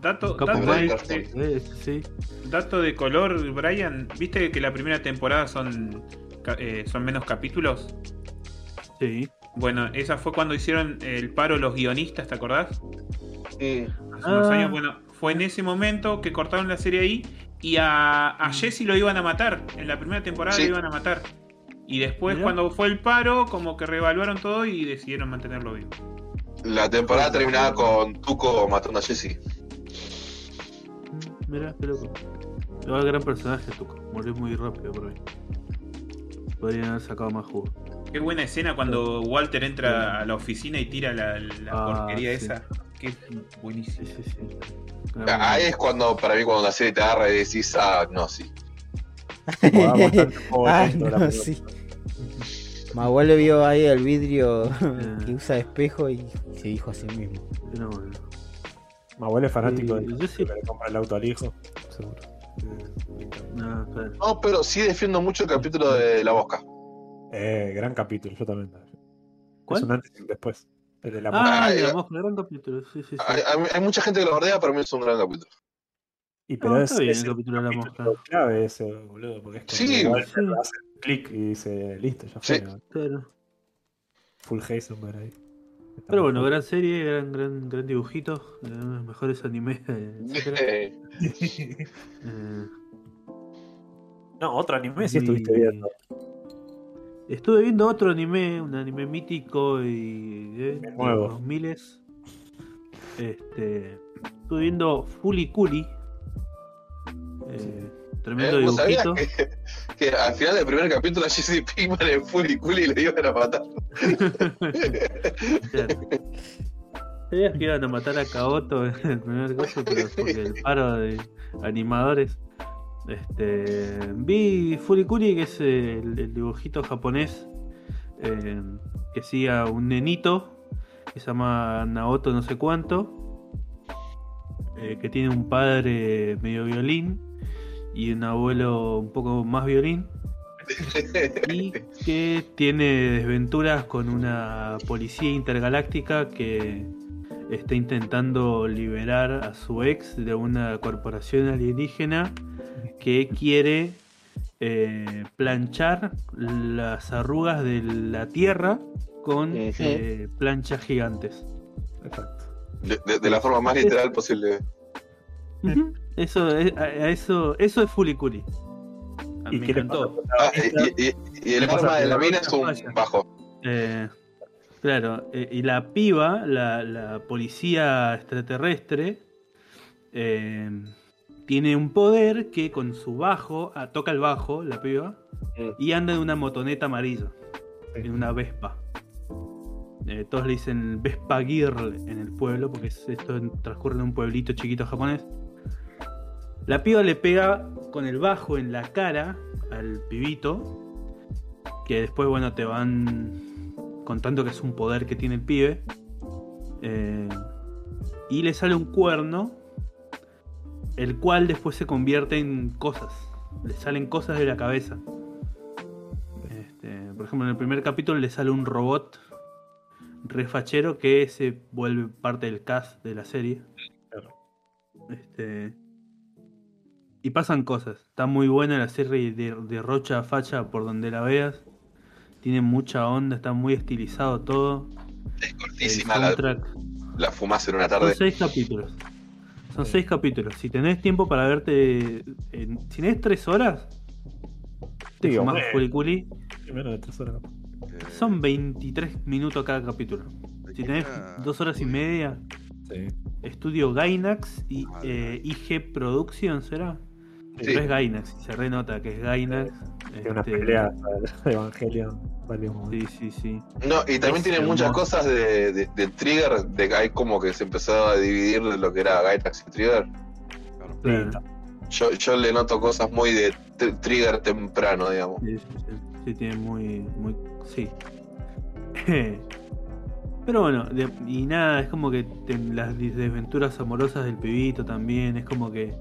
Dato, Capo dato, de, Eh, sí, dato de color, Brian. ¿Viste que la primera temporada son, eh, son menos capítulos? sí. Bueno, esa fue cuando hicieron el paro los guionistas, ¿te acordás? Mm. Hace unos Ah. años, bueno, fue en ese momento que cortaron la serie ahí y a, a Jesse lo iban a matar. En la primera temporada Sí. lo iban a matar. Y después, Mirá. cuando fue el paro, como que reevaluaron todo y decidieron mantenerlo vivo. La temporada terminaba con Tuco matando a Jesse. Mira, qué loco. Igual gran personaje, Tuco. Murió muy rápido por ahí. Podrían haber sacado más jugo. Qué buena escena cuando Walter entra a la oficina y tira la, la Ah, porquería sí. esa. Qué buenísimo. Sí, sí, sí. Ahí es cuando, para mí, cuando la serie te agarra y decís, ah, no, sí. Ah, no, sí. Mi abuelo vio ahí el vidrio Eh. que usa espejo y se dijo a sí mismo. Pero bueno. Mi abuelo es fanático Sí, de yo sí. que le compra el auto al hijo. Seguro. No, claro. No, pero sí defiendo mucho el capítulo de La Mosca. Eh, gran capítulo, yo también. ¿Cuál? Es un antes y un después. El de la Ah, Ah, la mosca, gran capítulo. Sí, sí, sí. Hay, hay- hay mucha gente que lo bordea, pero a mí es un gran capítulo. Y pero No, es, bien es el capítulo de la mosca. clave ese, boludo, porque es Sí. igual Sí. hace clic y dice, listo, ya Sí. fue. ¿no? Claro. Full Heisenberg ahí. Está Pero bueno, gran serie, gran, gran, gran dibujitos, eh, los mejores animes, eh, No, otro anime sí estuviste viendo. Estuve viendo otro anime, un anime mítico y eh, de los miles. Este, estuve viendo Fully Cooly. Eh, tremendo eh, ¿Vos sabías dibujito. que, que al final del primer capítulo a Jesse Pinkman en Full y Cool y le iban a matar? Claro. Sabías que iban a matar a Kaoto en el primer caso, pero porque el paro de animadores. Este, vi Furikuri, que es el, el dibujito japonés eh, que sigue a un nenito que se llama Naoto no sé cuánto, eh, que tiene un padre medio violín y un abuelo un poco más violín. y que tiene desventuras con una policía intergaláctica que está intentando liberar a su ex de una corporación alienígena que quiere eh, planchar las arrugas de la Tierra con eh, planchas gigantes. Exacto. De, de- de la forma más literal posible. Eso, es, eso, eso es Fuliculi. A mí ¿Y me qué le encantó. Ah, y, y- y el arma de la mina es un bajo. Eh, claro, eh, y la piba, la, la policía extraterrestre, eh, tiene un poder que con su bajo, ah, toca el bajo, la piba, Mm. y anda en una motoneta amarilla, Sí. en una Vespa. Eh, todos le dicen Vespa Girl en el pueblo, porque es- esto en- transcurre en un pueblito chiquito japonés. La piba le pega con el bajo en la cara al pibito, que después, bueno, te van contando que es un poder que tiene el pibe. Eh, y le sale un cuerno, el cual después se convierte en cosas. Le salen cosas de la cabeza. Este, por ejemplo, en el primer capítulo le sale un robot refachero que se vuelve parte del cast de la serie. Claro. Este, y pasan cosas. Está muy buena la serie de, de Rocha a Facha por donde la veas. Tiene mucha onda, está muy estilizado todo. Es cortísima la, soundtrack. la fumás en una Son tarde. seis capítulos. Son Sí. seis capítulos. Si tenés tiempo para verte. en- si tenés tres horas, te Sí, fumás. Fuliculi. Sí, menos de tres horas. Eh, Son 23 minutos cada capítulo. Si tenés dos horas y media, Sí. estudio Gainax y eh, IG Production, ¿será? Sí. Pero es Gainax, y se renota que es Gainax. Tiene unas Este, peleas de Evangelion. Vale un Sí, sí, sí. No, y también Es tiene hermoso. muchas cosas de, de- de Trigger, de que hay como que se empezó a dividir de lo que era Gainax y Trigger. claro. Yo, yo le noto cosas muy de tr- Trigger temprano, digamos. Sí, sí, sí. Sí, tiene muy. muy sí. Pero bueno, de- y nada, es como que te- las desventuras amorosas del pibito también, es como que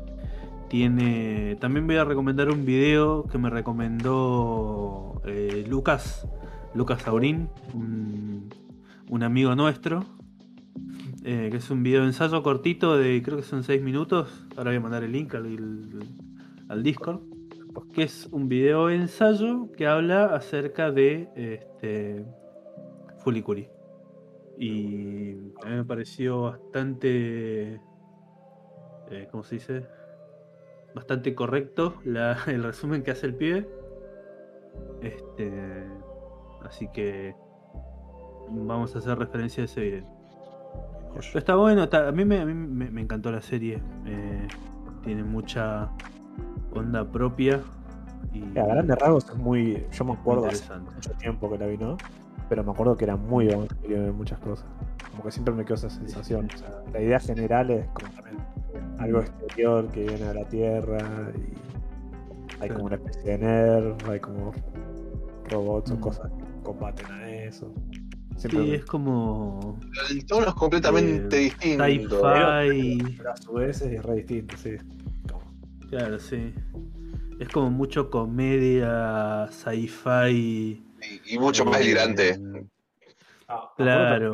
tiene... También voy a recomendar un video que me recomendó eh, Lucas, Lucas Saurín, un, amigo nuestro, eh, que es un video de ensayo cortito de creo que son 6 minutos, ahora voy a mandar el link al, al Discord que es un video ensayo que habla acerca de este Fuliculi. Y a mí me pareció bastante. eh, ¿Cómo se dice? Bastante correcto la- el resumen que hace el pibe. Este. Así que. Vamos a hacer referencia a ese video. Pero está bueno, está- a mí, me, a mí me- me encantó la serie. eh, tiene mucha onda propia. Y A grandes rasgos es muy. Yo me acuerdo hace mucho tiempo que la vi, ¿no? Pero me acuerdo que era muy Evangelion en muchas cosas. Como que siempre me quedó esa sensación. O sea, la idea general es como también algo exterior que viene a la Tierra y hay como una especie de nerf, hay como robots o Mm. cosas que combaten a eso. Siempre Sí, me- es como El tono es completamente Eh, distinto. sci-fi. pero a su vez es re distinto, sí. Claro, sí. Es como mucho comedia, sci-fi. Y, y mucho más delirante. Claro.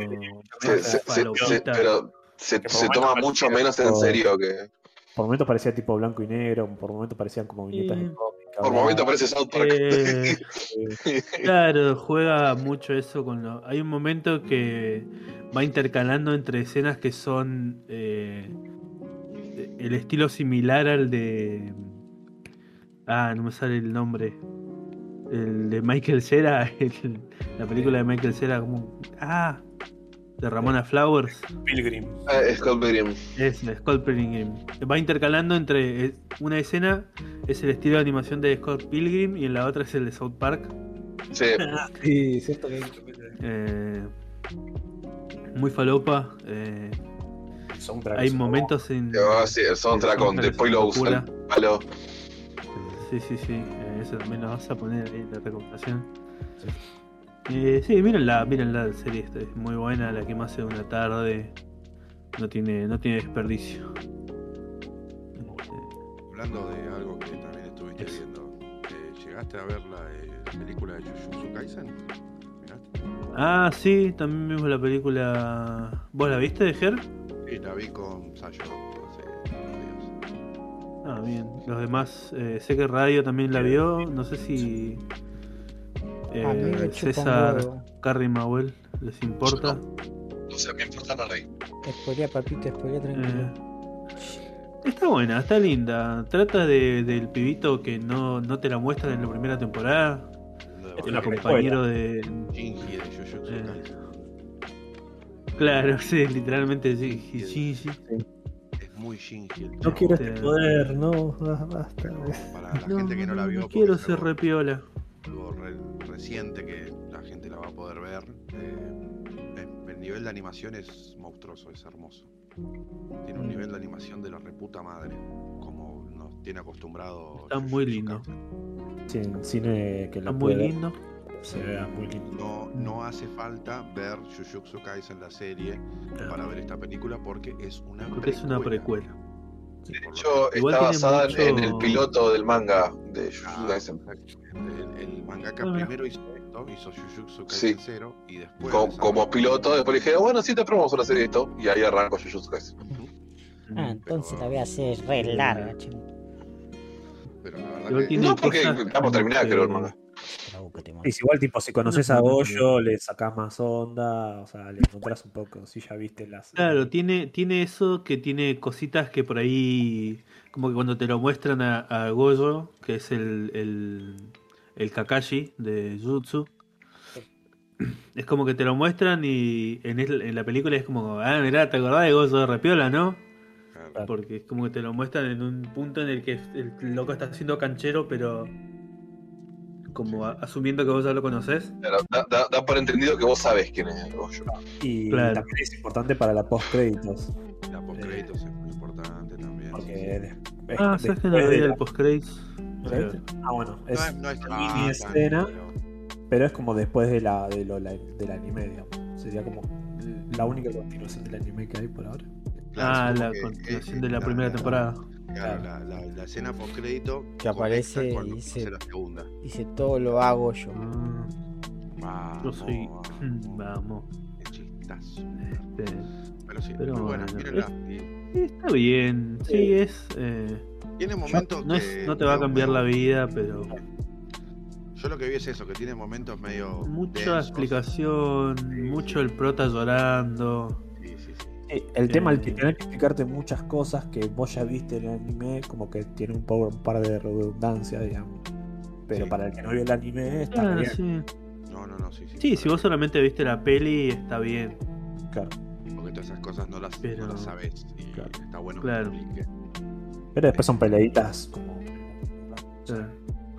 Se- se- se- Falopita. se- pero se, toma mucho menos en serio que. Por momentos parecía tipo blanco y negro, por momentos parecían como viñetas de cómic. Por momentos parece South Park. Eh, eh, claro, juega mucho eso con lo. Hay un momento que va intercalando entre escenas que son eh, el estilo similar al de. Ah, no me sale el nombre. El de Michael Cera, el- la película de Michael Cera, como. Ah, de Ramona Flowers. Pilgrim. Ah, Scott Pilgrim. Es Scott Pilgrim. Va intercalando entre una escena es el estilo de animación de Scott Pilgrim y en la otra es el de South Park. Sí, Sí, cierto que Eh, muy falopa. eh, hay es momentos en. Ah, sí, el soundtrack con es Poilos locura. al palo. Sí, sí, sí. eh, eso también lo vas a poner ahí en la recomendación. Eh, sí, mírenla, mírenla, la serie esta es muy buena, la que más hace una tarde. No tiene, no tiene desperdicio. Hablando de algo que también estuviste Eso. viendo, eh, ¿llegaste ¿Llegaste a ver la, eh, la película de Jujutsu Kaisen? ¿Miraste? Ah, sí, también vimos la película. ¿Vos la viste de Ger? Sí, la vi con Sayo. Ah, bien. Los demás, eh, sé que Radio también la vio. No sé si eh, A mí me chupa un César. Carrie Mauel les importa. No sé, me importa no leí. Spoilea, papito, spoilea tranquilo. Eh, está buena, está linda. Trata de, del pibito que no, no te la muestran en la primera temporada. Es El compañero de. Shinji de Jujutsu Eh. Claro, sí, literalmente sí. sí, sí, sí. Es muy Shinji el No quiero Sí. este poder, no, basta. Para la gente que no la vio, no quiero ser repiola. Algo re- reciente que la gente la va a poder ver. eh, el, el nivel de animación es monstruoso, es hermoso. Tiene un nivel de animación de la reputa madre, como nos tiene acostumbrado. Está muy lindo. Sí, en cine que Está muy lindo. Se vea muy lindo. No, no hace falta ver Jujutsu Kaisen la serie para ver esta película porque es una Porque es una precuela. Sí, De hecho, Igual está basada mucho- en el piloto del manga de Jujutsu Ah, Kaisen. exactamente. El, el mangaka primero hizo esto, hizo Jujutsu Sí. Kaisen 0 y después. Como piloto, después dije, bueno, sí te probamos una serie de esto. Y ahí arranco Jujutsu Kaisen. Ah, entonces la voy a hacer re larga. Pero la verdad que- No, porque como terminada, que- creo, el manga. Bravo que te Es igual, tipo, si conoces No, a Goyo, le sacás más onda, o sea, le encontrás un poco, si ya viste las... Claro, tiene, tiene eso que tiene cositas que por ahí, como que cuando te lo muestran a, a Gojo, que es el, el, el Kakashi de Jutsu, es como que te lo muestran y en, el- en la película es como, ah, mirá, ¿te acordás de Gojo de Repiola, no? Porque es como que te lo muestran en un punto en el que el loco está haciendo canchero, pero como a- asumiendo que vos ya lo conocés. Claro, Da, da- da por entendido que vos sabés quién es Goyo. Y Claro. también es importante para la post créditos, La postcréditos es muy importante también. porque sí, sí. de- Ah, es- ¿sabes que no la- el la viste? Ah, bueno, es, No es, no es una tan- mini escena, pero- pero es como después de la, de lo, la- del anime, digamos. Sería como la única continuación del anime que hay por ahora. claro, Ah, la continuación eh, de la primera temporada. Claro, la, la, la escena postcrédito Que aparece y dice- la segunda. Dice, todo lo hago yo. Vamos, yo soy. vamos, qué chistazo. Este, Pero sí, Pero muy buena, bueno. Y Está bien, sí, es. eh, Tiene momentos no, es- que no te va a medio- cambiar la vida, pero Yo lo que vi es eso, que tiene momentos medio. mucha densos. explicación, mucho el prota llorando. Sí, sí, sí. Sí, el tema Eh. el que tener que explicarte muchas cosas que vos ya viste en el anime, como que tiene un, poco- un par de redundancias, digamos. Pero Sí. para el que no vio el anime, está bien. sí. No, no, no, sí, sí. Sí, si vos solamente viste la peli, está bien. Claro. Porque todas esas cosas no las, Pero- no las sabes. Y Claro. está bueno Claro. que te explique. Pero después son peleitas como. Claro,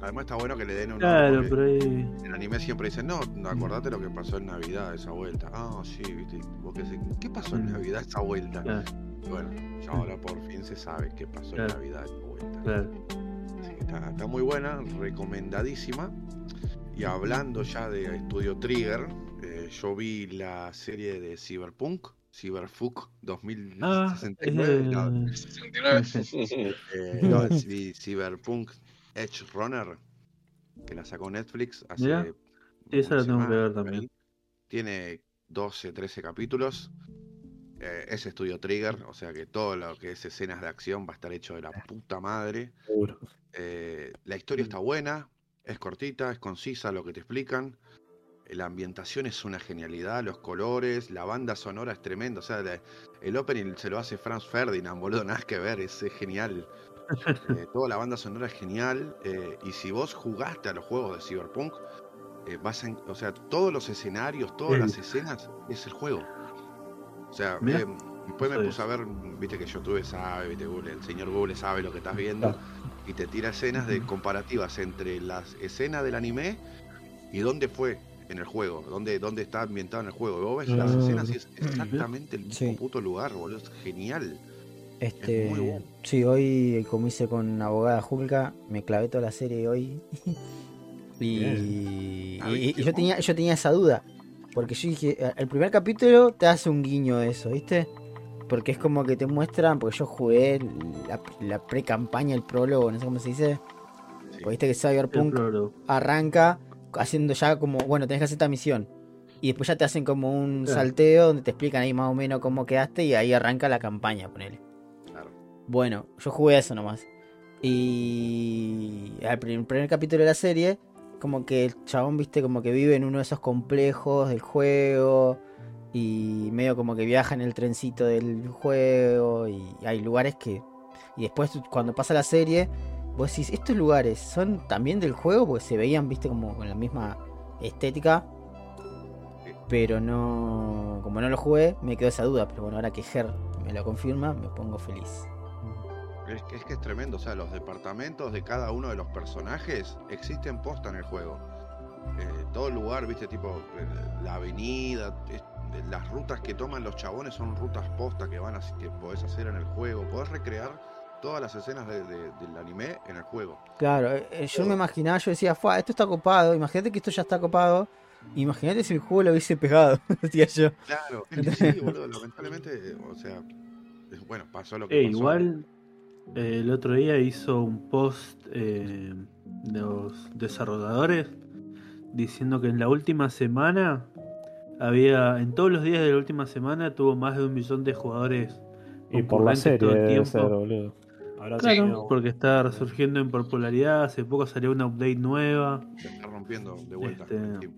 Además está bueno que le den un Claro, pero ahí. En el anime siempre dicen, no, no, acordate lo que pasó en Navidad esa vuelta. Ah, sí, viste. Vos qué, ¿qué pasó en. Navidad esa vuelta? Claro, Y Bueno, ya ahora por fin se sabe qué pasó Claro. en Navidad esa vuelta. claro. Así que está, está muy buena, recomendadísima. Y hablando ya de Estudio Trigger, eh, yo vi la serie de Cyberpunk, Cyberfuck Ah, 2069. no, eh, 69. eh, no, vi Cyberpunk Edge Runner, que la sacó Netflix hace. Mirá, esa la tengo que ver también. Tiene 12, 13 capítulos. Eh, es estudio Trigger, o sea que todo lo que es escenas de acción va a estar hecho de la puta madre. Eh, la historia está buena, es cortita, es concisa lo que te explican. La ambientación es una genialidad, los colores, la banda sonora es tremenda. O sea, la- el opening se lo hace Franz Ferdinand, boludo, nada que ver, es, es genial. Eh, toda la banda sonora es genial. eh, y si vos jugaste a los juegos de Cyberpunk, eh, vas a, en- o sea, todos los escenarios, todas las escenas, es el juego. O sea, eh, después me puse a ver, viste que YouTube sabe, viste, Google, el señor Google sabe lo que estás viendo Claro. y te tira escenas de comparativas entre las escenas del anime y dónde fue en el juego, dónde, dónde está ambientado en el juego. Y vos ves las Ah, escenas y es exactamente el mismo Sí. puto lugar, boludo. Es genial. Este, Es muy bueno. sí, hoy como hice con abogada Julka, me clavé toda la serie hoy. y, Ah, y- yo tenía, yo tenía esa duda. Porque yo dije, "Eh, el primer capítulo te hace un guiño de eso, ¿viste? Porque es como que te muestran, porque yo jugué la, la pre-campaña, el prólogo, no sé cómo se dice. Sí. Porque viste que Cyberpunk arranca haciendo ya como, bueno, tenés que hacer esta misión. Y después ya te hacen como un salteo donde te explican ahí más o menos cómo quedaste y ahí arranca la campaña, ponele. Bueno, yo jugué eso nomás. Y al prim- primer capítulo de la serie, como que el chabón, viste, como que vive en uno de esos complejos del juego. Y medio como que viaja en el trencito del juego. Y hay lugares que. Y después cuando pasa la serie, vos decís, estos lugares son también del juego, porque se veían, viste, como con la misma estética. Pero no. Como no lo jugué, me quedó esa duda. Pero bueno, ahora que Ger me lo confirma, me pongo feliz. Es que, es que es tremendo, o sea, los departamentos de cada uno de los personajes existen posta en el juego. Eh, todo el lugar, viste, tipo eh, la avenida, es- las rutas que toman los chabones son rutas posta que van así que podés hacer en el juego. Podés recrear todas las escenas de- de- del anime en el juego. Claro, eh, eh, yo me imaginaba, yo decía, Fua, esto está copado. Imagínate que esto ya está copado. Imagínate si el juego lo hubiese pegado, decía yo. Claro, es que sí, boludo, lamentablemente, o sea, es- bueno, pasó lo que Eh, pasó. igual eh, el otro día hizo un post eh, de los desarrolladores diciendo que en la última semana había, en todos los días de la última semana tuvo más de un millón de jugadores Y por la serie todo el tiempo. ser, boludo. Habrá Claro, porque está resurgiendo en popularidad, hace poco salió una update nueva, Se está rompiendo de vuelta. Este, en Steam.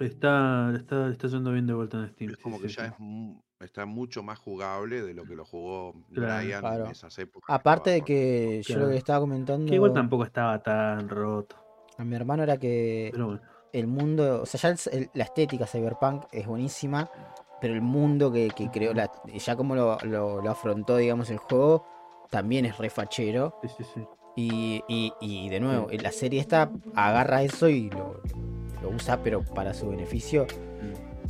está, está, está yendo bien de vuelta en Steam. Es como sí, que sí, ya es está mucho más jugable de lo que lo jugó Claro, Brian claro. en esas épocas. que Aparte de que yo lo que estaba comentando Que igual tampoco estaba tan roto, a mi hermano era que pero bueno. el mundo, o sea, ya el- el- la estética cyberpunk es buenísima, pero el mundo que, que creó, la, ya como lo, lo- lo afrontó, digamos, el juego, también es refachero. Sí, sí, sí. Y, y, y de nuevo, la serie esta agarra eso y lo, lo usa, pero para su beneficio.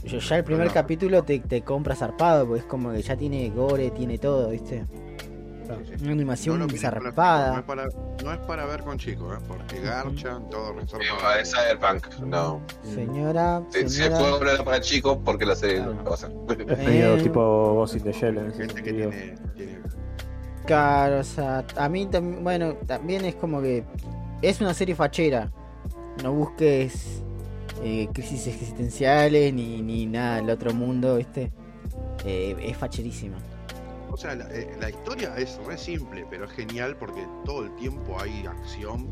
Yo ya el primer capítulo te, te compra zarpado, porque es como que ya tiene gore, tiene todo, ¿viste? Sí, sí. Una No animación lo No es, zarpada. para, no es para ver con chicos, ¿eh? porque garchan, todo resarpado. Es Cyberpunk, no. Señora, Si, si el juego no era para chicos, porque la serie Claro. no pasa. Es medio Eh, tipo Ghost in the Shell en ese Gente que tiene, tiene- Claro, o sea, a mí también, bueno, también es como que es una serie fachera. No busques eh, crisis existenciales ni, ni nada del otro mundo, ¿viste? Eh, es facherísima. O sea, la, eh, la historia es re simple, pero es genial porque todo el tiempo hay acción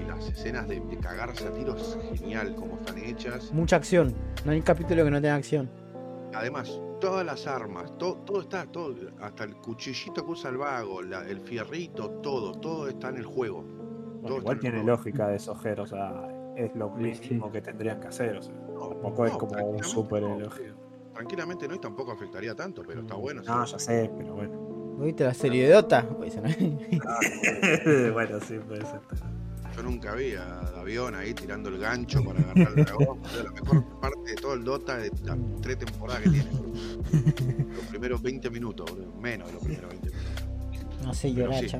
y las escenas de, de cagarse a tiros es genial como están hechas. Mucha acción. No hay capítulo que no tenga acción. Además, todas las armas, to- todo está, todo, hasta el cuchillito que usa el vago, la- el fierrito, todo, todo está en el juego. Bueno, todo igual en tiene juego. lógica de esos o sea, es lo sí. mismo que tendrían que hacer, o sea, No, tampoco es como un super no, elogio. Tranquilamente no y tampoco afectaría tanto, pero está bueno. No, sí. ya sé, pero bueno. ¿Viste la serie de Dota? Pues, ¿no? bueno, sí, puede ser. Yo nunca vi a Davión ahí tirando el gancho para agarrar al dragón. Es la mejor parte de todo el Dota de las tres temporadas que tiene. Los primeros 20 minutos, boludo. Menos de los primeros 20 minutos. No sé llorar, sí.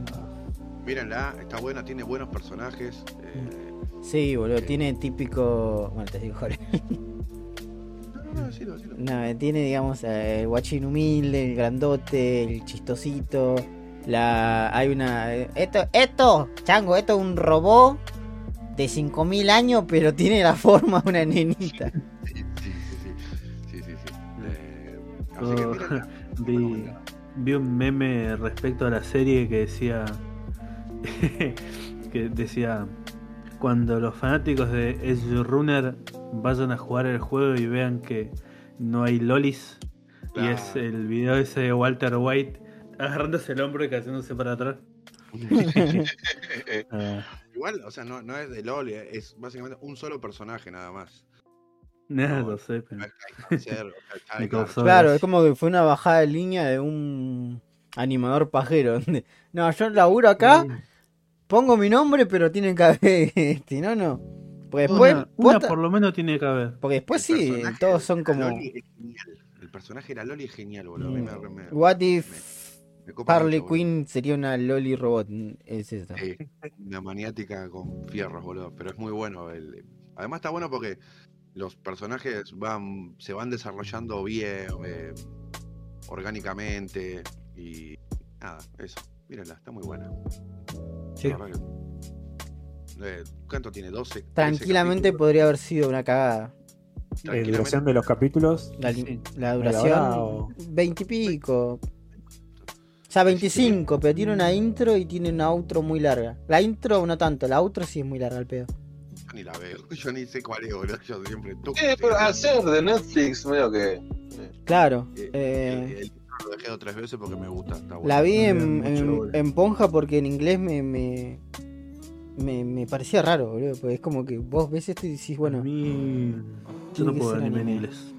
Mírenla, está buena, tiene buenos personajes. eh, Sí, boludo, tiene típico. Bueno, te digo, joder. No, no, decilo, decilo. No, tiene, digamos, el guachín humilde, el grandote, el chistosito. La. Hay una. Esto, esto, chango, esto es un robot de 5000 años, pero tiene la forma de una nenita. Sí, sí, sí, sí. sí, sí, sí. Eh, así que Oh, vi, vi un meme respecto a la serie que decía que decía cuando los fanáticos de Edge Runner vayan a jugar el juego y vean que no hay lolis y es el video ese de Walter White agarrándose el hombro y cayéndose para atrás. Ah, Igual, o sea, no, no es de LOL, eh, es básicamente un solo personaje nada más. Nada, No, lo sé, pero No claro. es como que fue una bajada de línea de un animador pajero. No, yo laburo acá, pongo mi nombre, pero tienen que haber este, no, no. Porque después, Una, una posta- por lo menos tiene que haber. porque después El sí, todos son como. Loli es genial. El personaje de la Loli es genial, boludo. A mí me, me- What if me Harley. Quinn sería una Loli robot? Es eso. Sí, una maniática con fierros, boludo. Pero es muy bueno. El... Además está bueno porque los personajes van, se van desarrollando bien, eh, orgánicamente. Y nada, eso. Mírenla, está muy buena. Sí. Eh, ¿cuánto tiene? 12. 13 Tranquilamente podría haber sido una cagada. ¿La duración de los capítulos? La, Sí. la ¿Media hora duración, o- 20 y pico. O sea, 25, pero tiene una intro y tiene una outro muy larga. La intro no tanto, la outro sí es muy larga al pedo. Yo ni la veo. Yo ni sé cuál es, boludo. Yo siempre. tuc, Eh, pero ser de Netflix, medio que. Claro. Eh, eh, el- el libro lo dejé dos tres veces porque me gusta. Está bueno. la vi no en, en, Ponja porque en inglés me, me, me, me parecía raro, boludo. Porque es como que vos ves esto y decís, Bueno, a bueno, mí. Yo tiene no que puedo ser ver anime en inglés.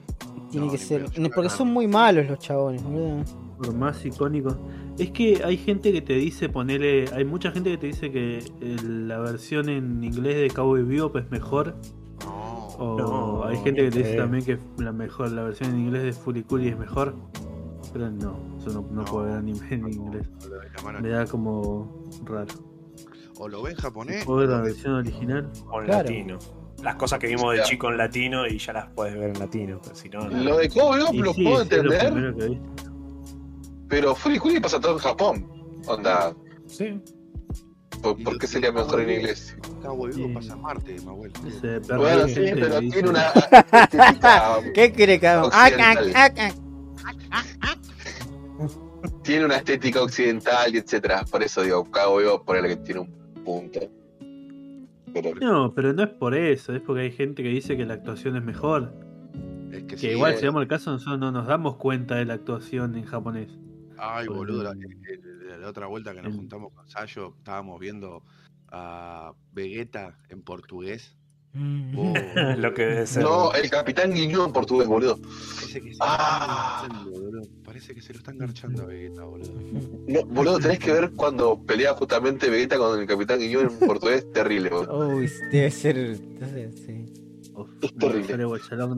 tiene No, que ser. Porque son muy malos los chabones, boludo. Por más icónico. Es que hay gente que te dice ponerle. Hay mucha gente que te dice que el- la versión en inglés de Cowboy Bebop es mejor. No. O No, hay gente que te dice creo. también que la mejor la versión en inglés de Fully Cooley es mejor. Pero no, yo no, no puedo ver anime en inglés. Me da como raro. O lo ve en japonés. ¿Puedo ver o la lo ve- versión original? O en Claro. latino. Las cosas que vimos de chico en latino y ya las puedes ver en latino. Pero si no, no. Lo de Kobe Y lo sí, puedo lo entender, vi. pero Fully Cooley pasa todo en Japón. Onda, Sí. ¿por, por qué sería mejor en inglés? Cowboy Sí. pasa Marte, mi abuelo. Bueno, sí, pero tiene una ¿Qué quiere que tiene una estética occidental y etcétera. Por eso digo, Cowboy Bebop ponele que tiene un punto. Pero No, pero no es por eso, es porque hay gente que dice que la actuación es mejor. Es que, Que sí, igual, eh. si vamos al caso, nosotros no nos damos cuenta de la actuación en japonés. Ay, Por boludo, la, el- el- la otra vuelta que nos el- juntamos con Sayo, estábamos viendo a Vegeta en portugués. Oh, Lo que debe ser. no, el Capitán Guiñón en portugués, boludo. parece que se Ah. lo están garchando, boludo. Parece que se lo están garchando a Vegeta, boludo. No, boludo, tenés que ver cuando pelea justamente Vegeta con el Capitán Guiñón en portugués, terrible, boludo. Uy, debe ser. debe ser, sí. Uf, Es terrible.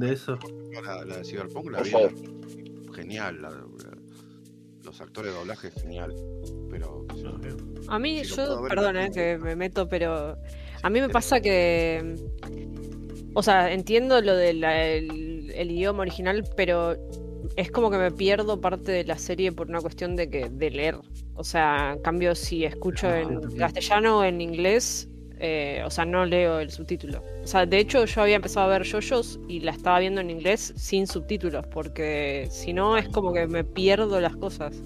de eso. La, la de Cyberpunk la vi. Genial. la- la- los actores de doblaje, genial. Pero. A mí, yo, perdón eh, que me meto, pero a mí me pasa que. O sea, entiendo lo del el, el idioma original, pero es como que me pierdo parte de la serie por una cuestión de que de leer. O sea, en cambio, si escucho Ah, en también. castellano o en inglés, eh, o sea, no leo el subtítulo. O sea, de hecho, yo había empezado a ver yoyos y la estaba viendo en inglés sin subtítulos, porque si no es como que me pierdo las cosas.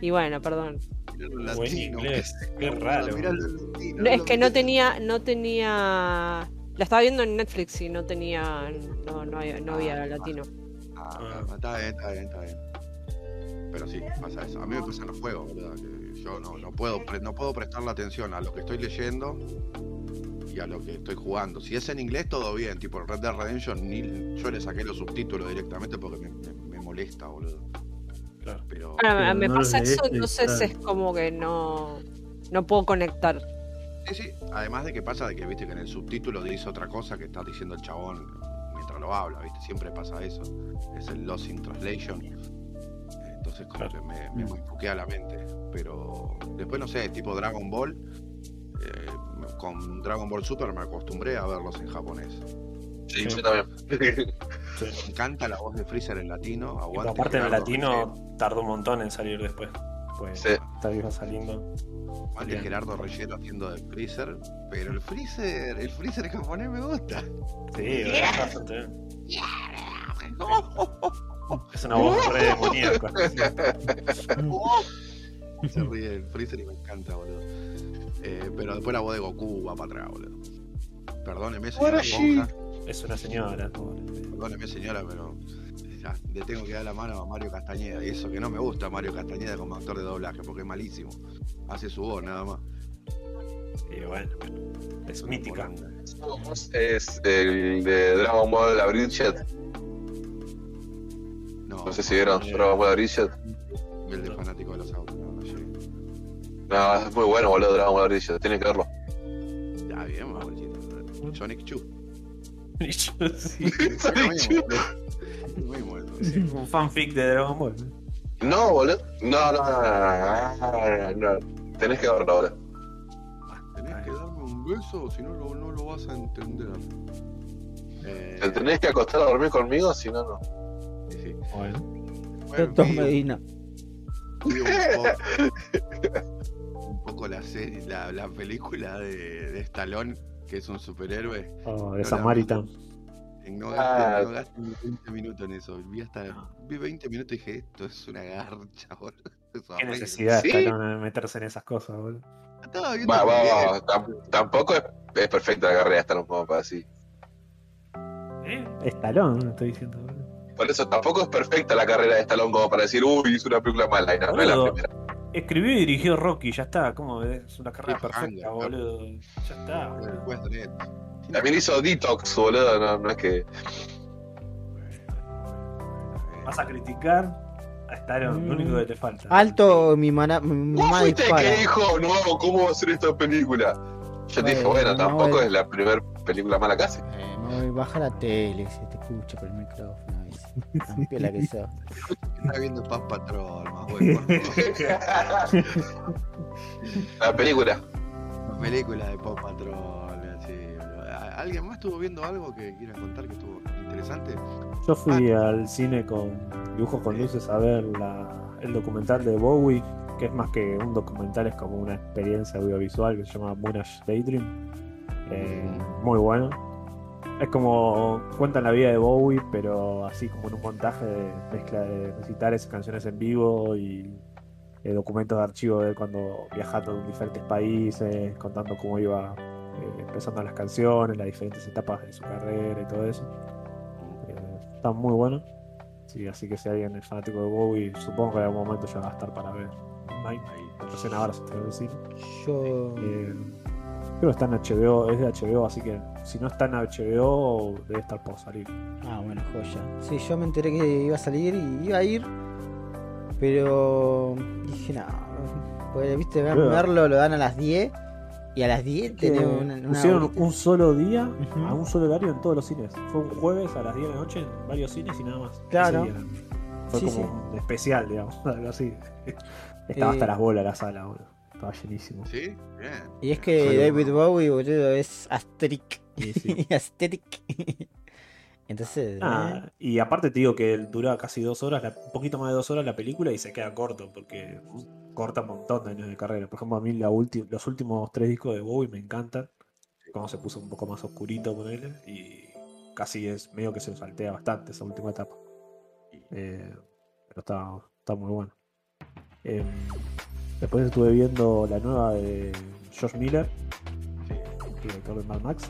Y bueno, perdón. Buen latino, inglés, qué raro. latino, No, es que no tenía, no tenía. La estaba viendo en Netflix y no tenía, no, no había, no había latino. Ah, está bien, está bien, está bien. Pero sí, pasa eso. A mí me pasa en los juegos, que yo no, no, puedo, pre- no puedo prestarle atención a lo que estoy leyendo y a lo que estoy jugando. Si es en inglés, todo bien. Tipo Red Dead Redemption, ni, yo le saqué los subtítulos directamente porque me, me- me molesta, boludo. Claro. Pero Ahora, Pero me no pasa eso, lees, entonces claro. es como que no, no puedo conectar. sí, sí. Además de que pasa de que viste que en el subtítulo dice otra cosa que está diciendo el chabón mientras lo habla, viste. Siempre pasa eso. Es el Lost in Translation. Entonces como Claro. que me, me enfoquea la mente. Pero después no sé, tipo Dragon Ball. eh, con Dragon Ball Super me acostumbré a verlos en japonés. Sí, Sí. yo también. Me encanta la voz de Freezer en latino. Y Aguante aparte en latino tardó un montón en salir después. Pues Sí. está iba saliendo. Aguante Bien. Gerardo Rellero haciendo de Freezer. Pero el Freezer, el Freezer japonés me gusta. Sí, es bastante bien. Es una voz re demoníaca. Se ríe el Freezer y me encanta, boludo. Eh, pero después la voz de Goku va para atrás, boludo. Perdóneme. Ponja. Es una señora. pobre. Perdóneme, señora, pero ya, le tengo que dar la mano a Mario Castañeda. Y eso que no me gusta Mario Castañeda como actor de doblaje, porque es malísimo. Hace su voz nada más. Y bueno, es mítica. Es el de Dragon Ball Abridged. No, No sé si vieron. Dragon Ball Abridged. el de fanático de los autos, no, no llegué. No, es muy bueno, boludo, Dragon Ball Abridged. Tienen que verlo. Ya bien, Mauricio. Sonic Chu. un fanfic de Dragon Ball. No, boludo. No, no, no, no. Tenés que verlo ahora. Tenés que darme un beso, si no no lo vas a entender. Eh, Te tenés que acostar a dormir conmigo, si no, no. sí, sí. Bueno, Bueno, Medina. vi un poco, un poco la serie, la, la película de, de Stallone que es un superhéroe. Oh, de No, Samaritan. No Ah. gastes, no gastes ni 20 minutos en eso. Vi hasta vi 20 minutos y dije, esto es una garcha, boludo. Qué necesidad ¿Sí? Stallone de meterse en esas cosas, boludo. Tam- Tampoco es, es perfecta la carrera hasta los como para así. ¿Eh? Stallone, estoy diciendo, boludo. Por eso tampoco es perfecta la carrera de Stallone como para decir, uy, hizo una película mala. Y no, no es la Boludo. primera. Escribió y dirigió Rocky, ya está. ¿Cómo ves? Es una carrera perfecta, boludo. Ya está. Boludo. También hizo Detox, boludo. No, no es que. Vas a criticar a Stallone, lo único que te falta. Alto, mi, mana, mi, mi ¿Vos mamá fuiste dispara. que dijo, no, ¿cómo va a ser esta película? Yo te dije, Bueno, bueno, no, tampoco es la primera película mala que hace. Eh, me voy, baja la tele, se te escucha por el micrófono. Tan piola que sos. Está viendo Paz Patrol, más bueno. La película. La película de Paz Patrol, así. ¿Alguien más estuvo viendo algo que quieran contar que estuvo interesante? Yo fui al cine con dibujos con luces a ver la- el documental de Bowie, que es más que un documental, es como una experiencia audiovisual que se llama Moonage Daydream. Eh, muy bueno. Es como cuentan la vida de Bowie, pero así como en un montaje de mezcla de recitales, canciones en vivo y eh, documentos de archivo de cuando viajando en diferentes países, contando cómo iba eh, empezando las canciones, las diferentes etapas de su carrera y todo eso. Eh, está muy bueno. Sí, así que si alguien es fanático de Bowie, supongo que en algún momento ya va a estar para ver. Recién ahora se cine. Yo. Creo que está en HBO, es de HBO, así que si no está en HBO, debe estar por salir. Ah, bueno, joya. Sí, yo me enteré que iba a salir y iba a ir. Pero dije, no. Pues, viste, verlo lo dan a las 10. Y a las 10 Que tenés una, una pusieron horita. un solo día a un solo horario en todos los cines. Fue un jueves a las 10 de la noche en varios cines y nada más. Claro. Fue Sí, como sí. especial, digamos, algo así. Estaba Eh, hasta las bolas la sala, boludo. Estaba llenísimo. ¿Sí? Bien. Y es que David Bowie, boludo, es asteric. Y sí. Aesthetic. Entonces. Ah, eh, y aparte te digo que dura casi dos horas, la- un poquito más de dos horas la película y se queda corto, porque corta un montón de años de carrera. Por ejemplo, a mí la ulti- los últimos tres discos de Bowie me encantan, como se puso un poco más oscurito con él, y casi es medio que se saltea bastante esa última etapa. Eh, pero está, está muy bueno. Eh, después estuve viendo la nueva de Josh Miller, director de Mad Max.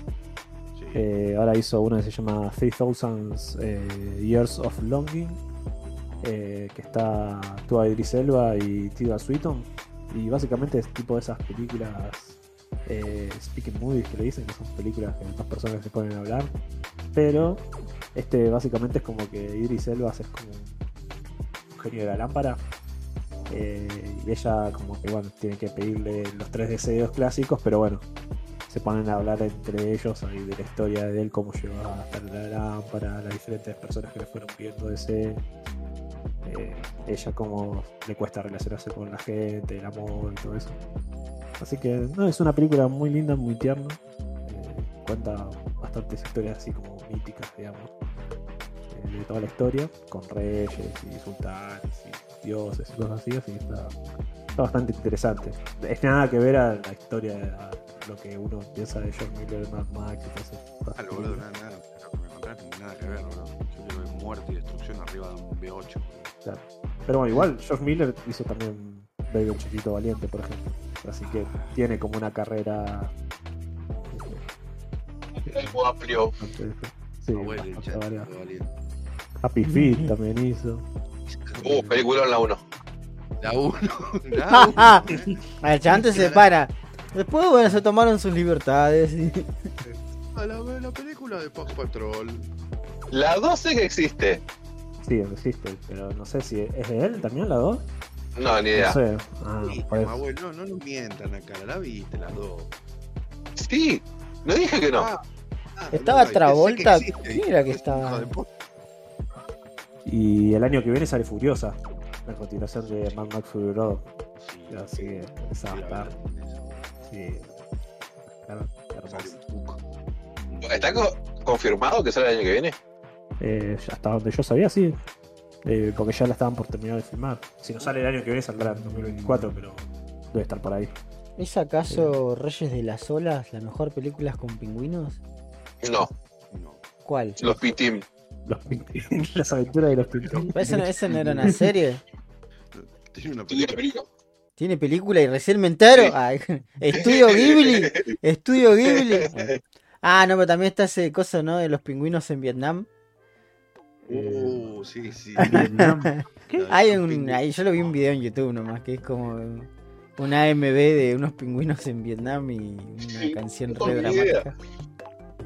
Sí. Eh, ahora hizo una que se llama 3000 eh, Years of Longing, eh, que está actúa Idris Elba y Tilda Swinton. Y básicamente es tipo de esas películas eh, speaking movies que le dicen, que son películas que dos personas se ponen a hablar. Pero este básicamente es como que Idris Elba es como un genio de la lámpara. Eh, y ella como que bueno, tiene que pedirle los tres deseos clásicos, pero bueno, se ponen a hablar entre ellos ahí de la historia de él, cómo llegó a estar la lámpara, las diferentes personas que le fueron pidiendo ese. eh, ella cómo le cuesta relacionarse con la gente, el amor y todo eso. Así que es una película muy linda, muy tierna. eh, cuenta bastantes historias así como míticas, digamos, de toda la historia, con reyes y sultanes y dioses y cosas así, así que está, está bastante interesante. Es nada que ver a la historia, a lo que uno piensa de John Miller, Mad Max y todo eso. Ah, boludo, nada, nada. Lo que me contaste, nada que ver, boludo. Yo quiero ver muerte y destrucción arriba de un V8. boludo. Claro. Pero bueno, igual George Miller hizo también Baby el Chiquito Valiente, por ejemplo. Así que tiene como una carrera. Algo amplio. Sí, Abuelo, chat, valiente. Happy Feet también hizo. Uh, película en la 1. La 1. La 1. A ver, antes se para. Después, bueno, se tomaron sus libertades. y- La, la película de Paw Patrol. La 2 sé que existe. Sí, existe, pero no sé si es de él también la 2. No, ni No idea. sé. Ah, Viste, abuelo, no, no nos mientan acá, la viste las dos. Sí, no dije que no. Ah, ah, Estaba no, Travolta, sé que existe, ¿quién era que estaba? Y el año que viene sale Furiosa, la continuación de Mad Max Fury Road. Sí, Así que esa va a estar. Sí. Hermosa. ¿Está co- confirmado que sale el año que viene? Eh, hasta donde yo sabía, sí. Eh, porque ya la estaban por terminar de filmar. Si no sale el año que viene, saldrá en 2024, pero debe estar por ahí. ¿Es acaso Reyes de las Olas la mejor película con pingüinos? No, No. ¿Cuál? los P-Team. Los las aventuras de los Pintín. ¿Esa no, esa no era una serie? Tiene una película. ¿Tiene película y recién me entero? Ay, Estudio Ghibli. Estudio Ghibli. Ah, no, pero también está ese cosa, ¿no? De los pingüinos en Vietnam. Uh, sí, sí. Vietnam. ¿Qué? Hay un, ahí yo lo vi un video en YouTube nomás, que es como un AMB de unos pingüinos en Vietnam y una canción no re idea.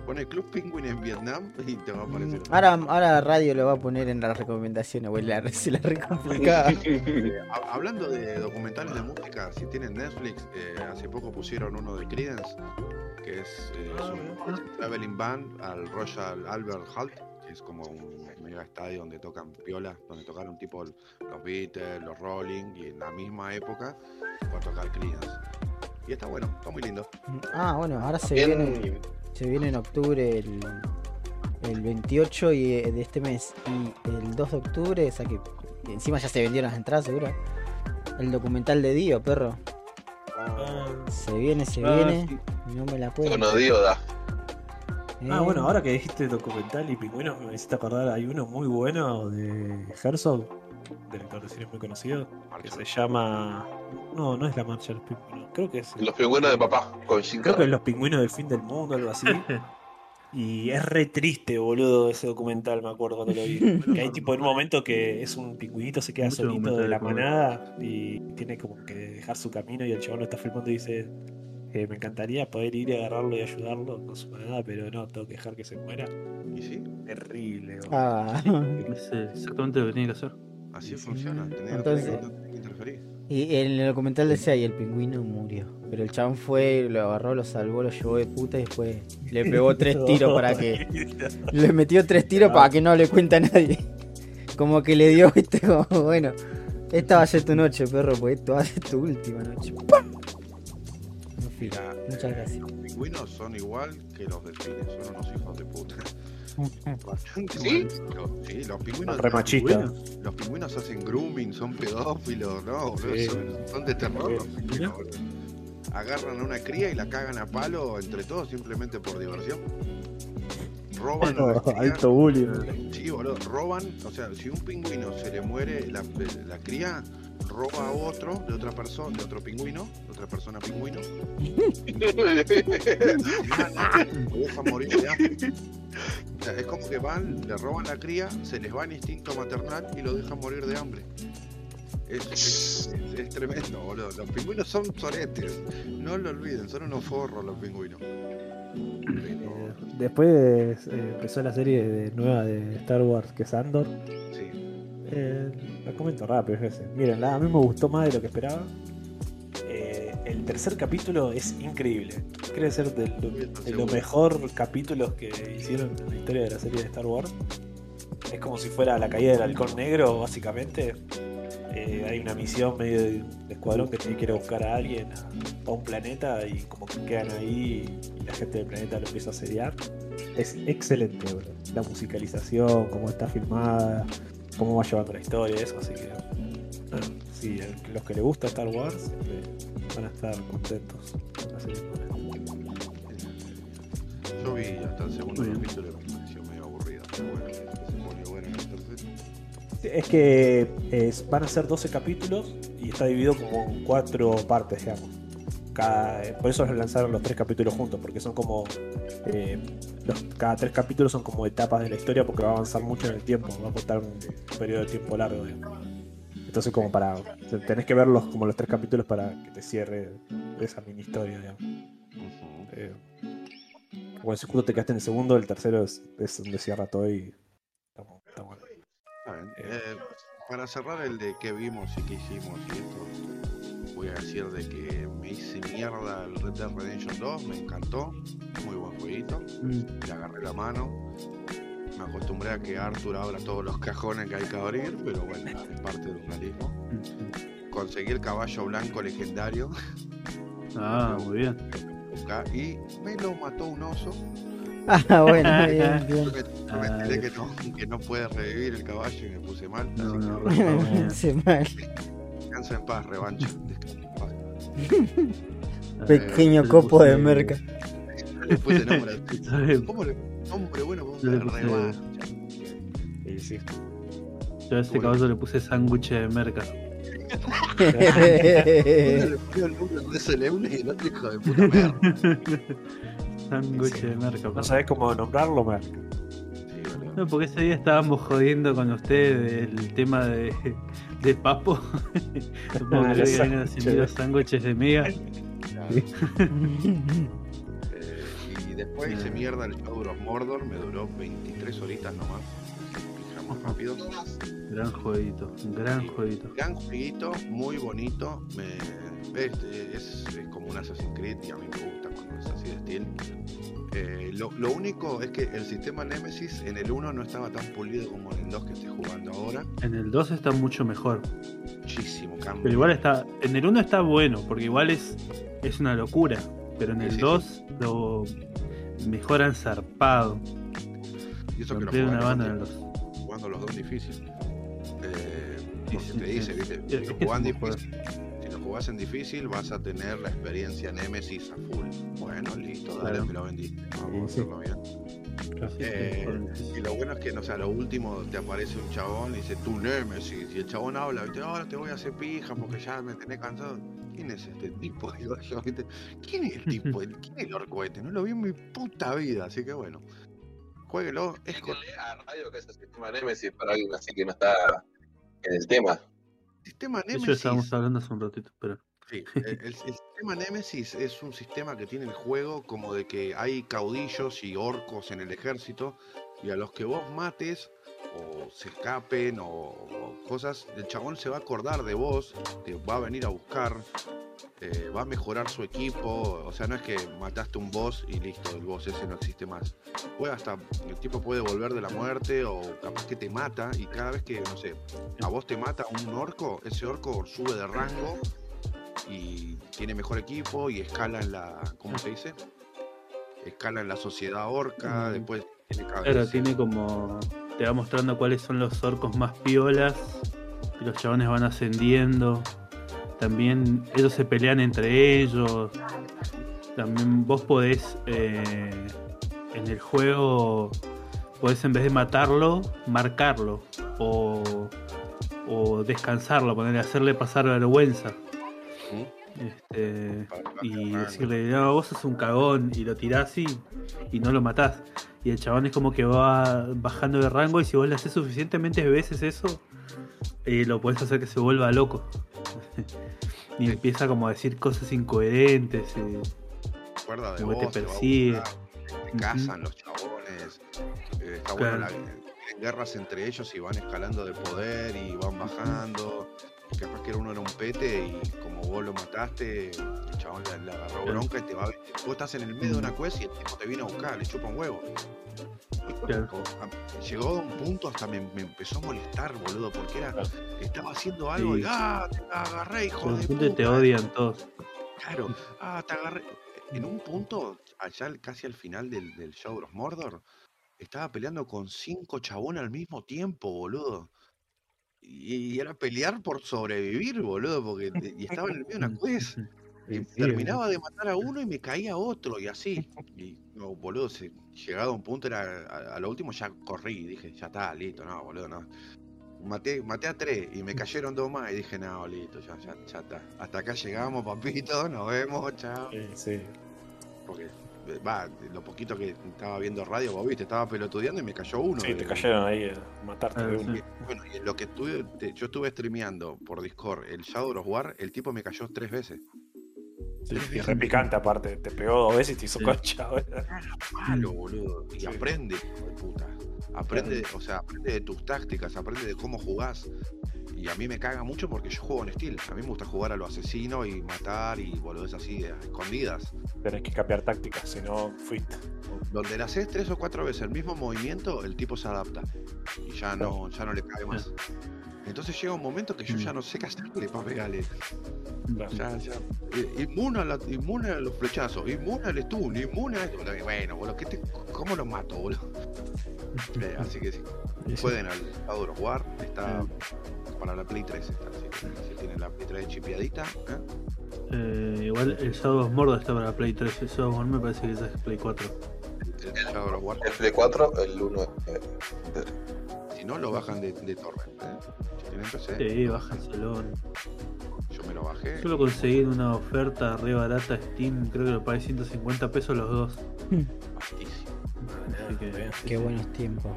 Pone Club Penguin en Vietnam y te va a aparecer. Ahora, ahora Radio lo va a poner en las recomendaciones, güey, la, se la. Eh, ha- hablando de documentales de música, si tienen Netflix, eh, hace poco pusieron uno de Creedence, que es, eh, es un traveling band al Royal Albert Hall, que es como un mega estadio donde tocan piola, donde tocaron tipo los Beatles, los Rolling, y en la misma época fue a tocar Creedence. Y está bueno, está muy lindo. Ah, bueno, ahora se viene, Bien, se viene en octubre el, el 28 y, eh, de este mes y el 2 de octubre, o sea que encima ya se vendieron las entradas, seguro. El documental de Dio, perro. Se viene, se Ah, viene. sí. No me la puedo. Con Odioda. Ah, bueno, ahora que dijiste documental y pingüinos, me hiciste acordar, hay uno muy bueno de Herzog, director de cine muy conocido, que se llama... No, no es La Marcha de los Pingüinos, creo que es... Los pingüinos de papá. Con Jim Creo que es. Los Pingüinos del Fin del Mundo, algo así. Y es re triste, boludo, ese documental, me acuerdo cuando lo vi. Que hay tipo en un momento que es un pingüinito, se queda Mucho solito de la manada y tiene como que dejar su camino y el chabón lo está filmando y dice, eh, me encantaría poder ir y agarrarlo y ayudarlo con su manada, pero no, tengo que dejar que se muera. Y sí, Terrible, boludo. Ah, Es eh, exactamente lo que tiene que hacer. Así funciona. Tenés, Entonces- no que interferir. y en el documental decía, y el pingüino murió. Pero el chabón fue, lo agarró, lo salvó, lo llevó de puta y después le pegó tres tiros para que. Le metió tres tiros para que no le cuente a nadie. Como que le dio, viste, como, bueno, esta va a ser tu noche, perro, pues esto va a ser tu última noche. Muchas eh, gracias. Los pingüinos son igual que los delfines, son unos hijos de puta. Bastante ¿Sí? mal. Sí, los pingüinos. Los pingüinos hacen grooming, son pedófilos, no, Sí. son, son de terror los pingüinos. Agarran a una cría y la cagan a palo entre todos simplemente por diversión. Roban a la cría. Alto bullying. Sí, boludo, roban, o sea, si un pingüino se le muere la, la cría, roba a otro de otra persona, de otro pingüino, de otra persona pingüino, lo morir de hambre. Sea, es como que van, le roban la cría, se les va el instinto maternal y lo dejan morir de hambre. Es, es- es- es tremendo, boludo. Los pingüinos son soretes. No lo olviden, son unos forros los pingüinos. Eh, Después eh, empezó la serie de- nueva de Star Wars, que es Andor. sí. Eh, la comento rápido, es ese. Miren, a mí me gustó más de lo que esperaba. Eh, el tercer capítulo es increíble. Creo ser de, lo- de los mejor capítulos que hicieron en la historia de la serie de Star Wars. Es como si fuera la caída del halcón negro, básicamente. Eh, hay una misión medio de, de escuadrón que tiene que ir a buscar a alguien a, a un planeta y como que quedan ahí y la gente del planeta lo empieza a asediar. Es excelente, bro. La musicalización, cómo está filmada, cómo va llevando la historia, eso, así que. sí, el- los que les gusta Star Wars eh, van a estar contentos. Yo vi hasta el segundo capítulo y me pareció medio aburrido. Pero bueno, se pone bueno en el tercero. Es que es- van a ser 12 capítulos y está dividido como en cuatro partes, digamos. Cada- por eso lanzaron los tres capítulos juntos, porque son como. eh, los- cada tres capítulos son como etapas de la historia, porque va a avanzar mucho en el tiempo, va a contar un periodo de tiempo largo. digamos. Entonces, como para. Tenés que verlos como los tres capítulos para que te cierre esa mini historia, digamos. Eh, bueno, si justo te quedaste en el segundo, el tercero es, es donde cierra todo y. Está, bueno. Bien. Eh, para cerrar el de qué vimos y qué hicimos y esto, voy a decir de que me hice mierda el Red Dead Redemption 2, me encantó, muy buen jueguito, Mm. le agarré la mano, me acostumbré a que Arthur abra todos los cajones que hay que abrir, pero bueno, es parte del realismo. Conseguí el caballo blanco legendario Ah, muy bien. y me lo mató un oso. Ah, bueno, bien, bien. Yo me, me enteré que no, que no puede revivir el caballo y me puse mal. No, así no, que no. Se mal. descansa en paz, revancha. Descansa en paz. Pequeño le copo puse- de merca. Le puse nombre. ¿Cómo le nombre bueno? Vamos Yo le a puse- revancha. Y sí. Yo a ese caballo le puse sándwich de merca. Le ponió el nombre de solemne y el otro hijo de puta merda. sándwich Sí. de merca. No sabés cómo nombrarlo. Sí, boludo. No, porque ese día estábamos jodiendo con ustedes el tema de, de Papo. Ah, los que vengan a sándwiches. servir los sándwiches de Mega. Después hice mierda el show de Mordor, me duró 23 horitas nomás. Fijamos rápido. Gran jueguito, gran jueguito. Gran jueguito, muy bonito. Me, este, es, es como un Assassin's Creed y a mí me gusta cuando es así de estilo. Eh, lo, lo único es que el sistema Nemesis en el 1 no estaba tan pulido como en el 2 que estoy jugando ahora. En el 2 está mucho mejor. Muchísimo cambio. Pero igual está. En el 1 está bueno, porque igual es, es una locura. Pero en Sí, el sí, 2 lo mejoran zarpado. y eso que lo una banda los, jugando los dos difícil. Eh, porque te dice, ¿viste? Si lo jugás es un buen difícil, si lo jugás en difícil vas a tener la experiencia Nemesis a full. Bueno, listo, dale, Claro. me lo vendí. Vamos a hacerlo bien. Eh, Y lo bueno es que, no sé, a lo último te aparece un chabón y dice, tu Nemesis. Y el chabón habla, ¿viste? ahora te voy a hacer pija porque ya me tenés cansado. ¿Quién es este tipo? Digo yo, ¿viste? ¿Quién es el tipo? ¿Quién es el orco este? No lo vi en mi puta vida, así que bueno. Jueguelo, es con a Radio que es el sistema Nemesis para alguien así que no está en el tema. sistema Nemesis. estábamos hablando hace un ratito, pero. Sí, el, el- el sistema Nemesis es un sistema que tiene el juego como de que hay caudillos y orcos en el ejército y a los que vos mates o se escapen o, o cosas, el chabón se va a acordar de vos, te va a venir a buscar, eh, va a mejorar su equipo, o sea, no es que mataste un boss y listo, el boss ese no existe más. Puede hasta, el tipo puede volver de la muerte o capaz que te mata y cada vez que, no sé, a vos te mata un orco, ese orco sube de rango y tiene mejor equipo y escala en la, ¿cómo se dice? Escala en la sociedad orca, Mm. después tiene cada Claro, tiene como. Te va mostrando cuáles son los orcos más piolas. Los chabones van ascendiendo. También ellos se pelean entre ellos. También vos podés. eh, en el juego. Podés en vez de matarlo, marcarlo. O. Descansarlo, ponerle, hacerle pasar vergüenza. Ujú. Este, y decirle, no, vos sos un cagón, y lo tirás y, y no lo matás. Y el chabón es como que va bajando de rango y si vos le haces suficientemente veces eso, eh, lo podés hacer que se vuelva loco. y Sí. empieza como a decir cosas incoherentes. eh, se acuerda de como te persigue. buscar, te cazan los chabones. eh, está bueno, la- guerras entre ellos y van escalando de poder y van bajando. Capaz que uno era un pete y como vos lo mataste, el chabón le, le agarró bronca y te va a... Vos estás en el medio de una quest y el tipo te vino a buscar, le chupa un huevo. Claro. Llegó a un punto hasta me, me empezó a molestar, boludo, porque era, estaba haciendo algo y. ¡ah! Te agarré, hijo de punto te puta". odian todos. Claro, ah, te agarré. En un punto, allá al- casi al final del, del show de los Mordor, estaba peleando con cinco chabones al mismo tiempo, boludo. Y, y era pelear por sobrevivir, boludo, porque y estaba en el medio de una quest. Y Sí, terminaba de matar a uno y me caía otro, y así. Y no, boludo, se, llegado a un punto, era a, a lo último ya corrí, dije, ya está, listo, no, boludo, no. Maté, maté a tres y me cayeron dos más y dije, no, listo, ya, ya, ya está. Hasta acá llegamos, papito, nos vemos, chao. Sí, sí. Porque, va, lo poquito que estaba viendo radio, vos viste, estaba pelotudeando y me cayó uno. Sí, te de- cayeron ahí a matarte Ah, de uno. y, Bueno, y en lo que estuve, te- yo estuve streameando por Discord el Shadow of War, el tipo me cayó tres veces. Sí, y re picante aparte. Te pegó dos veces y te hizo Sí. concha. Malo, boludo. Y Sí. aprende, hijo de puta. Aprende, o sea, aprende de tus tácticas, aprende de cómo jugás. Y a mí me caga mucho porque yo juego en Steel. A mí me gusta jugar a lo asesino y matar y boludeces así, a escondidas. Tenés que cambiar tácticas, si no fuiste. Donde le haces tres o cuatro veces el mismo movimiento, el tipo se adapta. Y ya no, ya no le cae más. Entonces llega un momento que yo ya no sé qué hacerle para pegarle. Claro. Ya, ya. Eh, Inmune a, la- inmune a los flechazos, inmune al stun, inmune a esto. Bueno, boludo, ¿qué te- ¿cómo lo mato, boludo? Eh, así que sí, pueden al Shadow of War, está para la Play 3, está, que si tienen la Play 3 chipeadita, ¿eh? Igual el Shadow of Mordor está para Play 3. El Shadow of Mordor me parece que es Play 4. El. El Play 4, el 1. eh, Si no, lo bajan de, de Torrent. ¿eh? Si tienen PC, Sí, bájenselo. yo me lo bajé. Yo lo conseguí en una oferta re barata Steam. Creo que lo pagué 150 pesos los dos. Bastísimo. Así que, bien. Qué buenos tiempos.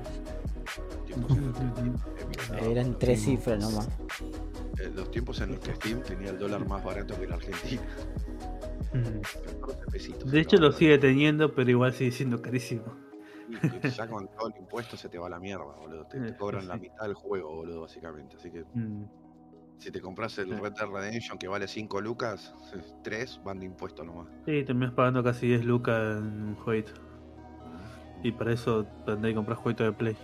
En Eran tres cifras nomás. eh, los tiempos en los que Steam tenía el dólar más barato que la Argentina. Mm. 14 pesitos. De hecho lo sigue teniendo, pero igual sigue siendo carísimo. y Ya con todo el impuesto se te va la mierda, boludo. Te, te Eh, cobran la mitad del juego, boludo, básicamente. Así que Mm. si te compras el Sí. Red Dead Redemption que vale 5 lucas, 3 van de impuesto nomás. Sí, terminas pagando casi 10 lucas en un jueguito. Y para eso tendré que comprar jueguito de Play.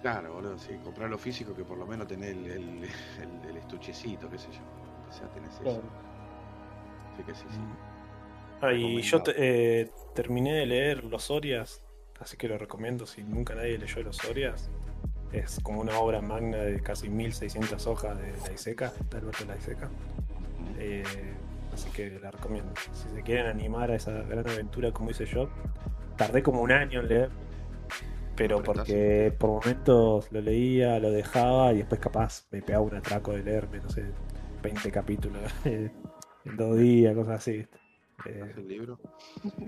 Claro, boludo, sí, comprar lo físico que por lo menos tenés el, el, el- el estuchecito, qué sé yo. O sea, tenés eso. Así que sí, sí. Ah, y yo te- eh, terminé de leer Los Orias, así que lo recomiendo si nunca nadie leyó Los Orias. Es como una obra magna de casi 1600 hojas de la Iseca, de Alberto Laiseca. Eh, así que la recomiendo. Si se quieren animar a esa gran aventura como hice yo, tardé como un año en leer, pero porque por momentos lo leía, lo dejaba y después capaz me pegaba un atraco de leerme, no sé, 20 capítulos en dos días, cosas así. ¿viste? Eh, ¿Haz el libro?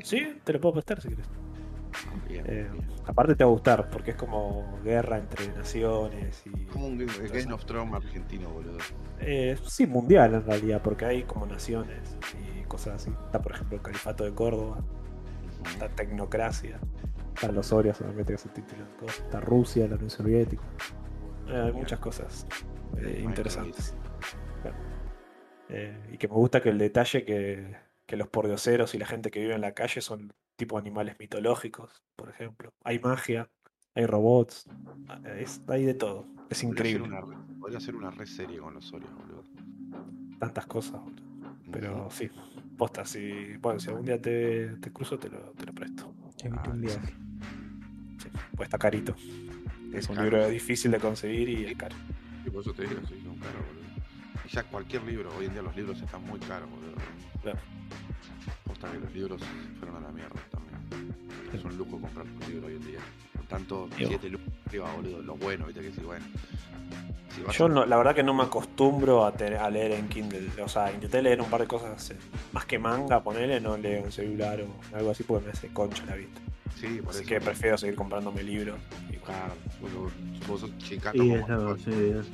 sí, te lo puedo prestar si quieres. Bien, Eh, bien. aparte te va a gustar, porque es como guerra entre naciones y... Como un Game of Thrones argentino, boludo. Eh, sí, mundial en realidad, porque hay como naciones y cosas así. Está, por ejemplo, el Califato de Córdoba, está Tecnocracia, están los Orias, solamente que es el título. Está Rusia, la Unión Soviética. Eh, hay muchas cosas eh, interesantes. Eh, y que me gusta que el detalle que, que los pordioseros y la gente que vive en la calle son tipo animales mitológicos, por ejemplo. Hay magia, hay robots, es- hay de todo. Es Podría increíble. hacer una- Podría hacer una red serie con los Orios, boludo. Tantas cosas, boludo. Pero sí, posta, si, bueno, si algún día te, te cruzo, te lo, te lo presto. Te invito a un viaje. Sí, pues está carito. Es un caro. libro difícil de conseguir y es caro. Y por eso te digo, sí, son caros, boludo. Y ya cualquier libro, hoy en día los libros están muy caros, boludo. Claro. Posta que los libros fueron a la mierda también. Es un lujo comprar un libro hoy en día. Por tanto, Yo. 7 lucas arriba, boludo. Lo bueno, viste que sí, bueno. Si Yo a- no, la verdad que no me acostumbro a, a leer en Kindle. O sea, intenté leer un par de cosas eh, más que manga, ponerle, no leo en celular o algo así porque me hace concha la vista. Sí, por Así eso. que prefiero seguir comprándome libros. Y, Claro, boludo, vos sos chicato como sí, es-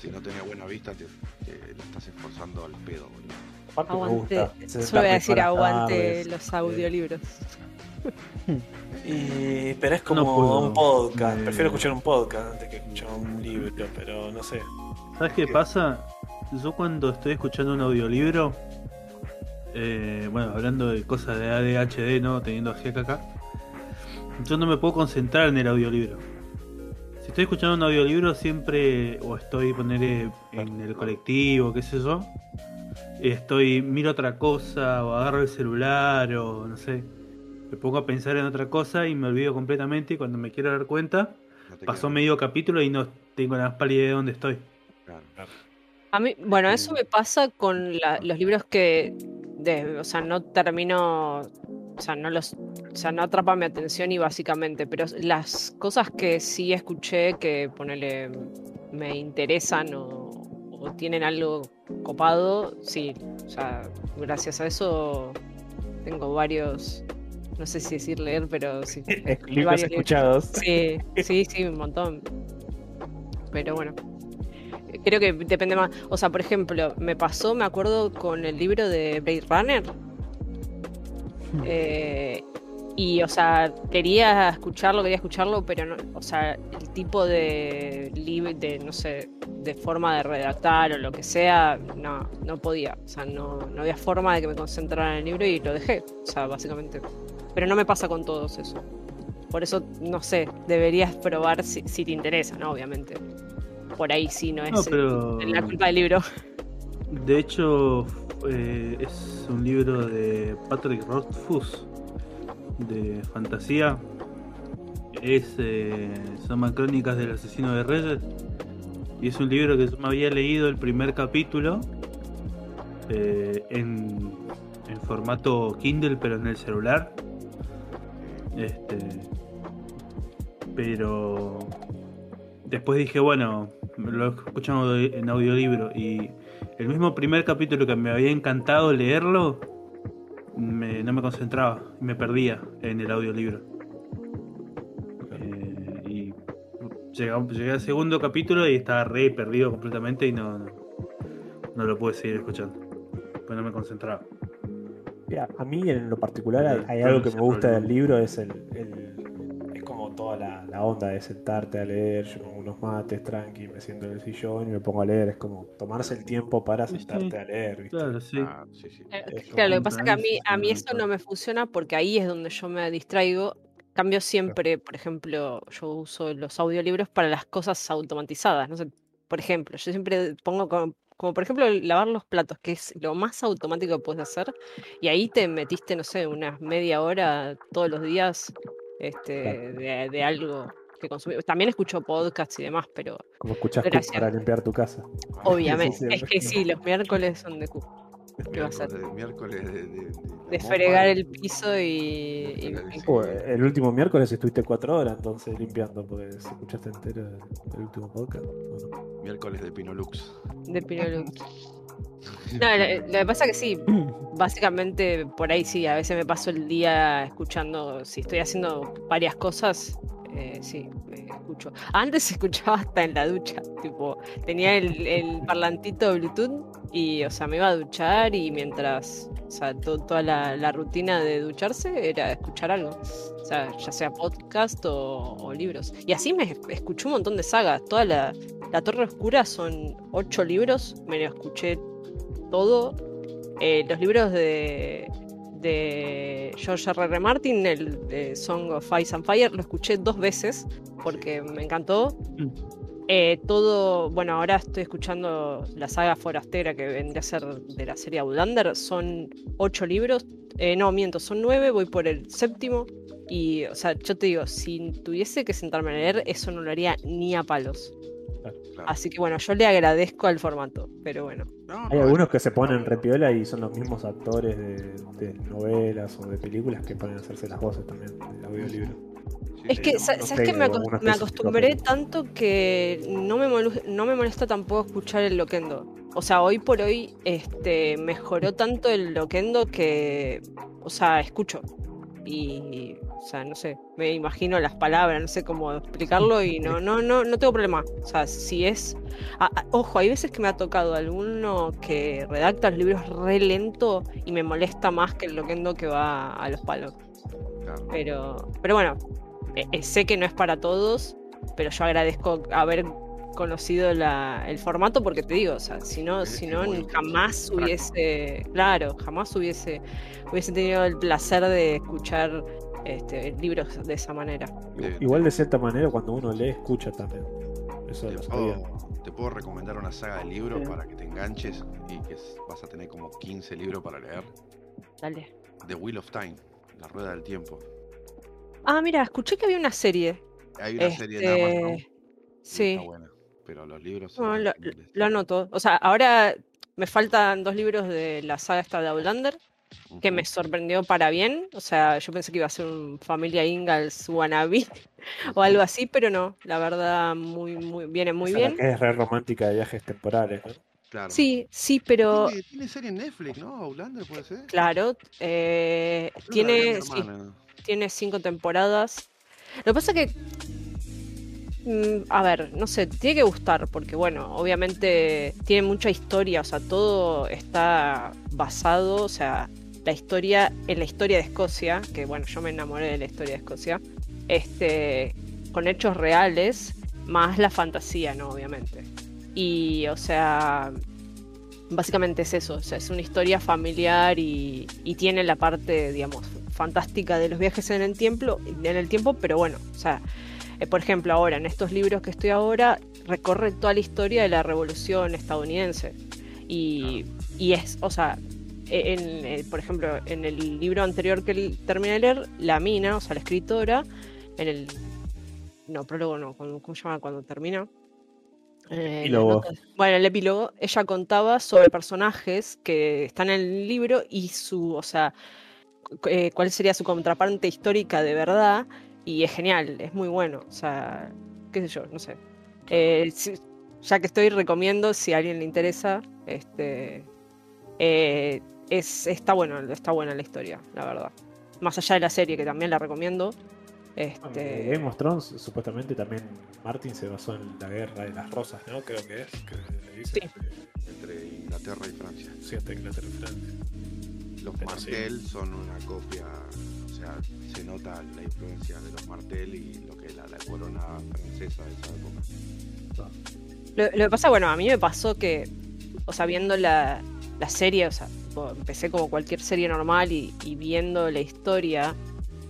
Si no tenés buena vista, te, te lo estás esforzando al pedo, boludo. aparte me Aguante. gusta Yo voy a decir aguante los eh, audiolibros. Y, pero es No como puedo. un podcast. Me- Prefiero escuchar un podcast antes que escuchar un libro, pero no sé. ¿Sabes qué pasa? Yo cuando estoy escuchando un audiolibro, eh, bueno, hablando de cosas de ADHD, ¿no? Teniendo a acá, yo no me puedo concentrar en el audiolibro. Si estoy escuchando un audiolibro siempre, o estoy poner en el colectivo, qué sé yo, estoy, miro otra cosa, o agarro el celular, o no sé, me pongo a pensar en otra cosa y me olvido completamente y cuando me quiero dar cuenta, No pasó medio capítulo y no tengo la más pálida de dónde estoy. Claro. A mí, bueno, eso me pasa con la- los libros que, de- o sea, no termino, o sea, no los, o sea, no atrapa mi atención y básicamente, pero las cosas que sí escuché que ponele me interesan o, o tienen algo copado, sí, o sea, gracias a eso tengo varios, no sé si decir leer, pero sí. Libros varios escuchados. Sí, sí, sí, un montón. Pero bueno. Creo que depende más. O sea, por ejemplo, me pasó, me acuerdo, con el libro de Blade Runner. Eh, y, o sea, quería escucharlo, quería escucharlo, pero no. O sea, el tipo de libro, de, no sé, de forma de redactar o lo que sea, no, no podía. O sea, no, no había forma de que me concentrara en el libro y lo dejé. O sea, básicamente. Pero no me pasa con todos eso. Por eso, no sé, deberías probar si, si te interesa, ¿no? Obviamente. Por ahí sí, no es No, pero- la culpa del libro. De hecho, eh, es un libro de Patrick Rothfuss de fantasía. Es, eh, se llama Crónicas del Asesino de Reyes. Y es un libro que yo me había leído el primer capítulo. eh, en, formato Kindle, pero en el celular. Este, pero después dije, bueno, lo audio- en audiolibro y el mismo primer capítulo que me había encantado leerlo, me- no me concentraba, me perdía en el audiolibro. Eh, y llegué, llegué al segundo capítulo y estaba re perdido completamente y no, no, no lo pude seguir escuchando. Pues no me concentraba. Mira, a mí en lo particular hay, algo que me gusta problema. del libro, es el, el- toda la, la onda de sentarte a leer, yo con unos mates tranqui, me siento en el sillón y me pongo a leer, es como tomarse el tiempo para sentarte sí. a leer, ¿viste? Claro, sí. Ah, sí, sí. Eh, Es Claro, lo que pasa es que a mí, a mí eso no me funciona porque ahí es donde yo me distraigo. Cambio siempre, por ejemplo, yo uso los audiolibros para las cosas automatizadas. No sé, por ejemplo, yo siempre pongo como, como, por ejemplo lavar los platos, que es lo más automático que puedes hacer. Y ahí te metiste, no sé, unas media hora todos los días este, de, de algo que consumir. También escucho podcasts y demás, pero Como Cook Gracias. para limpiar tu casa. obviamente, es que sí, los miércoles son de cu- Miércoles, de, de, de- de mofa. fregar el piso y, el y- piso. El último miércoles estuviste cuatro horas entonces limpiando, porque si escuchaste entero el, último podcast. ¿o no? Miércoles de Pinolux. de Pinolux. No, lo, lo que pasa que sí, básicamente por ahí sí, a veces me paso el día escuchando, si estoy haciendo varias cosas, eh, sí, escucho. Antes escuchaba hasta en la ducha, tipo, tenía el, parlantito Bluetooth y, o sea, me iba a duchar y mientras, o sea, to- toda la, rutina de ducharse era escuchar algo. O sea, ya sea podcast o, o libros. Y así me escuché un montón de sagas. Toda la, la Torre Oscura son ocho libros, me lo escuché todo. Eh, los libros de, de George R. R. Martin, el de Song of Ice and Fire, lo escuché dos veces porque me encantó. Mm. Eh, todo, bueno, ahora estoy escuchando la saga Forastera que vendría a ser de la serie Outlander. Son ocho libros, eh, no, miento, son nueve, voy por el séptimo. Y, o sea, yo te digo, si tuviese que sentarme a leer, eso no lo haría ni a palos. Claro. Así que bueno, yo le agradezco al formato, pero bueno. No, Hay no, algunos que se ponen repiola y son los mismos actores de, de novelas o de películas que pueden hacerse las voces también del audiolibro. sí, Es que, no ¿sabes qué? sé, Me, me acostumbré tanto que no me, no me molesta tampoco escuchar el loquendo. O sea, hoy por hoy este, mejoró tanto el loquendo que, o sea, escucho. Y, o sea, no sé, me imagino las palabras, no sé cómo explicarlo y no, no, no, no tengo problema. O sea, si es... a- a- ojo, hay veces que me ha tocado alguno que redacta los libros re lento y me molesta más que el loquendo que va a los palos. claro. Pero, pero bueno, eh, eh, sé que no es para todos, pero yo agradezco haber conocido la- el formato porque te digo, o sea, si no, si no jamás hubiese, claro, jamás hubiese, hubiese tenido el placer de escuchar este, libros de esa manera. Igual de cierta manera cuando uno lee, escucha también. Eso Te lo puedo, te puedo recomendar una saga de libros Sí. para que te enganches y que vas a tener como 15 libros para leer. Dale. The Wheel of Time, La Rueda del Tiempo. Ah, mira, escuché que había una serie. Hay una serie nada más, ¿no? Este, Y Sí. Está buena. Pero los libros. No, son lo, lo anoto. O sea, ahora me faltan dos libros de la saga esta de Outlander. Que me sorprendió para bien. O sea, yo pensé que iba a ser un Familia Ingalls wannabe o algo así, pero no. La verdad, muy, muy, viene muy Esa es bien. que es re romántica de viajes temporales. ¿no? Claro. Sí, sí, pero Tiene, tiene serie en Netflix, ¿no? Outlander puede ser. claro, eh, tiene, sí, tiene cinco temporadas. Lo que pasa que, mm, a ver, no sé, tiene que gustar, porque bueno, obviamente tiene mucha historia, o sea, todo está basado, o sea, la historia, en la historia de Escocia, que bueno, yo me enamoré de la historia de Escocia, este, con hechos reales, más la fantasía, ¿no? Obviamente. Y, o sea, básicamente es eso, o sea, es una historia familiar y, y tiene la parte, digamos, fantástica de los viajes en el tiempo, en el tiempo, pero bueno, o sea, eh, por ejemplo, ahora en estos libros que estoy ahora recorre toda la historia de la Revolución estadounidense y, y es, o sea, e, en, eh, por ejemplo, en el libro anterior que terminé de leer, la mina, o sea, la escritora, en el no prólogo no, ¿cómo, cómo se llama cuando termina? Eh, notas- Bueno, el epílogo, ella contaba sobre personajes que están en el libro y su, o sea, eh, cuál sería su contraparte histórica de verdad. Y es genial, es muy bueno. O sea, qué sé yo, no sé. Eh, si- ya que estoy, recomiendo, si a alguien le interesa, este, eh, es, está, bueno, está buena la historia, la verdad. Más allá de la serie, que también la recomiendo. Este, Game of Thrones, supuestamente también Martin se basó en la guerra de las rosas, ¿no? Creo que es. Que le dice, Sí. Entre Inglaterra y Francia. Sí, hasta Inglaterra y Francia. Los Pero Martel son una copia, o sea, se nota la influencia de los Martel y lo que es la, la corona francesa de esa época. Lo, lo que pasa, bueno, a mí me pasó que, o sea, viendo la, la serie, o sea, empecé como cualquier serie normal y, viendo la historia,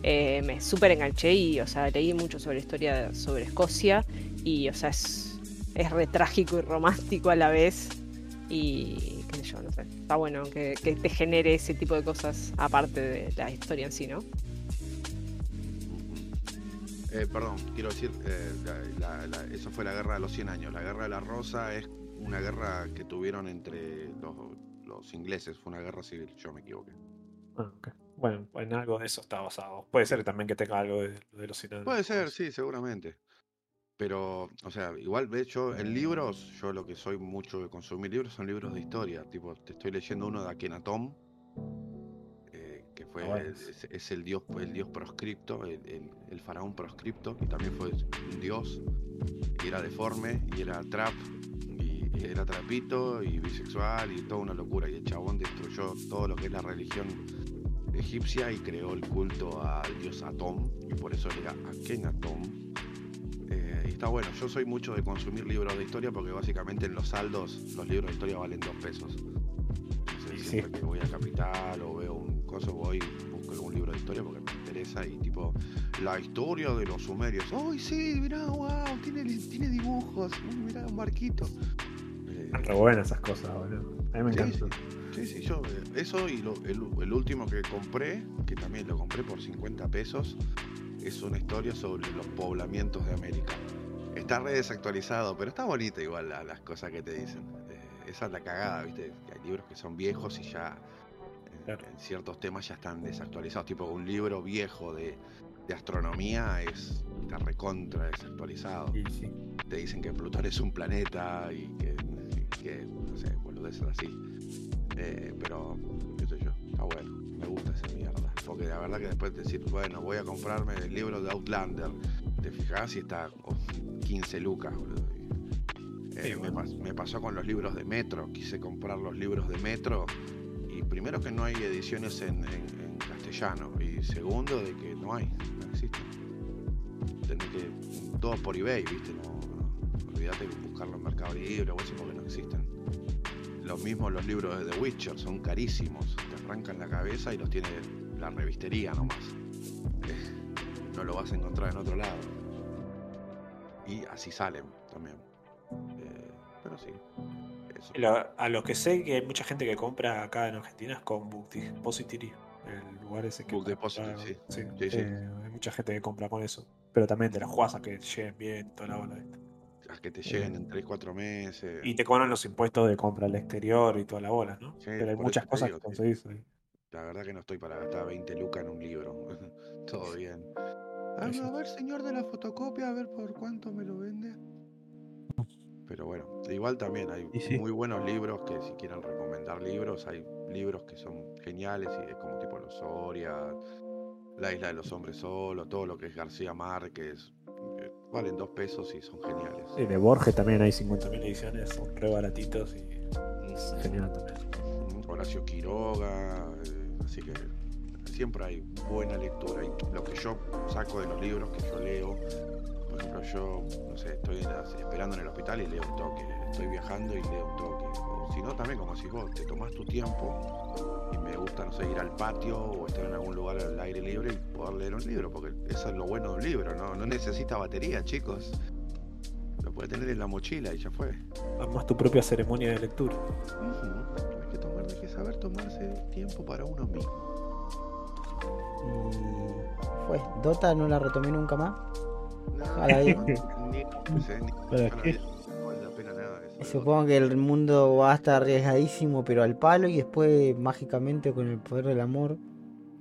eh, me súper enganché y, o sea, leí mucho sobre la historia sobre Escocia y, o sea, es, es re trágico y romántico a la vez y, qué sé yo, no sé, está bueno que, te genere ese tipo de cosas aparte de la historia en sí, ¿no? Eh, perdón, quiero decir, eh, la- eso fue la guerra de los 100 años. La guerra de la Rosa es una guerra que tuvieron entre los, los ingleses, fue una guerra civil, yo me equivoqué. Ah, ok. Bueno, en algo de eso está basado. Puede ser también que tenga algo de, de los cinanos. Puede ser, sí, seguramente. Pero, o sea, igual, de hecho, en libros, yo lo que soy mucho de consumir libros son libros de historia. Tipo, te estoy leyendo uno de Akenatón, eh, que fue, Ah, bueno. es, es el dios, el dios proscripto, el, el- el faraón proscripto, y también fue un dios, y era deforme, y era trap, era trapito, y bisexual, y toda una locura. Y el chabón destruyó todo lo que es la religión egipcia y creó el culto al dios Atón, y por eso era Akenatón. Eh, y está bueno, yo soy mucho de consumir libros de historia porque básicamente en los saldos los libros de historia valen dos pesos. Entonces, sí. siempre que voy a Capital o veo un coso, voy busco algún libro de historia porque me interesa y tipo, la historia de los sumerios. ¡Ay, sí! Mirá, wow, tiene, tiene dibujos, uy, mirá, un barquito. Están re buenas esas cosas, boludo. A mí me Sí, encanta. Sí, sí, yo eh, eso y lo- el, el último que compré, que también lo compré por 50 pesos, es una historia sobre los poblamientos de América. Está re desactualizado, pero está bonita igual la- las cosas que te dicen. Eh, esa es la cagada, ¿viste? Que hay libros que son viejos y ya en, Claro. en ciertos temas ya están desactualizados. Tipo un libro viejo de, de astronomía es está recontra desactualizado Y sí. te dicen que Plutón es un planeta y que, que no sé, boludeces así. Eh, pero, qué sé yo, está bueno, me gusta esa mierda. Porque la verdad que después de decir, bueno, voy a comprarme el libro de Outlander, te fijas y está oh, 15 lucas, boludo. Eh, Sí, me, bueno. pas- me pasó con los libros de Metro, quise comprar los libros de Metro y primero que no hay ediciones en, en- en castellano y segundo de que no hay, no existen. Tenés que, todo por eBay, viste, no- olvídate de buscarlo en Mercado Libre o así porque no existen. Lo mismo los libros de The Witcher, son carísimos, te arrancan la cabeza y los tiene la revistería nomás. No lo vas a encontrar en otro lado. Y así salen también. Eh, pero sí, eso. A lo que sé que hay mucha gente que compra acá en Argentina es con Book Depository. El lugar ese que. Book Depository, sí. Sí, Sí, sí. eh, hay mucha gente que compra con eso. Pero también te las jugás a que lleguen bien, toda la bola. ¿viste? Que te lleguen en 3-4 meses. Y te cobran los impuestos de compra al exterior y toda la bola, ¿no? Sí, Pero hay muchas cosas digo, que conseguís ahí. La verdad que no estoy para gastar 20 lucas en un libro. Todo bien. A ver, señor de la fotocopia, a ver por cuánto me lo vende. Pero bueno, igual también hay sí. muy buenos libros que si quieren recomendar libros, hay libros que son geniales y es como tipo Los Soria, La Isla de los Hombres Solos, todo lo que es García Márquez. Valen dos pesos y son geniales. Y de Borges también hay 50.000 ediciones, son re baratitos y es genial también. Horacio Quiroga, eh, así que siempre hay buena lectura. Y lo que yo saco de los libros que yo leo, ejemplo, yo, no sé, estoy esperando en el hospital y leo un toque, estoy viajando y leo un toque. O si no, también como si vos te tomás tu tiempo y me gusta, no sé, ir al patio o estar en algún lugar al aire libre y poder leer un libro, porque eso es lo bueno de un libro, ¿no? No necesita batería, chicos. Lo puedes tener en la mochila y ya fue. Armas tu propia ceremonia de lectura. Ujú. Hay que tomar, hay que saber tomarse tiempo para uno mismo. Y fue. Dota no la retomé nunca más. Supongo que el mundo va a estar arriesgadísimo, pero al palo, y después mágicamente con el poder del amor.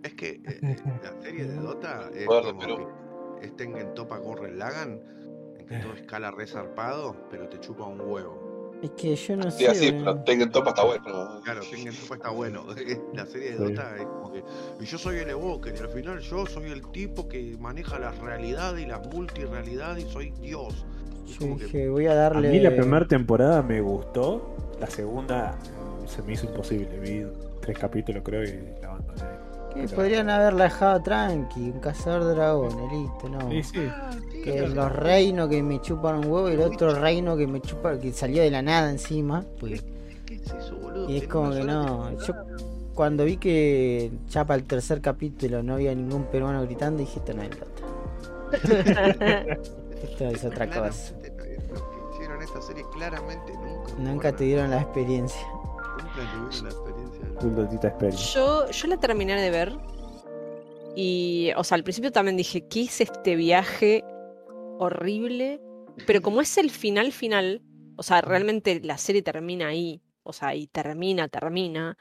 Es que eh, eh, la serie de Dota es Guarda, como pero- que es Tengen Topa Gurren Lagan, en que todo escala re zarpado, pero te chupa un huevo. Es que yo no Sí, sé. así, boludo. pero Tengen Topa está bueno. Claro, Tengen Topa está bueno. La serie de Sí. Dota es como que. Y yo soy el Evoker, y al final yo soy el tipo que maneja la realidad y la multirealidad y soy Dios. Y Yo como que- dije, voy a A darle. mí la primera temporada me gustó, la segunda se me hizo imposible. Vi tres capítulos creo y la abandoné. Que Pero- podrían haberla dejado tranqui, un cazador de dragones, listo, no. Sí, sí. Que los reinos que me chupan un huevo y el otro reino que me chupa, que salió de la nada encima. Pues, ¿Qué es eso, boludo? y es como que no. Yo cuando vi que ya para el tercer capítulo no había ningún peruano gritando, dije esto no es Dota. Esto es otra cosa. Claramente no es Lo que hicieron esta serie claramente nunca. Nunca dieron la experiencia. Nunca tuvieron la experiencia. de la- Full Dotita Experience. Yo, yo la terminé de ver y, o sea, al principio también dije, ¿qué es este viaje horrible? Pero como es el final final, o sea, realmente la serie termina ahí, o sea, y termina, termina,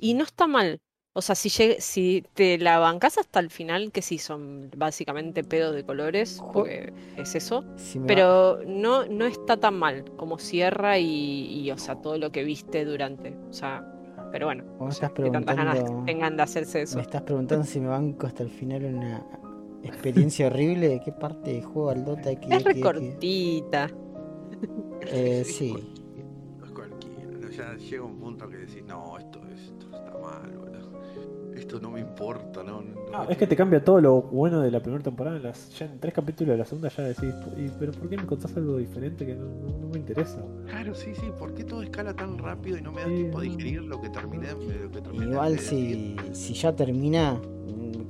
y no está mal. O sea, si, si te la bancas hasta el final, que sí son básicamente pedos de colores, porque es eso, va- pero no, no está tan mal como cierra y, y, o sea, todo lo que viste durante. O sea, pero bueno, estás qué tantas ganas tengan de hacerse eso. me estás preguntando si me banco hasta el final una experiencia horrible. ¿De qué parte de juego al Dota? que- Es que- re que- cortita. Eh, sí. No es cualquiera. ¿no? Ya llega un punto que decís, no, esto, esto está mal, boludo. Esto no me importa, no. no- Ah, no es que te cambia todo lo bueno de la primera temporada. en las- ya en tres capítulos de la segunda ya decís, "¿Y- pero ¿por qué me contás algo diferente que no, no- no me interesa? Claro, sí, sí. ¿Por qué todo escala tan rápido y no me da Sí, tiempo a digerir lo que terminé, lo que terminé Igual si, si ya termina,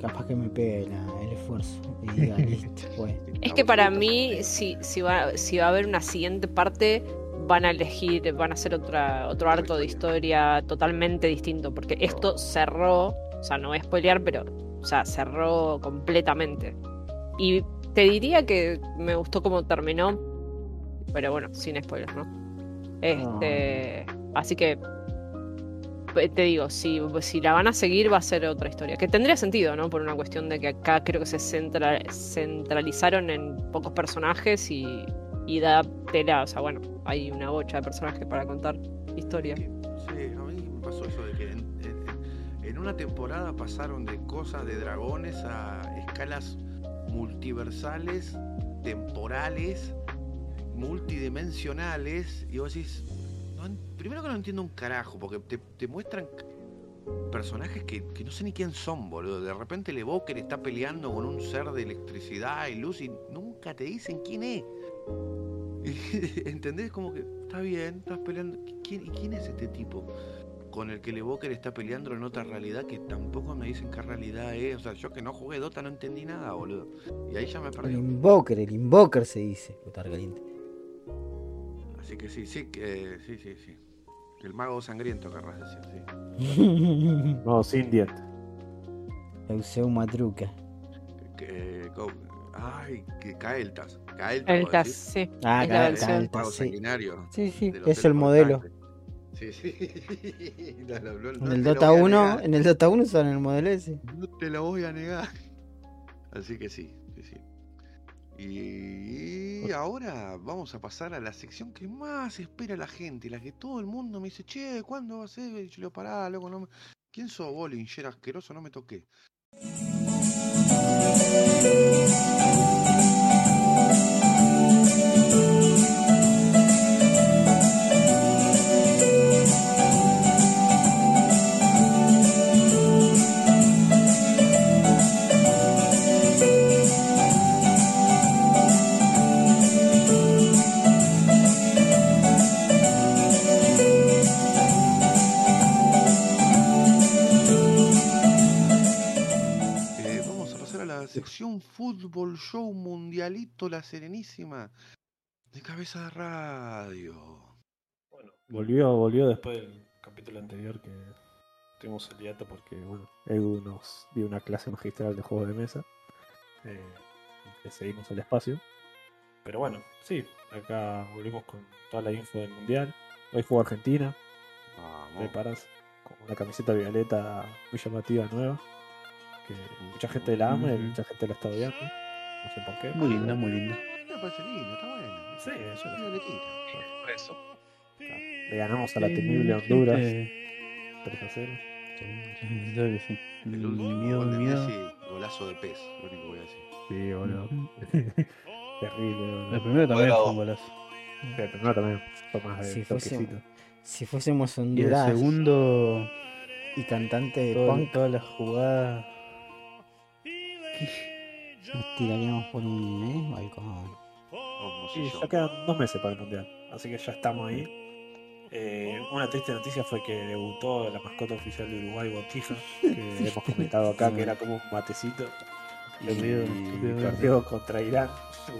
capaz que me pegue la- el esfuerzo. Y diga, listo, pues. Es que para mí, si, si, va, si va a haber una siguiente parte, van a elegir, van a hacer otra, otro arco de historia totalmente distinto, porque esto cerró, o sea, no voy a spoilear, pero, o sea, cerró completamente. Y te diría que me gustó cómo terminó, pero bueno, sin spoilers, ¿no? Este, así que te digo, si, la van a seguir va a ser otra historia. Que tendría sentido, ¿no? Por una cuestión de que acá creo que se centra- centralizaron en pocos personajes y, da tela. O sea, bueno, hay una bocha de personajes para contar historia. Sí, a mí me pasó eso de que en, en- una temporada pasaron de cosas de dragones a escalas multiversales, temporales, multidimensionales, y vos decís, primero que no entiendo un carajo, porque te, te muestran personajes que, que no sé ni quién son, boludo. De repente el Evoker está peleando con un ser de electricidad y luz y nunca te dicen quién es. ¿Entendés? Como que está bien, estás peleando. ¿Quién, ¿Y quién es este tipo? Con el que el Evoker está peleando en otra realidad que tampoco me dicen qué realidad es. O sea, yo que no jugué Dota no entendí nada, boludo. Y ahí ya me El perdí. invoker, el invoker se dice. Puta caliente. Así que sí, sí, que, sí, sí, sí. El mago sangriento, querrás decir, sí. No, sin diente. Euseo Matruca. Que, ay, que Kael'thas. Kael'thas, El vos CAS, decís. sí. Ah, es la acá, versión. acá, El mago sí. sanguinario. Sí, sí, es el modelo. Sí, sí. No, no, no, no En el Dota voy a 1, negar. en el Dota 1 usan el modelo ese. No te lo voy a negar. Así que sí. Y ahora vamos a pasar a la sección que más espera la gente, la que todo el mundo me dice, che, ¿cuándo va a ser? Y yo le pará, loco, no me... ¿Quién sos vos, linchera asqueroso? No me toqué. Sección Fútbol Show Mundialito La Serenísima de Cabeza de Radio. Bueno, volvió, volvió después del capítulo anterior que tuvimos el hiato porque, bueno, Edu nos dio una clase magistral de juegos de mesa. Eh, le seguimos el espacio. pero bueno, sí, acá volvimos con toda la info del mundial. Hoy jugó Argentina, Vamos. preparas con una camiseta violeta muy llamativa nueva. Que mucha gente la ama y Ujú. mucha gente la está odiando. No sé por qué. Muy linda, muy linda. Me parece lindo, está bueno. Sí, yo no sé. Violetita. Por eso. Le ganamos a la temible Honduras 3 a 0. Sí, que sí. El último miedo, gol de mi miedo. Messi, golazo de pez, lo único que voy a decir. Sí, boludo. Terrible, boludo. El primero también fue un golazo. El primero también fue más de toquecito. Si fuésemos Y el Honduras segundo, y cantante de todo- punk, todas las jugadas. Nos tiraríamos por un ¿eh? Como Sí, si yo. ya quedan dos meses para el mundial. Así que ya estamos ahí. Eh, una triste noticia fue que debutó la mascota oficial de Uruguay, Botija, que hemos comentado acá que era como un matecito. Y perdió contra Irán,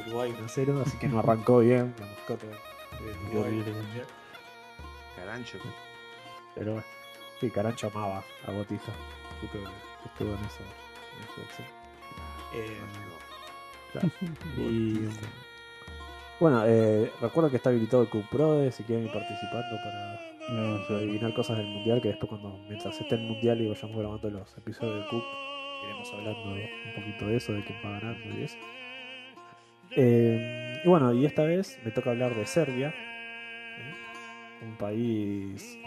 Uruguay 1-0, así que no arrancó bien la mascota de Uruguay. Carancho. Pero bueno, sí, Carancho amaba a Botija. Que estuvo en eso. En eso sí. Eh, Claro. Y bueno, eh, recuerdo que está habilitado el Cup Pro si quieren ir participando para No, adivinar cosas del mundial. Que después, cuando mientras esté el mundial y vayamos grabando los episodios del Cup, iremos hablando un poquito de eso, de quién va ganando y eso. Eh, y bueno, y esta vez me toca hablar de Serbia, ¿eh? un país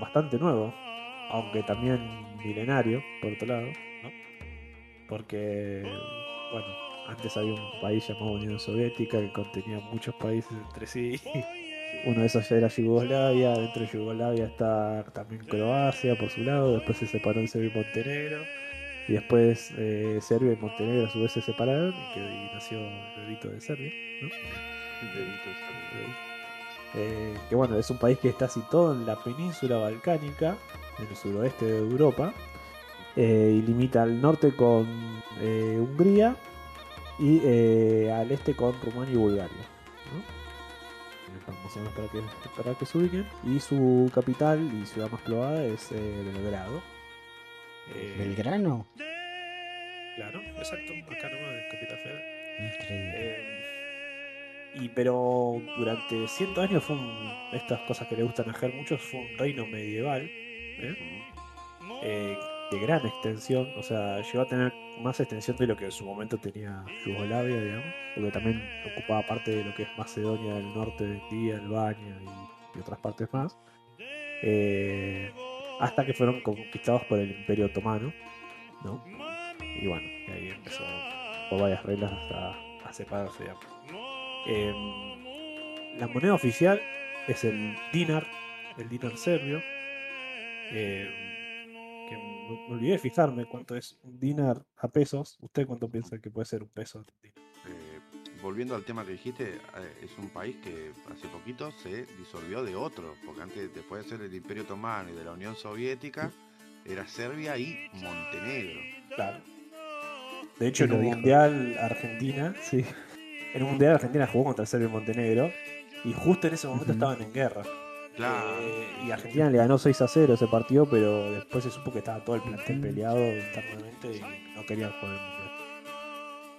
bastante nuevo, aunque también milenario, por otro lado. Porque, bueno, antes había un país llamado Unión Soviética que contenía muchos países entre sí. Uno de esos ya era Yugoslavia, dentro de Yugoslavia está también Croacia por su lado, después se separó en Serbia y Montenegro, y después eh, Serbia y Montenegro a su vez se separaron y, que, y nació el bebito de Serbia. ¿no? Eh, que bueno, es un país que está situado en la península balcánica, en el suroeste de Europa, y limita al norte con eh, Hungría y eh, al este con Rumania y Bulgaria. para que, para que se ubiquen. Y su capital y ciudad más poblada es eh, Belgrado. Eh, ¿Belgrano? Claro, exacto, acá nomás, el capital federal. Increíble. Eh, y pero durante cientos años fue un, estas cosas que le gustan a Ger muchos fue un reino medieval ¿eh? Eh, de gran extensión, o sea, llegó a tener más extensión de lo que en su momento tenía Yugoslavia, digamos, porque también ocupaba parte de lo que es Macedonia del norte de día, Albania y, otras partes más, Eh, hasta que fueron conquistados por el Imperio Otomano, ¿no? Y bueno, y ahí empezó por varias reglas hasta a separarse, digamos. Eh, la moneda oficial es el dinar, el dinar serbio. eh, que me, me olvidé de fijarme cuánto es un dinar a pesos. ¿Usted cuánto piensa que puede ser un peso argentino? Eh, volviendo al tema que dijiste, eh, es un país que hace poquito se disolvió de otro, porque antes, después de ser el Imperio Otomano y de la Unión Soviética, era Serbia y Montenegro. Claro. De hecho, en dijo. mundial Argentina, sí. En un mundial Argentina jugó contra Serbia y Montenegro. Y justo en ese momento estaban en guerra. Claro. Eh, y Argentina le ganó 6 a 0 ese partido, pero después se supo que estaba todo el plantel peleado internamente y no querían jugar el mundial.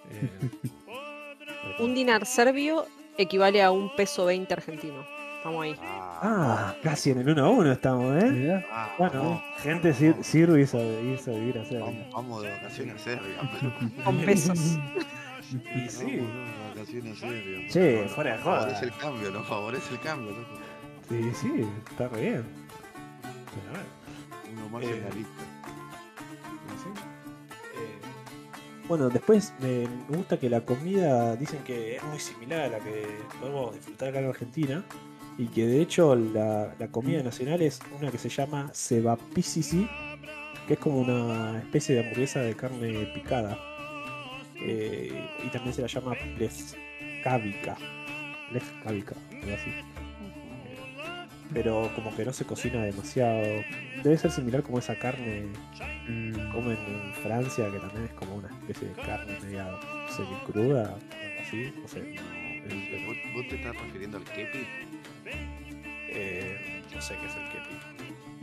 Eh, Un dinar serbio equivale a un peso 20 argentino. Estamos ahí. Ah, casi en el 1 a 1 estamos, ¿eh? Ah, Bueno, vamos, gente sir- sirve irse a, vivir a Serbia. vamos, vamos de vacaciones a Serbia. pero- Con pesos. Y sí, Vamos de vacaciones a Serbia. Nos fuera de joda. Favorece el cambio, nos favorece el cambio. loco. Sí, sí, está re bien. Uno más Eh, en la lista. Eh, Bueno, después me, me gusta que la comida dicen que es muy similar a la que podemos disfrutar acá en Argentina y que de hecho la, la comida nacional es una que se llama cebapisisi, que es como una especie de hamburguesa de carne picada Eh, y también se la llama plescavica, plescavica, algo así. Pero como que no se cocina demasiado. Debe ser similar como esa carne mm, comen en Francia, que también es como una especie de carne media semicruda, algo así. No sé. El- ¿Vos, vos te estás refiriendo al kepi? eh, no sé qué es el kepi.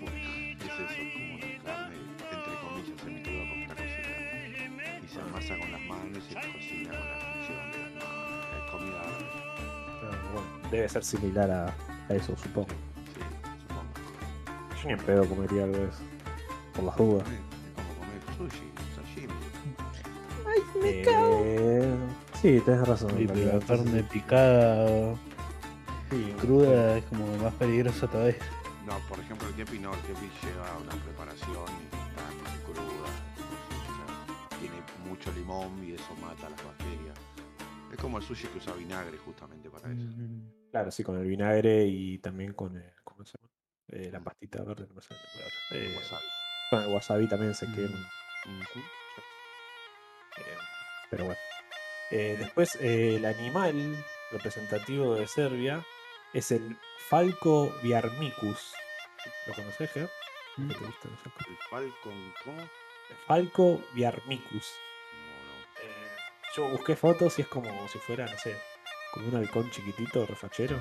Bueno, es eso, como una carne, entre comillas, semicruda porque está cocida. Y se amasa con las manos y se cocina con la fricción de las manos. Es comida árabe. debe ser similar a, a eso, supongo. Yo ni en pedo comería algo de eso. Por las dudas. Es como comer sushi, sashimi. Eh, sí, tenés razón. Sí, pero la carne picada Sí, cruda es como más peligrosa todavía. No, por ejemplo, el kepi no, el kepi lleva una preparación y está muy cruda. o sea, tiene mucho limón y eso mata las bacterias. Es como el sushi que usa vinagre justamente para eso. Claro, sí, con el vinagre y también con el, ¿cómo se llama? Eh, la pastita verde, no me sale la palabra. Eh, Wasabi. con el wasabi también se quema. Ujú. Eh, pero bueno. Eh, después, eh, el animal representativo de Serbia es el Falco Viarmicus. ¿Lo conoces, Ger? ¿Qué te gusta el falco? El Falcon, ¿cómo? El Falco Viarmicus. No, Eh, yo busqué fotos y es como si fuera, no sé, como un halcón chiquitito, refachero.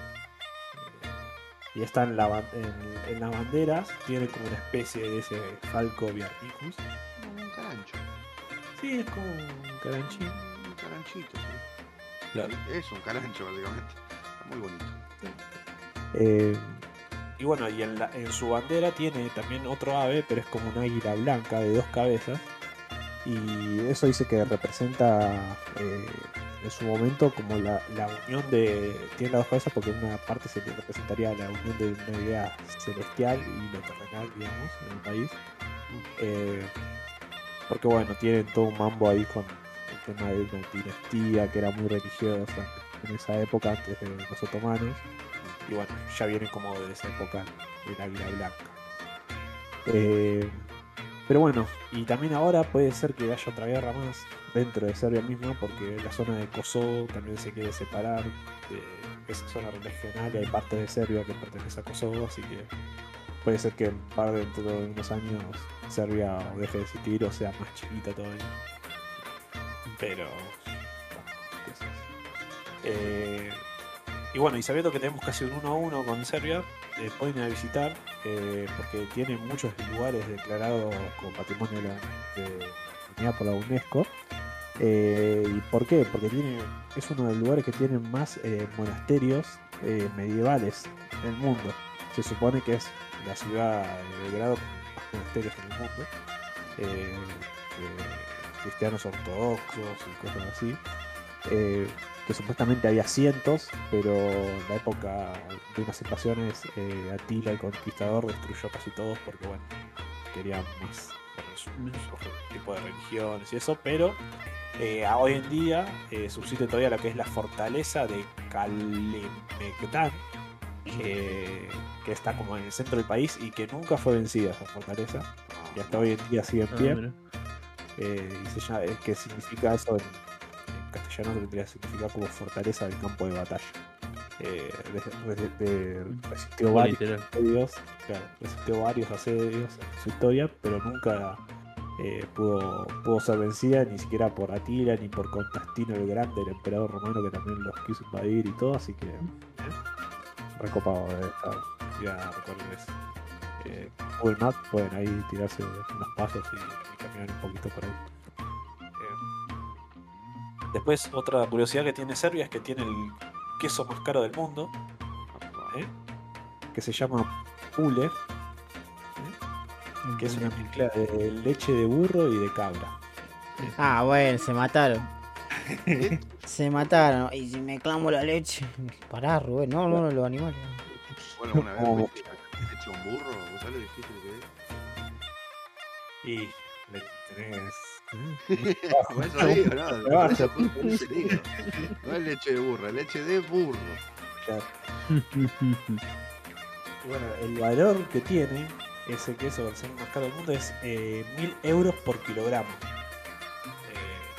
Y está en, la, ban- en, en las banderas, tiene como una especie de ese Falco Viarmicus. no. Un carancho. Sí, es como un caranchín. Un caranchito, sí. Claro. Es un carancho, básicamente. Está muy bonito. Eh, y bueno, y en, la- en su bandera tiene también otro ave, pero es como una águila blanca de dos cabezas. Y eso dice que representa eh, en su momento como la, la unión de. Tiene las dos cabezas porque en una parte se representaría la unión de una idea celestial y lo terrenal, digamos, en el país. Eh, porque bueno, tienen todo un mambo ahí con el tema de una dinastía que era muy religiosa en esa época, antes de los otomanos. Y bueno, ya viene como de esa época el águila blanca. Eh, pero bueno, y también ahora puede ser que haya otra guerra más dentro de Serbia misma, porque la zona de Kosovo también se quiere separar de esa zona regional y hay partes de Serbia que pertenece a Kosovo, así que puede ser que en par dentro de unos años Serbia deje de existir o sea más chiquita todavía. Pero. qué. Eh, y bueno, y sabiendo que tenemos casi un 1 a 1 con Serbia, eh, pueden ir a visitar eh, porque tiene muchos lugares declarados como patrimonio de la, por la UNESCO. Eh, ¿Y por qué? Porque tiene, es uno de los lugares que tienen más eh, monasterios medievales en el mundo. Se supone que es la ciudad de Belgrado con más monasterios en el mundo. cristianos ortodoxos y cosas así. Eh, que supuestamente había cientos, pero en la época de unas invasiones, eh, Atila el Conquistador destruyó casi todos porque, bueno, quería más tipo de religiones y eso, pero eh, hoy en día eh, subsiste todavía lo que es la fortaleza de Kalemegdan, que, que está como en el centro del país y que nunca fue vencida esa fortaleza, y hasta hoy en día sigue en Ah, pie. mira. Eh, y se llama, que significa eso en castellano tendría que significar como fortaleza del campo de batalla. Eh, de- de- de- resistió varios asedios, claro, resistió varios asedios en su historia, pero nunca eh, pudo, pudo ser vencida ni siquiera por Atila ni por Constantino el Grande, el emperador romano que también los quiso invadir y todo, así que eh, recopado de estar, ya eso. Eh, Google Maps pueden ahí tirarse unos pasos y, y caminar un poquito por ahí. Después, otra curiosidad que tiene Serbia es que tiene el queso más caro del mundo, ¿eh? que se llama Pule, ¿eh? que es una mezcla de leche de burro y de cabra. Ah, bueno, se mataron. se mataron. Y si me clamo la leche. Pará, Rubén. No, no, no, los animales. Bueno, una vez a- hecho un burro, ¿vos sabés lo difícil que es? Y le tenés. Eso digo, no. No es leche de burro, es leche de burro. Claro. Bueno, el valor que tiene ese queso versión más caro del mundo es eh, 1000 euros por kilogramo. Eh,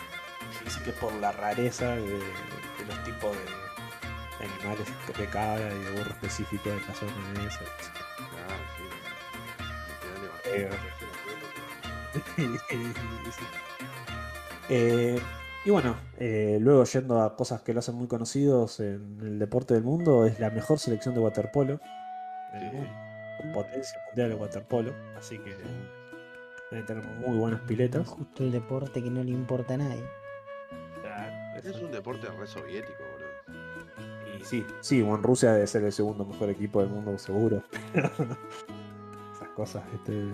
se dice que por la rareza de, de los tipos de, de animales de cabra y de burro específicos de la zona esa. Claro, sí. Eh. Sí. Eh, y bueno, eh, luego yendo a cosas que lo hacen muy conocidos en el deporte del mundo, es la mejor selección de waterpolo. mundo, Potencia mundial de waterpolo. Así que deben tener muy buenas piletas. Justo el deporte que no le importa a nadie. Es un deporte re soviético, boludo. Y sí, sí, bueno, Rusia debe ser el segundo mejor equipo del mundo, seguro. Esas cosas, este.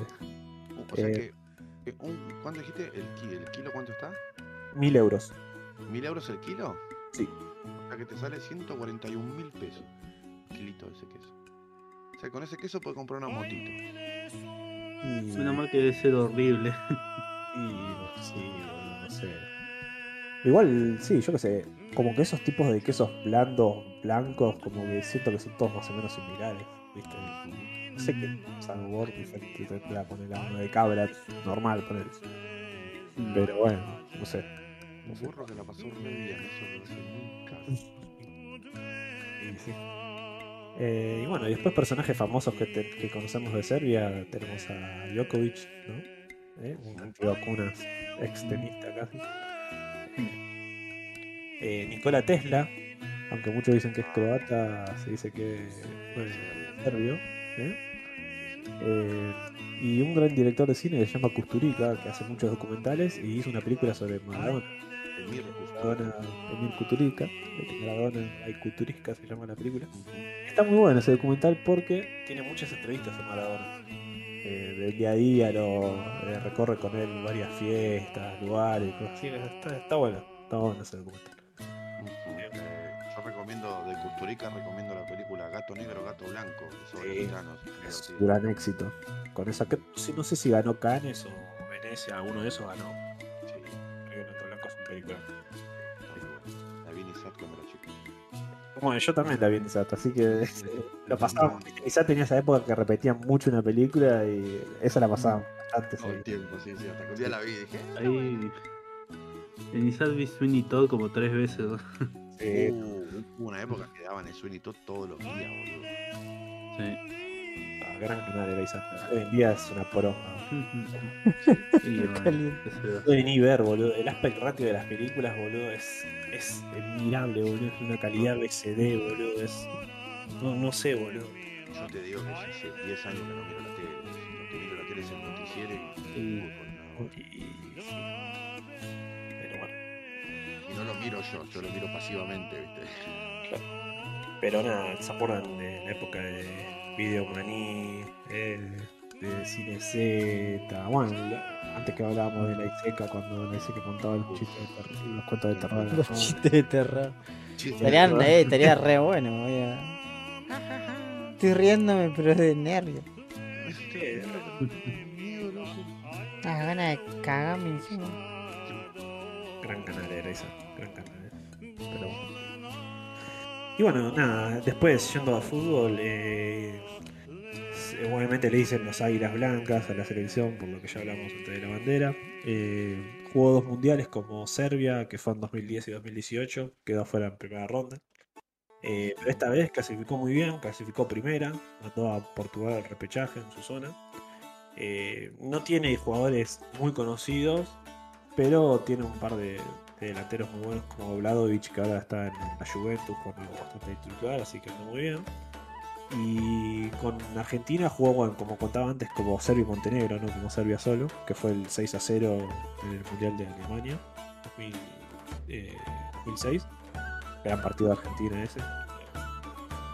O sea Eh. que, que un- ¿cuánto dijiste? ¿El, ¿El kilo cuánto está? Mil euros. ¿Mil euros el kilo? Sí. O sea que te sale 141 mil pesos. Un kilito de ese queso. O sea, con ese queso puedes comprar una motito. Y, Suena mal que debe ser horrible. y- sí, boludo, no sé. Igual, sí, yo qué sé. Como que esos tipos de quesos blandos, blancos, como que siento que son todos más o menos similares. ¿viste? No sé qué sabor diferente tendrá poner a uno de cabra normal, poner. Pero bueno, no sé. No sé. burro que la pasó re bien, eso lo hace nunca. Y sí. Eh, y bueno, y después personajes famosos que, te- que conocemos de Serbia, tenemos a Djokovic, ¿no? ¿Eh? Un antivacunas extremista casi. Eh, Nikola Tesla, aunque muchos dicen que es croata, se dice que es serbio. ¿Eh? Eh, y un gran director de cine que se llama Kusturica, que hace muchos documentales y hizo una película sobre Maradona. El Mir Maradona, Emir Kusturica, Maradona, hay Kusturica se llama la película. Está muy bueno ese documental porque tiene muchas entrevistas a Maradona. Eh, del día a día lo eh, recorre con él varias fiestas, lugares, cosas así. Está, está bueno, está bueno ese documental. Yo recomiendo, de Custurica recomiendo la película Gato Negro, Gato Blanco, sobre Sí. gitanos. Es un divertida. gran éxito. Con esa que sí, no sé si ganó Cannes o Venecia, alguno de esos ganó. Sí, Creo que Gato Blanco es un película. La vi en Isat cuando era chico. Bueno, yo también la vi en Isat, así que lo pasaba. Isat tenía esa época que repetían mucho una película y esa la pasaban bastante. Todo el tiempo, sí, sí. Hasta que un día la vi y dije, "Eh, Ahí. En Isaac vi Sweeney Todd como tres veces. Uh, hubo una época que daban el Todd todos los días, boludo. Sí. Ah, gran canal era Isat. Hoy en día es una poronga. Y yo. No ni ver, boludo. El aspect ratio de las películas, boludo, es, es admirable, boludo. Es una calidad BCD, boludo. Es. No, no sé, boludo. Yo te digo que ya hace 10 años que no miro la tele. Lo que miro la tele es el noticiero y Y- fútbol, nada más. Y, no lo miro yo, yo lo miro pasivamente, ¿viste? Pero nada, ¿se acuerdan de la época de Videomaní? El, de Cine Z. Bueno, antes que hablábamos de la Iseca, cuando la Iseca contaba los chistes de terror, los cuentos de terror. Los ¿no? chistes de terror. De eh, estaría re bueno, voy a... Estoy riéndome, pero es de nervio. miedo, loco. Ah, ganas de cagarme encima. Gran canal era esa. Pero. Y bueno, nada, después yendo a fútbol, eh, obviamente le dicen los águilas blancas a la selección, por lo que ya hablamos antes de la bandera. Eh, jugó dos mundiales como Serbia, que fue en 2010 y 2018, quedó fuera en primera ronda. Eh, pero esta vez clasificó muy bien, clasificó primera, mandó a Portugal al repechaje en su zona. Eh, no tiene jugadores muy conocidos, pero tiene un par de, de delanteros muy buenos como Vladovic, que ahora está en la Juventus jugando bastante titular, así que anda muy bien. Y con Argentina jugó, bueno, como contaba antes, como Serbia y Montenegro, no como Serbia solo, que fue el 6 a 0 en el Mundial de Alemania 2000, eh, 2006. Gran partido de Argentina ese.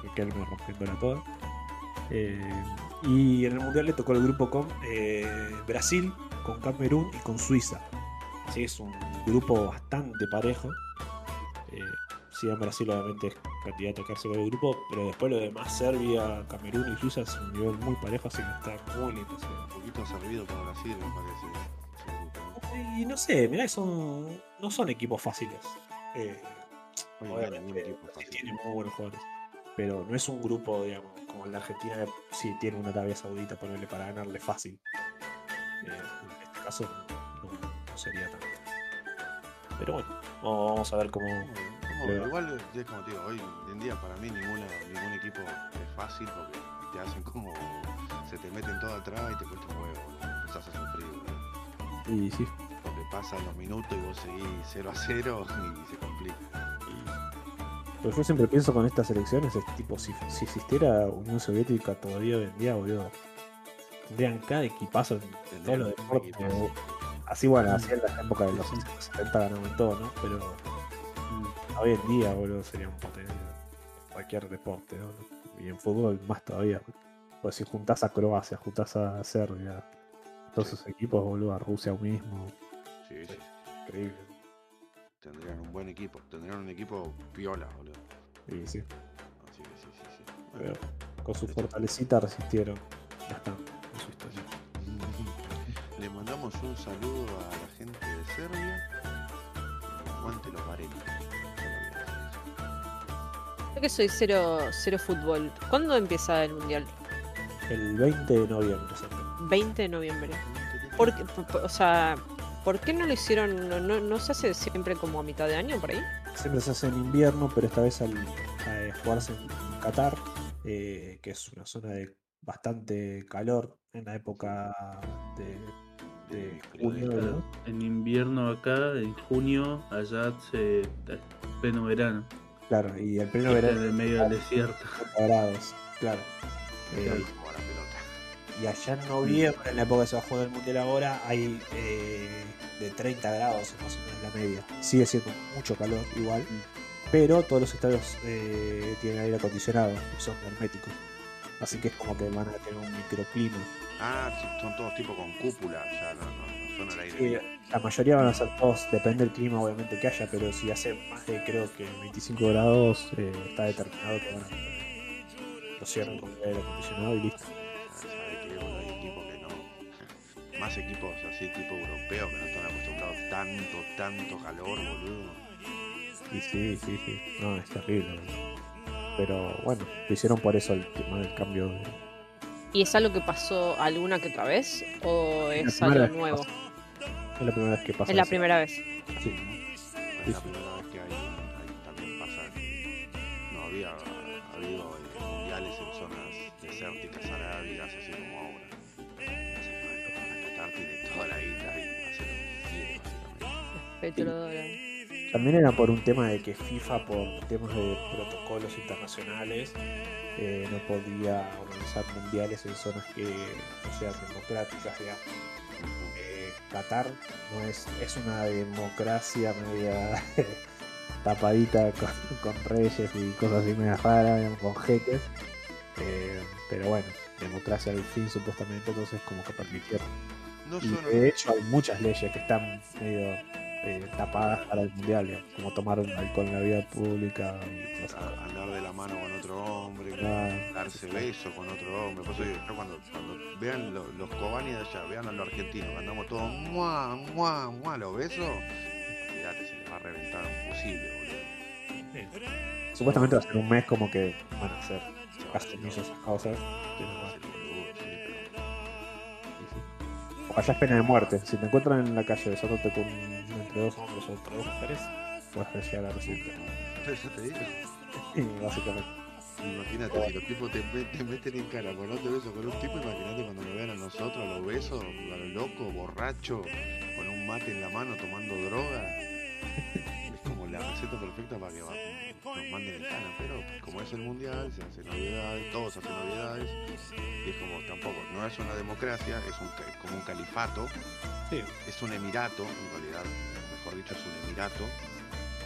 Riquelme rompiéndola toda. Eh, y en el Mundial le tocó el grupo con eh, Brasil, con Camerún y con Suiza. Que es un grupo bastante parejo. Eh, sí, en Brasil obviamente es candidato a quedarse con el grupo, pero después lo demás, Serbia, Camerún y Suiza es un nivel muy parejo, así que está muy lindo. Un poquito servido para Brasil, me parece. Y no sé, mirá que son, no son equipos fáciles. Eh, Hoy en día ningún obviamente equipo es sí fácil. tiene muy buenos jugadores. Pero no es un grupo, digamos, como el de Argentina, sí tiene una Arabia Saudita ponerle para ganarle fácil. Eh, en este caso sería tanto. Pero bueno, vamos a ver cómo. No, Pero- igual es como te digo, hoy en día para mí ninguna, ningún equipo es fácil porque te hacen como se te meten todo atrás y te cuesta un huevo, empezás a sufrir, boludo. Y sí, porque pasan los minutos y vos seguís 0 a 0 y se complica. Pero yo siempre pienso con estas elecciones, es tipo, si, si existiera Unión Soviética todavía hoy en día, boludo, tendrían cada equipazo en todos los deportes. Así, bueno, así en la época de los 70 ganaban todo, ¿no? Pero hoy en día, boludo, sería un potencia. cualquier deporte. ¿no? Y en fútbol más todavía. Pues si juntás a Croacia, juntás a Serbia, todos esos equipos, boludo, a Rusia mismo. Sí, sí. Increíble. Tendrían un buen equipo. Tendrían un equipo piola, boludo. Y sí, Así que sí, sí, sí. pero con su fortalecita resistieron bastante en su historia. Le mandamos un saludo a la gente de Serbia. Aguante los Varela. Yo que soy cero, cero fútbol. ¿Cuándo empieza el mundial? El 20 de noviembre, ¿sabes? 20 de noviembre. ¿Por qué, o sea, ¿por qué no lo hicieron? No, no, no se hace siempre como a mitad de año por ahí? Siempre se hace en invierno, pero esta vez al a jugarse en Qatar, eh, que es una zona de bastante calor en la época de, de junio. Claro, ¿no? En invierno acá, en junio, allá se pleno verano. Claro, y el pleno Está en verano el medio del desierto. 30 grados, claro. Eh, y allá en noviembre, en la época que se va a jugar el mundial ahora, hay eh, de 30 grados más o menos la media. Sigue siendo mucho calor igual, pero todos los estadios eh, tienen aire acondicionado y son herméticos. Así que es como que van a tener un microclima. Ah, son todos tipo con cúpula. Ya no, no, no son al aire. Sí, la mayoría van a ser todos, depende del clima obviamente que haya, pero si hace más de creo que 25 grados, eh, está determinado que van a lo cierran con el aire acondicionado y listo. Sabe que bueno, hay equipos que no. Más equipos así, tipo europeos, que no están acostumbrados tanto, tanto calor, boludo. Y sí, sí, sí. No, es terrible. boludo. Pero bueno, lo hicieron por eso el tema del cambio de. ¿Y es algo que pasó alguna que otra vez? ¿O es algo nuevo? Es la primera vez que pasa. Es la eso. primera vez. Sí. Es Sí, la sí. primera vez que hay, hay- también pasa. No había habido mundiales en zonas desérticas arábigas, así como ahora. Así que bueno, Qatar tiene toda la isla y hace lo que quiere, básicamente. Petrodólar. También era por un tema de que FIFA, por temas de protocolos internacionales, eh, no podía organizar mundiales en zonas que no sean democráticas, digamos. Eh, Qatar no es, es una democracia media tapadita con, con reyes y cosas así medio raras, con jeques. Eh, pero bueno, democracia al fin supuestamente, entonces como que permitieron. No Y de hecho hay muchas leyes que están medio eh, tapadas para el mundial, como tomar alcohol en la vida pública a- andar de la mano con otro hombre, Ah, darse beso con otro hombre. Por eso digo, yo cuando, cuando vean lo- los Cobani de allá, vean a los argentinos, andamos todos mua, mua, mua, los besos, olvídate, se les va a reventar un fusible, boludo. Supuestamente va a ser un mes como que van a hacer castizo esas cosas. pero sí, allá es pena de muerte. Si te encuentran en la calle besándote con entre dos hombres o entre dos mujeres, puedes llegar a recibir. Eso te digo. Básicamente. Imagínate, si los tipos te, te meten en cara por te beso con un tipo, imagínate cuando nos vean a nosotros, los besos, a los locos, borrachos, con un mate en la mano, tomando droga. Es como la receta perfecta para que nos manden en cana, pero como es el mundial, se hacen novedades, todos hacen novedades, y es como tampoco, no es una democracia, es un, es como un califato, Sí. es un emirato, en realidad, mejor dicho, es un emirato,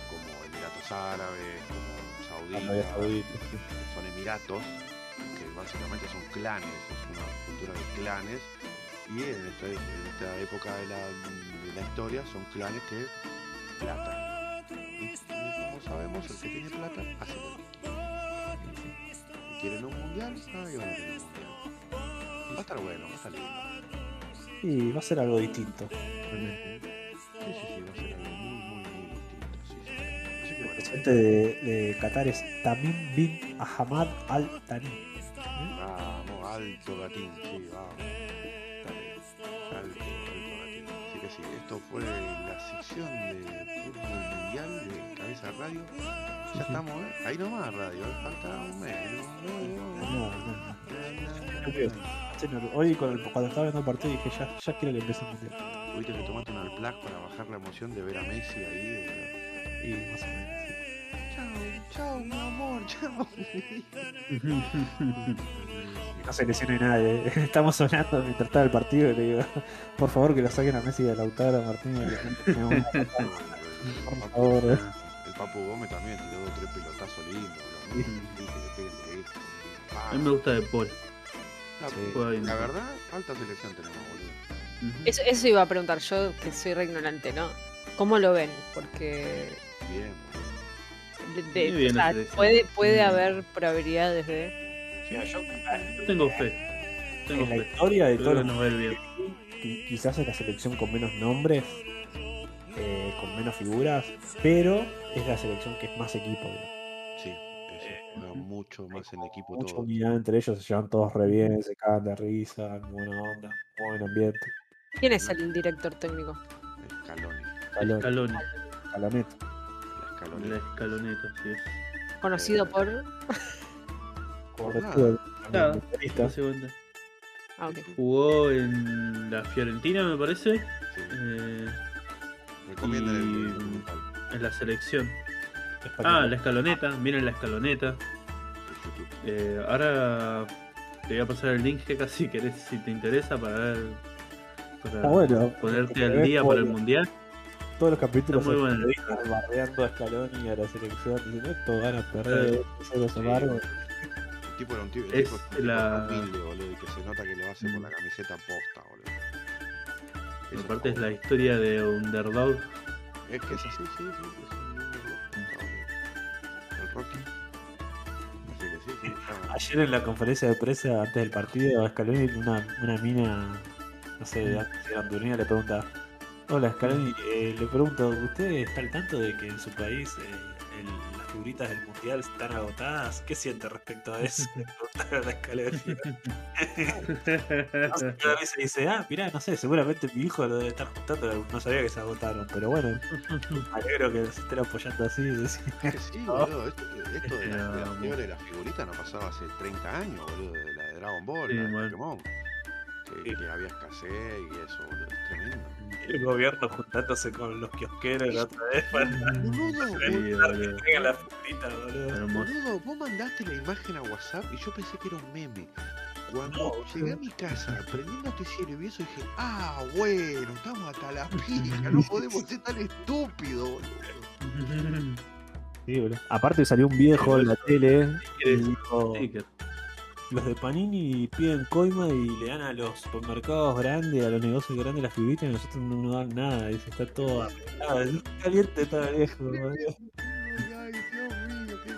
como Emiratos Árabes, como Saudita, Saudita, sí. son emiratos, que básicamente son clanes, es una cultura de clanes, y en esta, en esta época de la, de la historia son clanes que plata. Y, y como sabemos, el que tiene plata hace quieren un mundial, ahí van a tener un mundial. Va a estar bueno, va a estar lindo. Y va a ser algo distinto. realmente. Sí, sí, El presidente de, Qatar es Tamim bin Ahmad Al Thani. Vamos, alto gatín, sí, vamos. Alto, alto gatín. Así que sí, esto fue la sección de fútbol mundial de Cabeza Radio. Ya estamos, ¿eh? Ahí nomás radio, ¿eh? falta un mes. no, no. Sí, no, Hoy con el- cuando estaba viendo el partido dije ya, ya quiero que empiece el mundial. Tuviste que tomarte un alplac para bajar la emoción de ver a Messi ahí. de- Y más o menos. sí. Chao, chao, mi amor, chao. No se lesione nadie. eh. Estamos soñando mientras estaba el partido y le digo, por favor que lo saquen a Messi de Lautaro Martínez. a matar. Por favor. El Papu Gómez también tiró tres pelotazos lindos, boludo. A mí me gusta de Paul. la, Sí. Verdad, alta selección tenemos, boludo. Ujú. Eso, eso iba a preguntar yo, que soy re ignorante, ¿no? ¿Cómo lo ven? Porque Bien, boludo. de- de- Muy bien o sea, puede, puede Mm. haber probabilidades de... Mira, yo Yo tengo fe. Tengo en la historia de todos que los quizás es la selección con menos nombres, eh, con menos figuras, pero es la selección que es más equipo. creo. Mucho más en equipo Mucha todo. unidad entre ellos, se llevan todos re bien, se cagan de risa, buena onda, buen ambiente. ¿Quién es el director técnico? Scaloni, Calor, Escalón. calamet. la escaloneta, sí. Conocido Eh, por... Por nada. fútbol, Nada. Ah, ok. Jugó en la Fiorentina, me parece. Sí. eh, el y- documental en la selección. Ah, la escaloneta. Miren la escaloneta. Eh, ahora te voy a pasar el link que si querés, si te interesa, para ver. Para bueno. ponerte al día para el mundial. Todos los capítulos Está muy bueno. bardeando a Scaloni y a la selección, diciendo esto van a perder, amargo. El tipo era un el Es un la- humilde, boludo, y que se nota que lo hace por la camiseta posta, boludo. Aparte es la historia de Underdog. Es que es así, sí, sí, Ayer en la conferencia de prensa antes del partido, a Scaloni, una, una mina, no sé, de antes de Hondureña, le pregunta: Hola Scaloni, eh, le pregunto, ¿usted está al tanto de que en su país eh, figuritas del mundial están agotadas? ¿Qué siente respecto a eso? A cada vez se dice, ah, mirá, no sé, seguramente mi hijo lo debe estar juntando, no sabía que se agotaron, pero bueno, me alegro que nos estén apoyando así. que sí, boludo. Esto, esto de, la, de la de la figurita no pasaba hace 30 años, boludo. De la de Dragon Ball, Sí, la de bueno. Que, que había escasez y eso, boludo. Es tremendo. El gobierno juntándose con los kiosqueros la otra vez para Boludo, Sí, boludo, la boludo, vos mandaste la imagen a WhatsApp y yo pensé que era un meme. Cuando No, llegué a mi casa, prendí el noticiero y vi eso, dije, ah, bueno, estamos hasta la pija, no podemos ser tan estúpidos, boludo. Sí, boludo. Aparte salió un viejo en la tele y dijo. Los de Panini piden coima y le dan a los supermercados grandes, a los negocios grandes las figuritas y nosotros no nos dan nada. Dice, está todo arreglado. Es caliente está viejo. Ay, Dios mío, qué,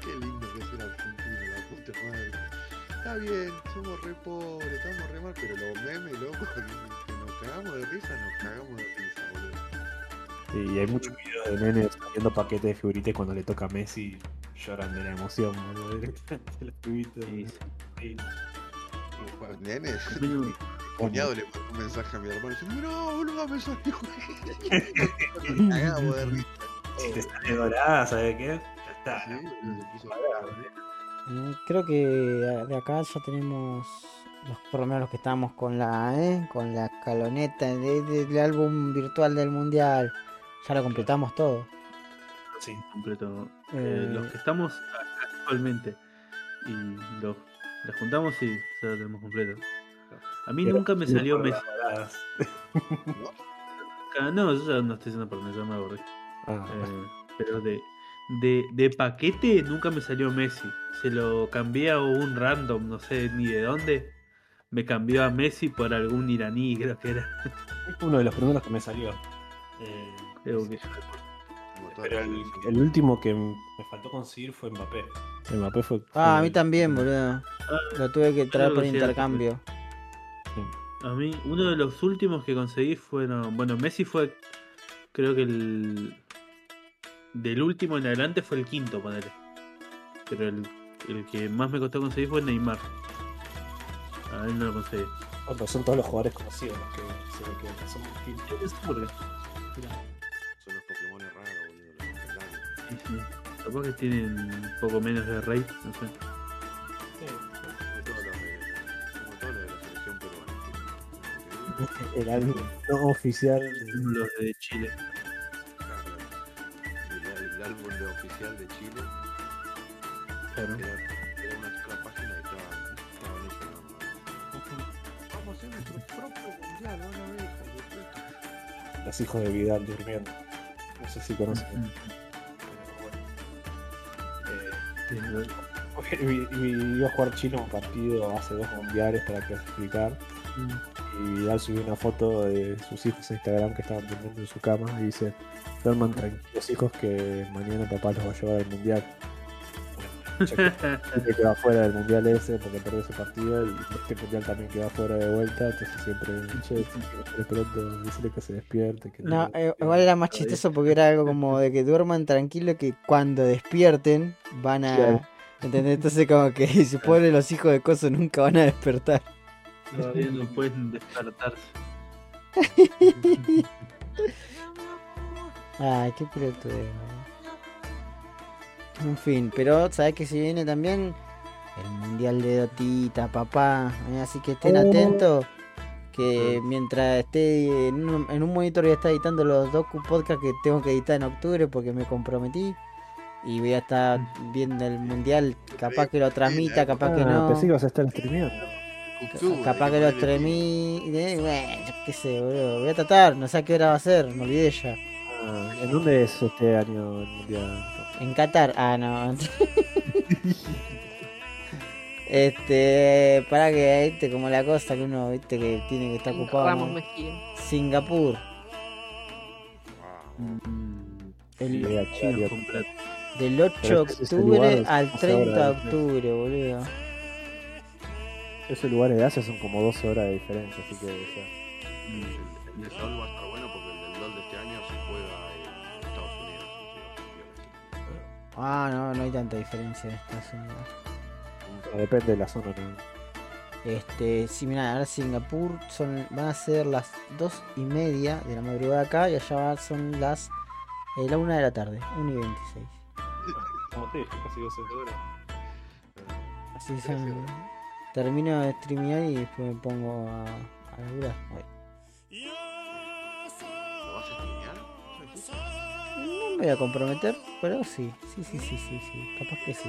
qué lindo que es el argentino, la puta madre. Está bien, somos re pobres, estamos re mal, pero los memes, loco, que, nos cagamos de risa, nos cagamos de risa, boludo. Sí, y hay muchos videos de nenes haciendo paquetes de figuritas cuando le toca a Messi lloran de la emoción, boludo. Directamente las figuritas. Sí, sí. Nenes, Bueno, mi cuñado le mandó un mensaje a mi hermano diciendo, mirá, boludo, me salió. Nos cagamos de risa. Si te sale dorada, ¿sabes qué? Ya está. Sí, bravo, Eh, creo que de acá ya tenemos los, por lo menos los que estamos con la eh, con la escaloneta de- de- del álbum virtual del mundial. Ya lo completamos todo. Sí. completo. Eh, Eh, los que estamos actualmente y los, los juntamos y ya lo tenemos completo. A mí nunca me salió Messi. No, yo ya no estoy haciendo por ya me aburrí. Ah, Eh, pero de, de, de paquete nunca me salió Messi. Se lo cambié a un random, no sé ni de dónde. Me cambió a Messi por algún iraní, creo que era. uno de los primeros que me salió. Eh, Creo que- Pero el, último que me faltó conseguir fue Mbappé. Mbappé fue. Ah, a mí también, boludo. Lo tuve que traer por intercambio. A mí, uno de los últimos que conseguí fueron. Bueno, Messi fue. Creo que el. Del último en adelante fue el quinto, ponele. Pero el, el que más me costó conseguir fue Neymar. A él no lo conseguí. Oh, pero son todos los jugadores conocidos los que se me quedan. Son distintos. Sí, sí. Capaz que tienen un poco menos de rey, no sé. Como todos los de, como todos los de la selección peruana. ¿sí? El álbum no oficial. los de Chile. Claro, el, el álbum de oficial de Chile Claro. era, era una sola página y estaban, estaban ellos nomás. Vamos a hacer nuestro propio mundial, van a ver, hijos de puta. Los hijos de Vidal durmiendo. No sé si conocen. Mm. Vi- vi- iba a jugar chino un partido hace dos mundiales para clasificar. Y Vidal subió una foto de sus hijos en Instagram que estaban durmiendo en su cama y dice: Duerman tranquilos, hijos, que mañana papá los va a llevar al mundial. Que queda fuera del mundial ese porque perdió ese partido y este mundial también queda fuera de vuelta. Entonces siempre, che, de pronto, decirle que se despierte. Que No, eh, igual era más chistoso porque era algo como de que duerman tranquilo que cuando despierten van a... Claro. ¿Entendés? Entonces como que si pone los hijos de coso nunca van a despertar. Todavía no pueden despertarse. Ay, qué pelotudo. En fin, pero sabes que se viene también el mundial de Dotita, papá. eh, Así que estén atentos. Que mientras esté en un, en un monitor voy a estar editando los docu podcast que tengo que editar en octubre porque me comprometí. Y voy a estar viendo el mundial. Capaz que lo transmita, capaz que Ah, no. Pensé que ibas a estar streameando. Capaz que lo ponerle extremí. Bueno, yo qué sé, boludo. Voy a tratar, no sé a qué hora va a ser, me olvidé ya. Ah, ¿En dónde es este año el mundial? En Qatar, ah, no. este, para que, viste, como la cosa que uno, viste, que tiene que estar ocupado. Ramos ¿no? Mejía. Singapur. Mm, el, Chino del 8 de octubre al hace 30 de octubre, boludo. Esos lugares de Asia son como 12 horas de diferencia, así que o sea, El, Ah, no, no hay tanta diferencia en Estados Unidos. bueno, depende de la zona. ¿no? Este, sí, mira, ahora Singapur son, van a ser las 2 y media de la madrugada acá y allá son las eh, la 1 de la tarde, 1 y 26. Como te dije, casi 12 horas. Así son. Termino de streamear y después me pongo a, a laburar. Ay. Me voy a comprometer, pero sí, sí, sí, sí, sí, sí, capaz que sí.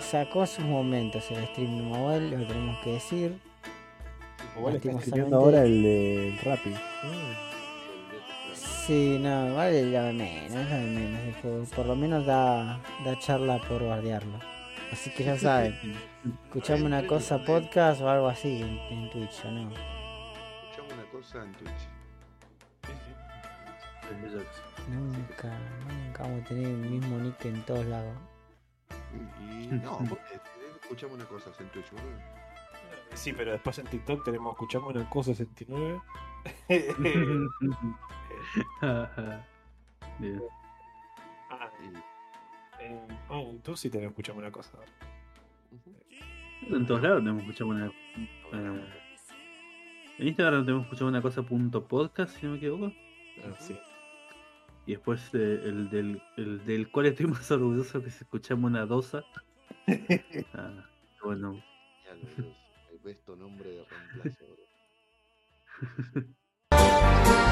Sacó sus momentos el stream de Mobile, lo tenemos que decir. Igual está streameando ahora el del Rappi. Sí, no, vale lo de menos, lo de menos. Por lo menos da, da charla por guardiarlo. Así que ya saben, escuchame una cosa podcast o algo así en, en Twitch, ¿o no? Escuchamos una cosa en Twitch. Nunca, nunca vamos a tener el mismo nick en todos lados. Y no, porque escuchamos una cosa en Twitch, boludo. Sí, pero después en TikTok tenemos escuchamos una cosa 69. Bien. ah, Ah, en tú sí tenemos escuchamos una cosa. ujú. En todos lados tenemos escuchado una. eh, en Instagram tenemos escuchado una cosa punto podcast, si no me equivoco. Ah, sí. Y después eh, el, del, el del cual estoy más orgulloso que se escuchamos una dosa. Ah, bueno, Ya lo el nombre de reemplazo, boludo.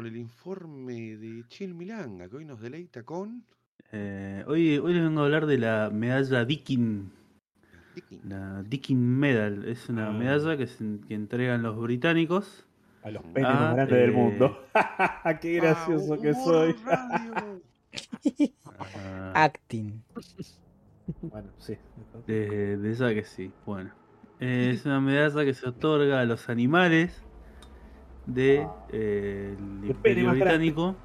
con el informe de Chil Milanga, que hoy nos deleita con. eh, hoy, hoy les vengo a hablar de la medalla Dickin. Tiki. La Dickin Medal. Es una Ah. medalla que, se- que entregan los británicos. A los penes Ah, más grandes del eh. mundo. Qué gracioso Ah, que humor soy. radio. ah, Acting. bueno, sí. de, de esa que sí. Bueno. Eh, es una medalla que se otorga a los animales de, eh, el Imperio Británico.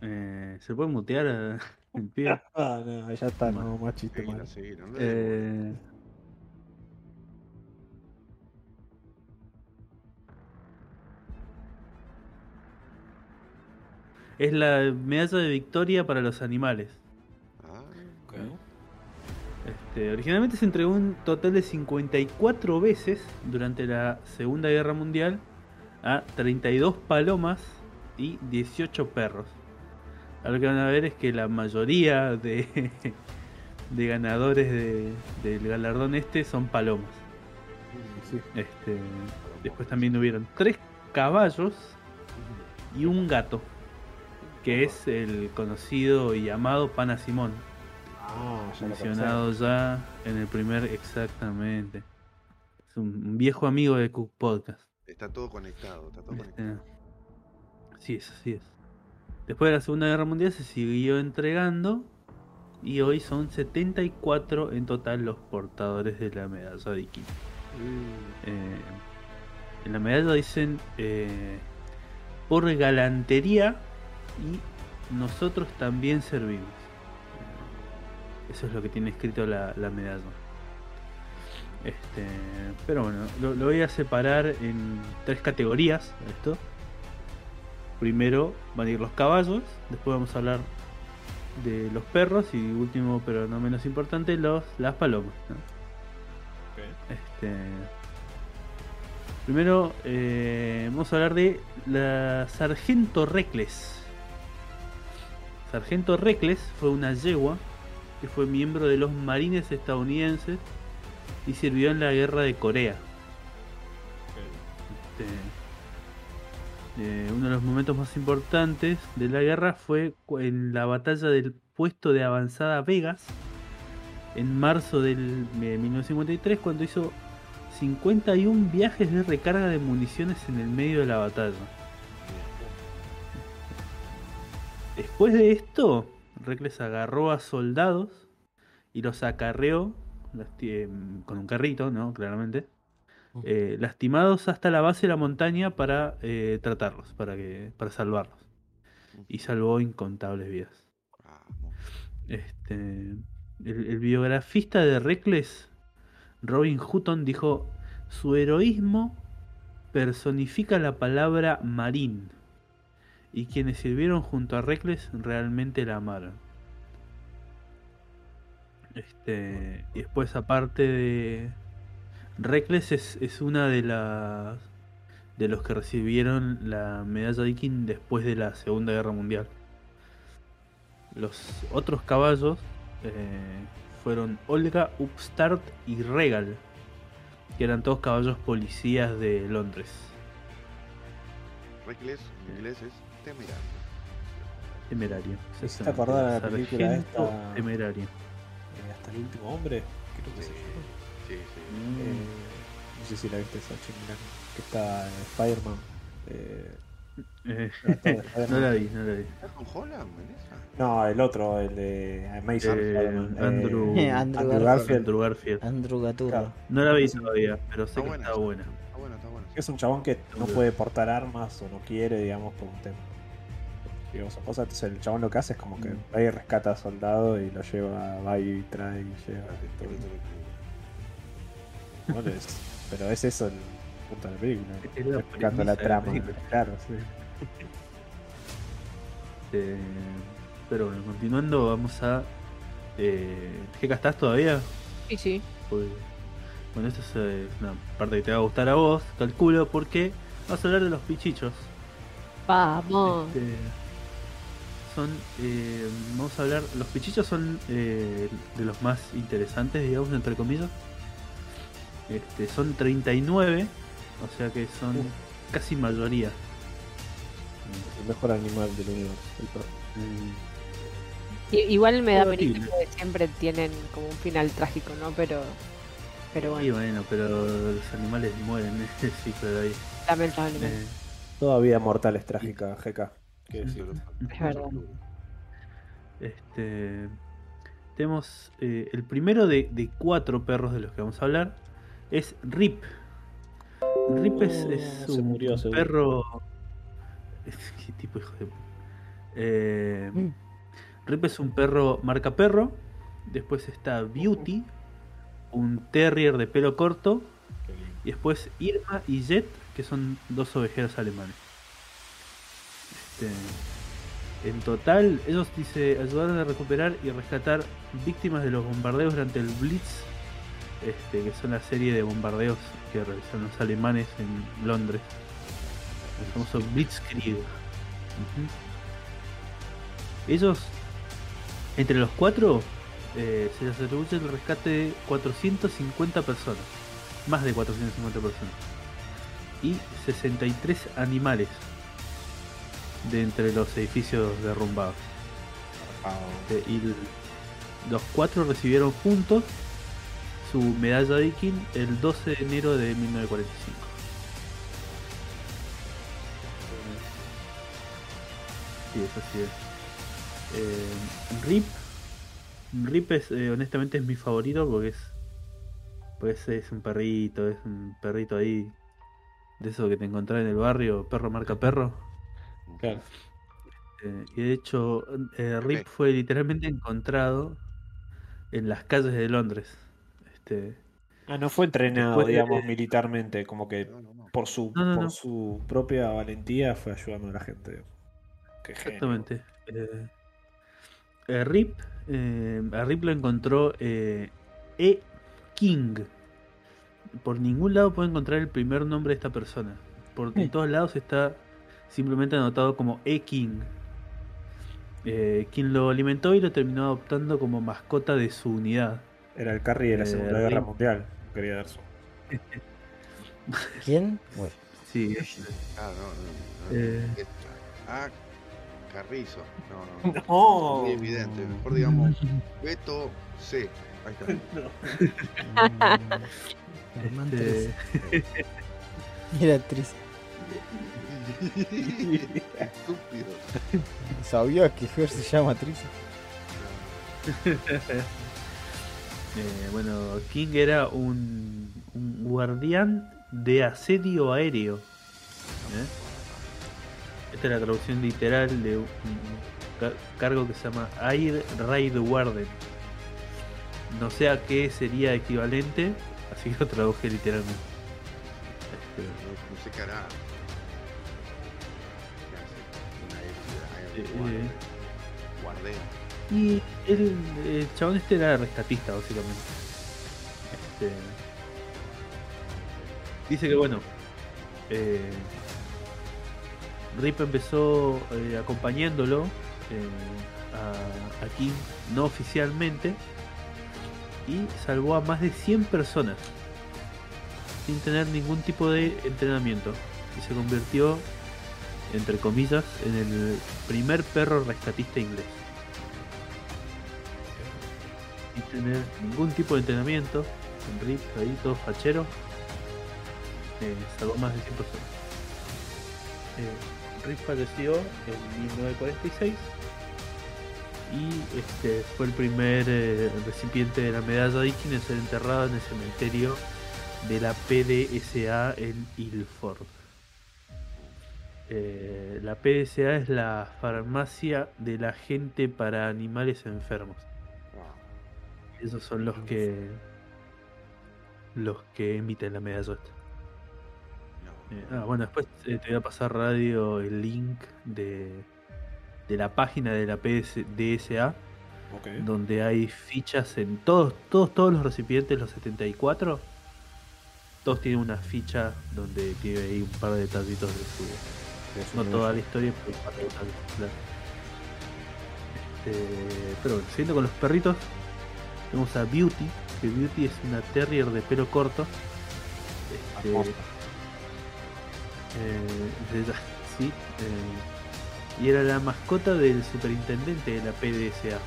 Eh, ¿Se puede mutear el pie? Ah, no, ya está, no, más chiste. Eh, es la medalla de victoria para los animales. Este, originalmente se entregó un total de 54 veces durante la Segunda Guerra Mundial a 32 palomas y 18 perros. Ahora lo que van a ver es que la mayoría de, de ganadores de- del galardón este son palomas. Sí. Este, después también hubieron tres caballos y un gato, que es el conocido y amado Pana Simón, Ah, ya mencionado ya en el primer exactamente. Es un, viejo amigo de Cook Podcast. está todo conectado, está todo Este, conectado. sí es, así es. Después de la Segunda Guerra Mundial se siguió entregando y hoy son 74 en total los portadores de la medalla de Iquín. Eh, en la medalla dicen eh, por galantería y nosotros también servimos. Eso es lo que tiene escrito la, la medalla. Este, pero bueno, lo, lo voy a separar en tres categorías. Esto. Primero van a ir los caballos, después vamos a hablar de los perros y último, pero no menos importante, los, las palomas. ¿no? Este, primero eh, vamos a hablar de la Sargento Reckless. Sargento Reckless fue una yegua que fue miembro de los marines estadounidenses y sirvió en la guerra de Corea. Este, eh, uno de los momentos más importantes de la guerra fue en la batalla del puesto de avanzada Vegas en marzo del de 1953 cuando hizo 51 viajes de recarga de municiones en el medio de la batalla. Después de esto, Reckless agarró a soldados y los acarreó em, con un carrito, ¿no? Claramente. eh, lastimados hasta la base de la montaña para eh, tratarlos, para que para salvarlos. Y salvó incontables vidas. Este, el, el biografista de Reckless, Robin Hutton, dijo: Su heroísmo personifica la palabra marín. Y quienes sirvieron junto a Reckless realmente la amaron. Este, y después, aparte de. Reckless es, es una de las. de los que recibieron la medalla de King después de la Segunda Guerra Mundial. Los otros caballos eh, fueron Olga, Upstart y Regal, que eran todos caballos policías de Londres. Reckless en inglés es temerario. Temerario. ¿Te exactamente. acordás de la película esta? Temerario. Eh, hasta el último hombre, creo que se llama. Sí, sí. Eh, no sé si la viste esa chingada. Que está en Spider-Man. Eh, Eh, Spider-Man. no la vi, no la vi. ¿Está con Holland en esa? No, el otro, el de Amazing Eh, Spider-Man. Eh, Andrew- Andrew Garfield. Andrew Garfield. Andrew Gaturro. Claro. No la vi todavía, pero sé Está que buena. está buena. Está bueno. Es un chabón que no puede portar armas o no quiere, digamos, por un tema. Digamos, o cosas. Entonces el chabón lo que hace es como que Mm. va y rescata a soldado y lo lleva, va y trae y lleva. y todo. Bueno, es- pero es eso el punto de la película. Es la trama. Claro, sí. Eh, pero bueno, continuando, vamos a. Eh, ¿Qué estás todavía? Sí, sí. Pues, bueno, esto es eh, una parte que te va a gustar a vos, calculo, porque vamos a hablar de los pichichos. Vamos. Este, son, eh, vamos a hablar, los pichichos son eh, de los más interesantes, digamos, entre comillas. Este, son 39, o sea que son Uh. casi mayoría. El mejor animal del universo. el Igual me da penita que siempre tienen como un final trágico, ¿no? Pero, pero Y bueno, bueno, pero los animales mueren en este ciclo de ahí. lamentablemente. Eh, Toda vida mortal es trágica, GK. ¿Qué decir? Es verdad. Este, tenemos eh, el primero de, de cuatro perros de los que vamos a hablar. Es Rip. Rip es, es se un murió, perro. ¿Qué tipo hijo de Eh, Mm. Rip es un perro marca perro. Después está Beauty, un terrier de pelo corto. Y después Irma y Jet, que son dos ovejeros alemanes. Este, En total, ellos dice, ayudaron a recuperar y rescatar víctimas de los bombardeos durante el Blitz, este, que son la serie de bombardeos que realizaron los alemanes en Londres. El famoso Blitzkrieg. Ujú. Ellos, entre los cuatro, eh, se les atribuye el rescate de 450 personas. Más de 450 personas. Y 63 animales de entre los edificios derrumbados. Eh, y los cuatro recibieron juntos su medalla Viking el 12 de enero de 1945. Sí, eso sí es. Eh, Rip. Rip es, eh, honestamente es mi favorito porque es. Pues es un perrito, es un perrito ahí. De eso que te encontrás en el barrio, perro marca perro. Claro. Eh, y de hecho, eh, Rip fue literalmente encontrado en las calles de Londres. Este, Ah, no fue entrenado, Después digamos, militarmente, como que No, no, no. por su, No, no, por no. su propia valentía fue ayudando a la gente. Qué exactamente. Eh, eh, Rip, eh, a Rip lo encontró eh, E. King. Por ningún lado puede encontrar el primer nombre de esta persona. Por en Mm. todos lados está simplemente anotado como E. King. Eh, quien lo alimentó y lo terminó adoptando como mascota de su unidad. Era el carry de la Eh, Segunda Guerra. Mundial. Quería dar su. ¿Quién? Bueno, Sí, Ah, no, no, no. Eh. Ah, Carrizo. No, no. ¡No! Muy evidente. Mejor digamos Beto C. Ahí está. Germán este, era actriz. Estúpido. ¿Sabía que Ger se llama Trisa? Eh, bueno, King era un, un guardián de asedio aéreo. ¿eh? Esta es la traducción literal de un ca- cargo que se llama Air Raid Warden. No sé a qué sería equivalente, así que lo traduje literalmente. Este, No, no sé qué Eh. Guardea. Y el, el chabón este era rescatista, básicamente. Este, dice que bueno, eh, Rip empezó eh, acompañándolo eh, a, a King, no oficialmente, y salvó a más de 100 personas sin tener ningún tipo de entrenamiento. Y se convirtió, entre comillas, en el primer perro rescatista inglés sin tener ningún tipo de entrenamiento, en RIP ahí todo fachero, eh, más de 100 personas. Eh, RIP falleció en 1946 y este fue el primer eh, recipiente de la medalla Viking en ser enterrado en el cementerio de la PDSA en Ilford. Eh, la PDSA es la farmacia de la gente para animales enfermos. Esos son los que los que emiten la medalla no. Eh, ah, bueno, después eh, te voy a pasar radio el link de, de la página de la PS DSA, donde hay fichas en todos, todos, todos los recipientes, los 74. Todos tienen una ficha donde tiene ahí un par de detallitos de su. No toda la historia, pero. Este, pero bueno, siguiendo con los perritos, tenemos a Beauty, que Beauty es una terrier de pelo corto. Este, eh, de- sí, eh, y era la mascota del superintendente de la PDSA,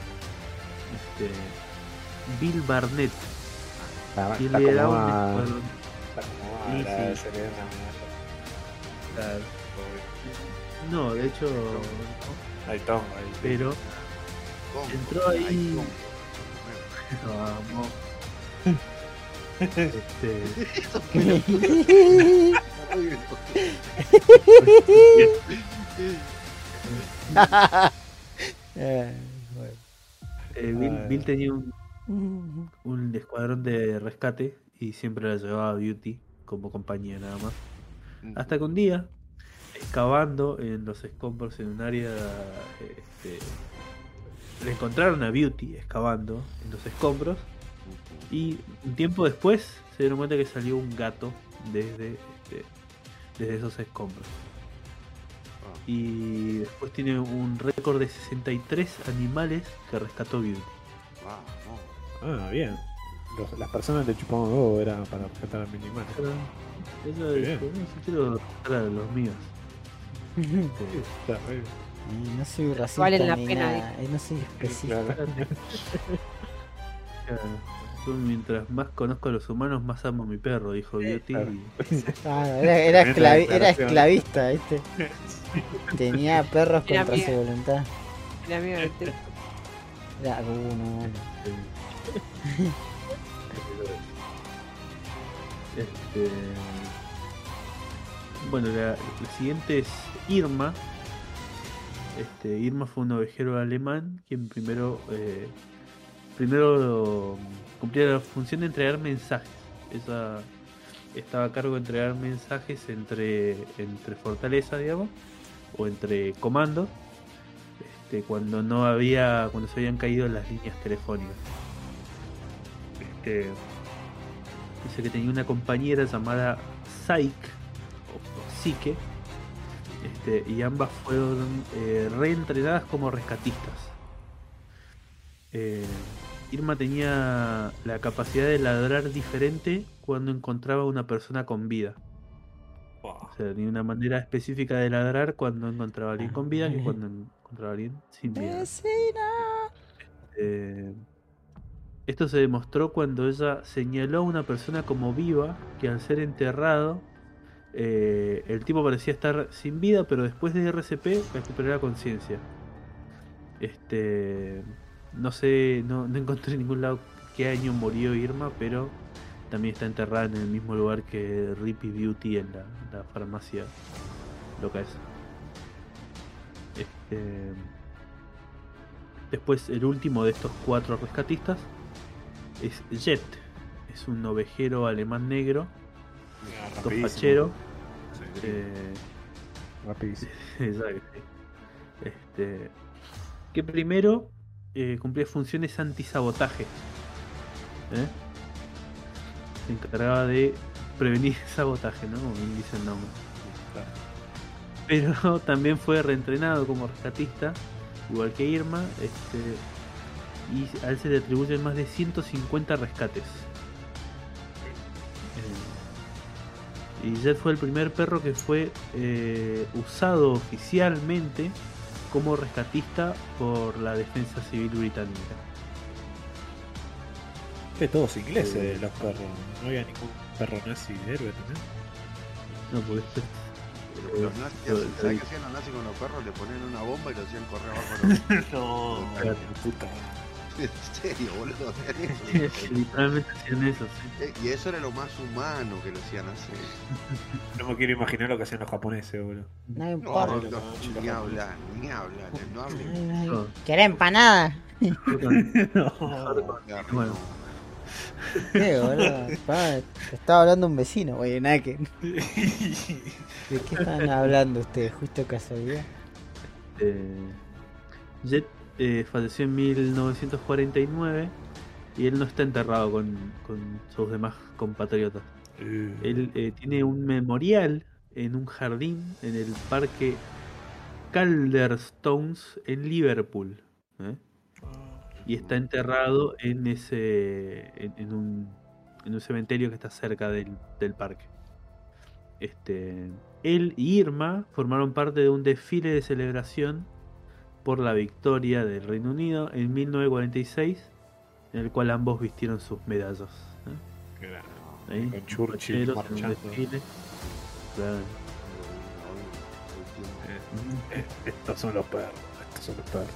este, Bill Barnett, Está, y está lideraba como un a- escuadrón. está como a Sí, sí. agradecerle una medalla. Claro. No, de hecho, Ahí toma, ahí. pero entró ahí. Vamos. Este, Eh, bueno. eh, Bill, Ah. Bill tenía un, un escuadrón de rescate y siempre la llevaba a Beauty como compañía nada más. Hasta que un día excavando en los escombros en un área. Este, le encontraron a Beauty excavando en los escombros. Y un tiempo después se dieron cuenta que salió un gato desde, este, desde esos escombros. Ah, Y después tiene un récord de 63 animales que rescató Beauty. Ah, bien. Los- las personas le chupaban huevo era para respetar al minimal. Pero eso es, sé, quiero rescatar a los míos. Este, Y no soy racista Vale la ni pena, nada, y no soy específico. Claro. Claro. Yo mientras más conozco a los humanos, más amo a mi perro, dijo Beauty. Ah, era, era, esclavi- era esclavista, ¿viste? Tenía perros Era contra mía. su voluntad. Era mío, este, Era, uh, no, no. Este, bueno, la, la siguiente es Irma. Este, Irma fue un ovejero alemán quien primero eh, primero cumplía la función de entregar mensajes. Esa estaba a cargo de entregar mensajes entre entre fortaleza, digamos, o entre comandos. Este, cuando no había cuando se habían caído las líneas telefónicas. Este, Dice que tenía una compañera llamada Psyche o, o Psique. Este, y ambas fueron eh, reentrenadas como rescatistas. Eh, Irma tenía la capacidad de ladrar diferente cuando encontraba a una persona con vida. O sea, tenía una manera específica de ladrar cuando encontraba a alguien con vida que cuando encontraba a alguien sin vida. Eh, esto se demostró cuando ella señaló a una persona como viva que al ser enterrado eh, el tipo parecía estar sin vida, pero después de RCP recuperó la conciencia. Este, no sé, no, no encontré en ningún lado qué año murió Irma, pero también está enterrada en el mismo lugar que Rippy Beauty en la, la farmacia loca esa. Este, Después el último de estos cuatro rescatistas es Jet. Es un ovejero alemán negro, fachero. Sí, eh, rapidísimo. exacto. Este, que primero eh, cumplía funciones antisabotaje. ¿eh? Se encargaba de prevenir sabotaje, ¿no? Como bien dice el nombre. Pero también fue reentrenado como rescatista, igual que Irma, este, y a él se le atribuyen más de 150 rescates. Y Jet fue el primer perro que fue eh, usado oficialmente como rescatista por la defensa civil británica. Que todos ingleses los perros. No había ningún perro nazi de héroe también. No, porque Los nazis, Lo- ¿sabes lo- qué hacían los nazis con los perros? Le ponían una bomba y lo hacían correr abajo. no, Claro. puta. en serio, boludo. Literalmente hacían eso, sí. Eh, Y eso era lo más humano que lo hacían hacer. No me quiero imaginar lo que hacían los japoneses, boludo. No No, importa. no, ni hablar, ni hablar, no. No. ¿Querés empanada? No. Bueno. ¿Qué, boludo? Pa, te estaba hablando un vecino, oye, nada que. ¿De qué están hablando ustedes? Justo casualidad. Eh, Jet eh, falleció en 1949 y él no está enterrado con, con sus demás compatriotas. Él eh, tiene un memorial en un jardín en el parque Calderstones en Liverpool. ¿eh? Y está enterrado en ese. en, en un, en un cementerio que está cerca del, del parque. Este, él y Irma formaron parte de un desfile de celebración por la victoria del Reino Unido en 1946, en el cual ambos vistieron sus medallas. ¿eh? Ahí, Con Churchill facheros en un marchando. Claro. Eh, Estos son los perros. Estos son los perros.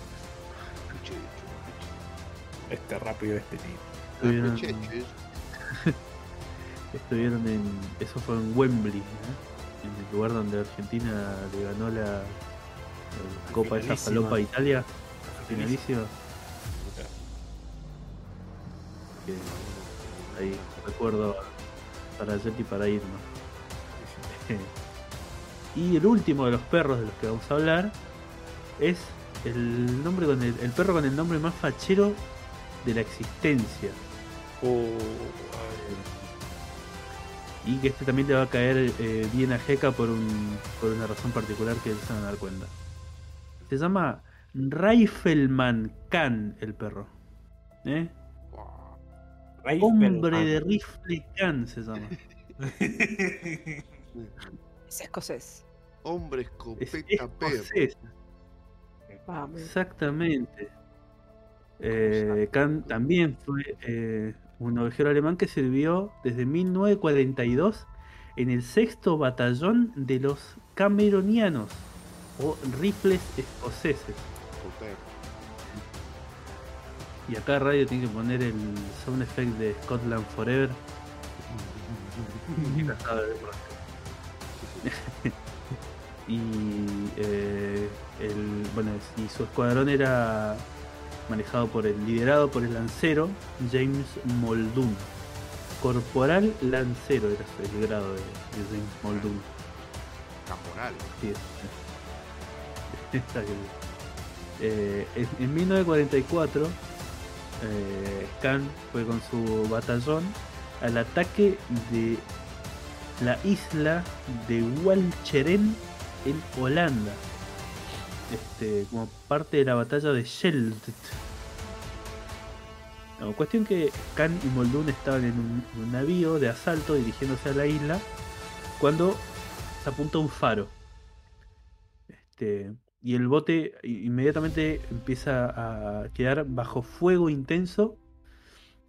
Este rápido, este lindo. Estuvieron, estuvieron en. Eso fue en Wembley, ¿eh? en el lugar donde Argentina le ganó la, Copa esa falopa Italia. Finalísima. Ahí recuerdo para y para Irma. Y el último de los perros de los que vamos a hablar es el nombre con el, el perro con el nombre más fachero de la existencia. Uh, Y que este también le va a caer eh, bien a por, un, por una razón particular que se van a dar cuenta. Se llama Rifleman Khan el perro. ¿Eh? Hombre de rifle Khan se llama. Es escocés. Hombre Es escopeta perro. escocés. Vamos. Exactamente. Eh, Khan también fue eh, un ovejero alemán que sirvió desde 1942 en el sexto batallón de los cameronianos o rifles escoceses. Y acá Radio tiene que poner el sound effect de Scotland Forever. y eh, el, bueno, y su escuadrón era manejado por el liderado por el lancero James Muldoon. Corporal lancero era el grado de, de James Muldoon. Caporal. Sí, Eh, en, en 1944, eh, Khan fue con su batallón al ataque de la isla de Walcheren en Holanda. Este, como parte de la batalla de Scheldt. Cuestión que Khan y Muldoon estaban en un, un navío de asalto dirigiéndose a la isla cuando se apunta un faro. Este, y el bote inmediatamente empieza a quedar bajo fuego intenso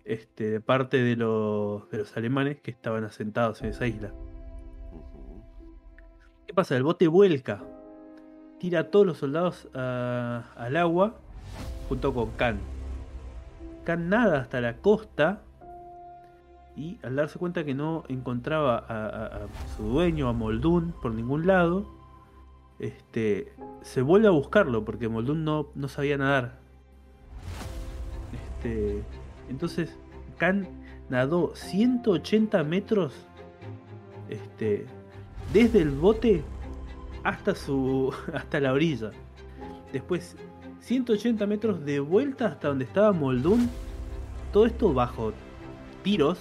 este, de parte de los, de los alemanes que estaban asentados en esa isla. ¿Qué pasa? El bote vuelca, tira a todos los soldados a- al agua junto con Khan. Khan nada hasta la costa y al darse cuenta que no encontraba a, a- a su dueño, a Moldún, por ningún lado, este, se vuelve a buscarlo porque Moldún no, no sabía nadar. Este, entonces Khan nadó 180 metros este, desde el bote hasta su hasta la orilla. Después 180 metros de vuelta hasta donde estaba Moldún. Todo esto bajo tiros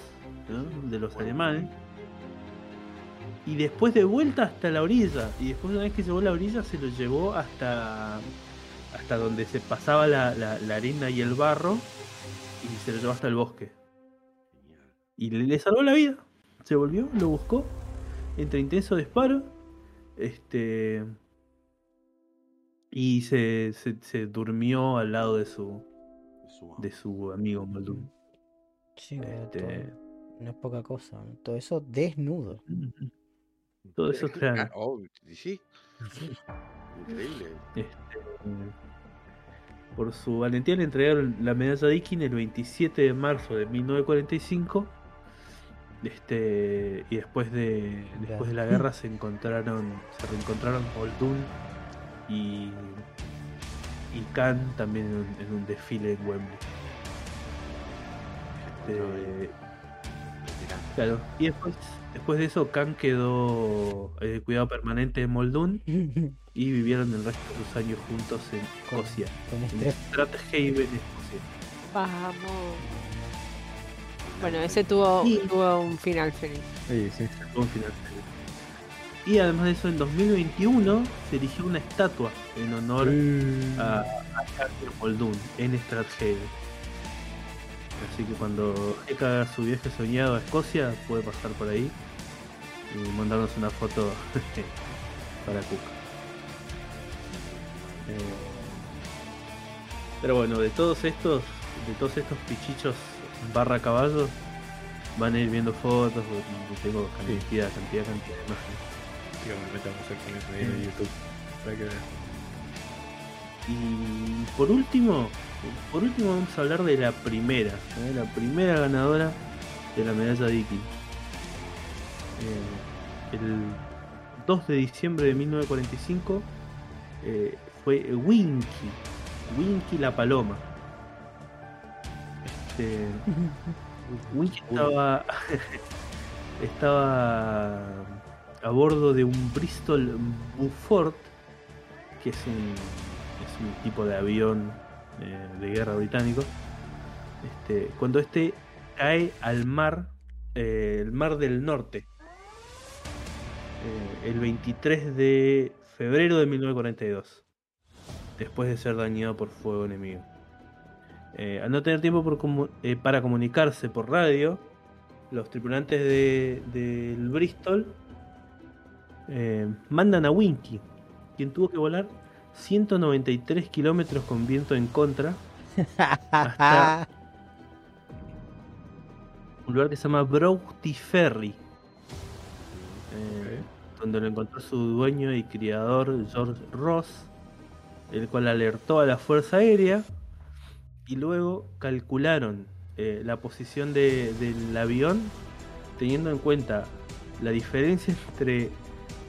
¿no? de los alemanes. Y después de vuelta hasta la orilla. Y después una vez que llegó a la orilla se lo llevó hasta hasta donde se pasaba la, la- la arena y el barro. Y se lo llevó hasta el bosque. Y le, le salvó la vida. Se volvió, lo buscó. Entre intenso disparo. Este. Y se, se, se durmió al lado de su, de su amigo. Sí, boludo, Este, todo- no es poca cosa. Todo eso desnudo. Todo eso. Ah, oh, sí. Increíble. Este, por su valentía le entregaron la medalla Dickin el 27 de marzo de 1945. Este, y después de, después de la guerra se encontraron, se reencontraron Muldoon y, y Khan también en un, en un desfile en Wembley. Este, claro, y después, después de eso Khan quedó eh, cuidado permanente de Muldoon y vivieron el resto de sus años juntos en Escocia. Con En estrés. Strathaven, Escocia. Vamos. Bueno, ese tuvo, tuvo un final feliz. Sí, sí. Fue un final feliz. Y además de eso, en 2021 se erigió una estatua en honor a, a Carter Muldoon en Strathaven. Así que cuando Eka haga su viaje soñado a Escocia, puede pasar por ahí y mandarnos una foto para Cook. Eh, pero bueno, de todos estos, de todos estos pichichos barra caballos, van a ir viendo fotos, tengo cantidad, cantidad, cantidad de imágenes. Tío, me metamos aquí en el video de YouTube. Para que vean. Y por último, por último vamos a hablar de la primera, ¿eh? la primera ganadora de la medalla Dicky. Eh, el 2 de diciembre de 1945 eh, fue Winky, Winky la paloma. Este, Winky estaba estaba a bordo de un Bristol Beaufort, que es un, es un tipo de avión de guerra británico. Este, cuando este cae al mar, eh, el mar del norte, eh, el 23 de febrero de 1942, después de ser dañado por fuego enemigo. Eh, al no tener tiempo para comunicarse por radio, los tripulantes de- del Bristol eh, mandan a Winky, quien tuvo que volar 193 kilómetros con viento en contra hasta un lugar que se llama Broughty Ferry, eh, donde lo encontró su dueño y criador George Ross, el cual alertó a la Fuerza Aérea y luego calcularon eh, la posición de- del avión teniendo en cuenta la diferencia entre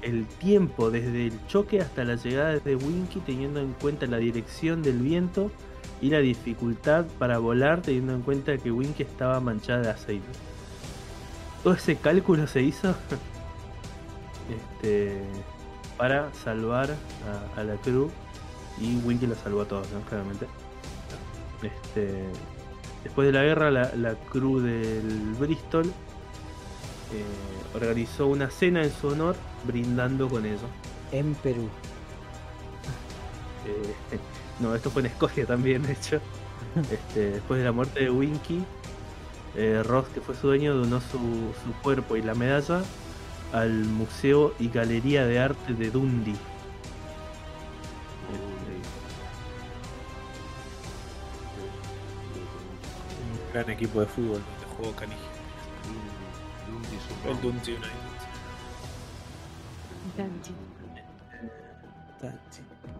el tiempo desde el choque hasta la llegada de Winky teniendo en cuenta la dirección del viento y la dificultad para volar teniendo en cuenta que Winky estaba manchada de aceite. Todo ese cálculo se hizo este, para salvar a, la crew y Winky la salvó a todos. Claramente. Este, después de la guerra, la, la crew del Bristol eh, organizó una cena en su honor brindando con ello. En Perú. Eh, no, esto fue en Escocia también, de hecho. Este, después de la muerte de Winky, eh, Ross, que fue su dueño, donó su, su cuerpo y la medalla al Museo y Galería de Arte de Dundee. Un gran equipo de fútbol donde jugó Canigi. El Dundee United.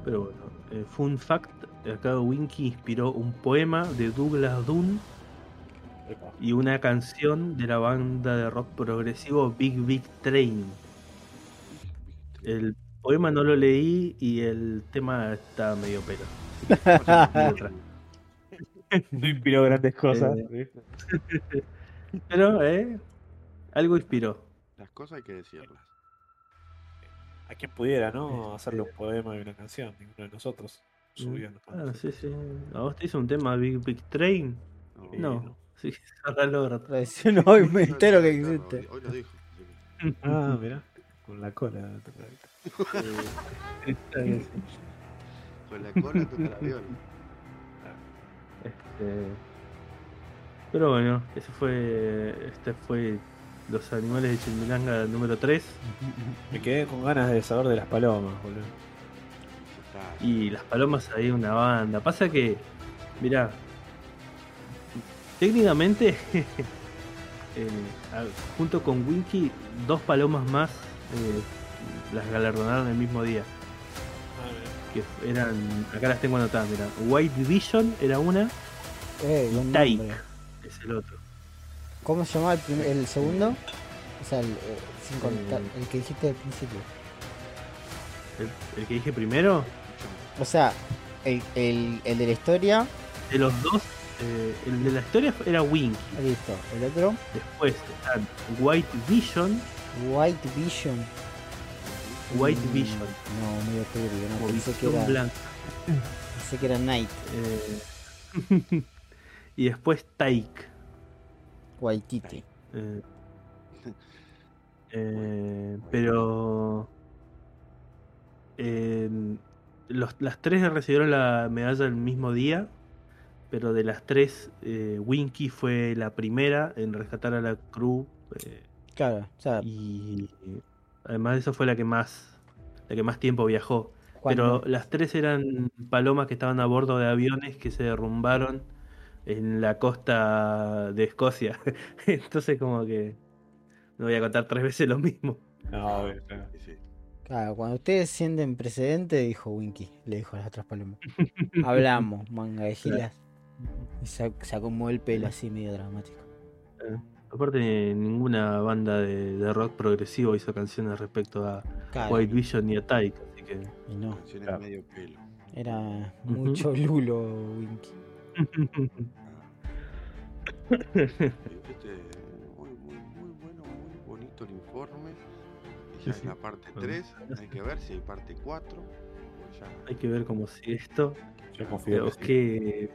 Pero bueno, eh, fun fact, acá Winky inspiró un poema de Douglas Dunn y una canción de la banda de rock progresivo Big Big Train. El poema no lo leí y el tema está medio pelo. No inspiró grandes cosas. Pero, eh, algo inspiró. Las cosas hay que decirlas. A quien pudiera, ¿no? Hacerle un poema y una canción. Ninguno de nosotros subió. Ah, sí, sí. ¿A vos te hizo un tema Big Big Train? No, No. Sí, cerralo, rato. Tradición hoy me entero que existe. Hoy, lo dijo. Ah, mira. Con la cola. Sí. Con la cola toca el avión. Este, Pero bueno, ese fue. Este fue Los animales de Chimilanga número 3. Me quedé con ganas de saber de las palomas, boludo. Y las palomas ahí una banda. Pasa que, mirá, técnicamente, eh, junto con Winky, dos palomas más eh, las galardonaron el mismo día. Que eran, acá las tengo anotadas, mira. White Vision era una, Eh, buen Taik nombre. es el otro. ¿Cómo se llamaba el, el segundo? O sea, el, eh, sin contar, el que dijiste al principio. El, el que dije primero, O sea, el, el, de la historia, de los dos, eh, el de la historia era Winky. listo. El otro, Después están White Vision, White Vision. White Mm, Vision, No, medio turbio, no pensé que era, blanca. pensé que era Night. Eh, y después Taik. Waititi. Eh, eh, pero eh, los- las tres recibieron la medalla el mismo día, pero de las tres, eh, Winky fue la primera en rescatar a la crew Claro, o sea, y además de eso fue la que más, la que más tiempo viajó. Pero las tres eran palomas que estaban a bordo de aviones que se derrumbaron en la costa de Escocia. Entonces como que no voy a contar tres veces lo mismo. No, obvio, claro. Sí, sí. Claro, cuando ustedes sienten precedente, dijo Winky, le dijo a las otras palomas. Hablamos, manga de gilas. Y se, se acomodó el pelo así medio dramático. Aparte ninguna banda de, de rock progresivo hizo canciones respecto a Claro, White Vision ni a Tyke, así que y no, Canciones Claro. medio pelo. era mucho lulo Winky. Este, muy, muy, muy bueno, muy bonito el informe. Ya es la parte 3. Hay que ver si hay parte 4. pues ya- Hay que ver cómo sigue esto. Yo confío que sí. que,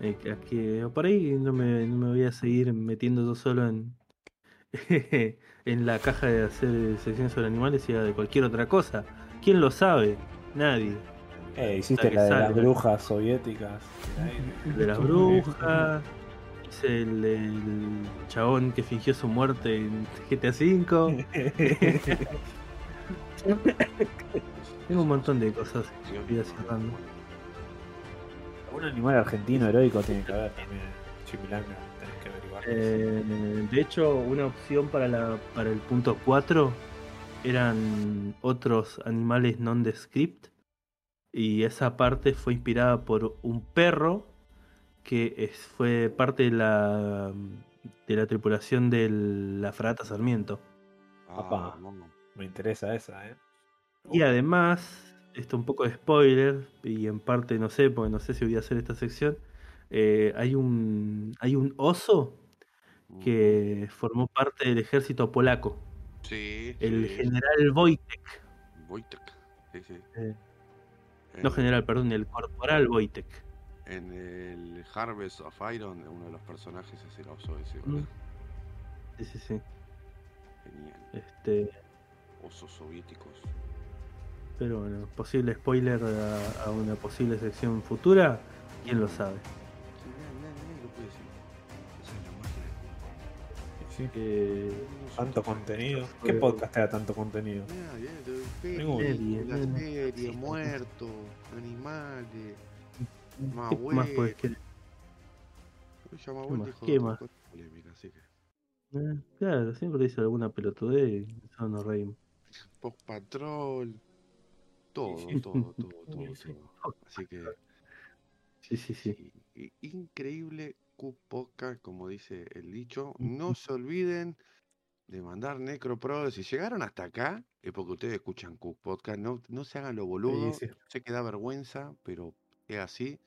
eh, que- que por ahí no me, no me voy a seguir metiendo yo solo en, en la caja de hacer secciones sobre animales y de cualquier otra cosa. ¿Quién lo sabe? Nadie. Eh, hiciste la de las brujas soviéticas. El de las brujas. Hice el, el chabón que fingió su muerte en GTA V. Tengo un montón de cosas que voy a cerrando. Un animal argentino heroico tiene que haber también. Chimilanga, tenés que averiguar. Eh, de hecho, una opción para, la, para el punto 4 eran otros animales non-descript. Y esa parte fue inspirada por un perro que es- fue parte de la, de la tripulación de la fragata Sarmiento. Ah, no. Me interesa esa, ¿eh? Y además, esto un poco de spoiler, y en parte no sé, porque no sé si voy a hacer esta sección. eh, hay un hay un oso que formó parte del ejército polaco, Sí. el sí. general Wojtek. Wojtek. Sí, sí. Eh, No general, perdón, el corporal Wojtek. En el Harvest of Iron, uno de los personajes es el oso ese, Mm. ¿verdad? Sí, sí, sí. Genial. Este, Osos soviéticos. pero bueno, posible spoiler a, a una posible sección futura, quién lo sabe. Sí. Eh. Tanto contenido. ¿Qué podcast era tanto contenido? Ninguno. sí. muertos, animales. Más ¿Qué más? Llama ¿Qué más? ¿Qué más? cosa polémica, así que. Eh, claro, siempre dice alguna pelotudez y nosotros nos reímos. Post Patrol. Todo, todo, todo, todo, Sí. todo. Así que. Sí, sí, sí. Increíble Podcast, como dice el dicho. No se olviden de mandar Necroprod. Si llegaron hasta acá, es porque ustedes escuchan Q Podcast. No, no se hagan lo boludo. Sí, sí. Sé que da vergüenza, pero es así.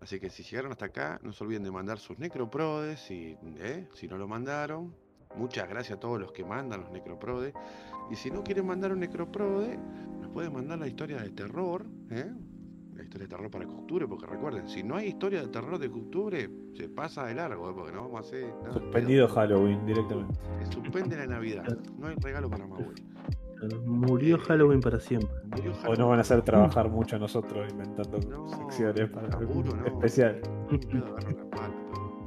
Así que si llegaron hasta acá, no se olviden de mandar sus Necroprodes. Si, ¿eh? si no lo mandaron, muchas gracias a todos los que mandan los Necroprodes. Y si no quieren mandar un Necroprode, nos pueden mandar la historia de terror. ¿eh? Historia de terror para octubre, porque recuerden, si no hay historia de terror de octubre, se pasa de largo, ¿eh? porque no vamos a hacer nada. Suspendido Halloween directamente. Se suspende la Navidad. No hay regalo para Maui. Murió Halloween para siempre. Murió O nos Halloween. van a hacer trabajar mucho a nosotros inventando No, secciones para seguro no. especial.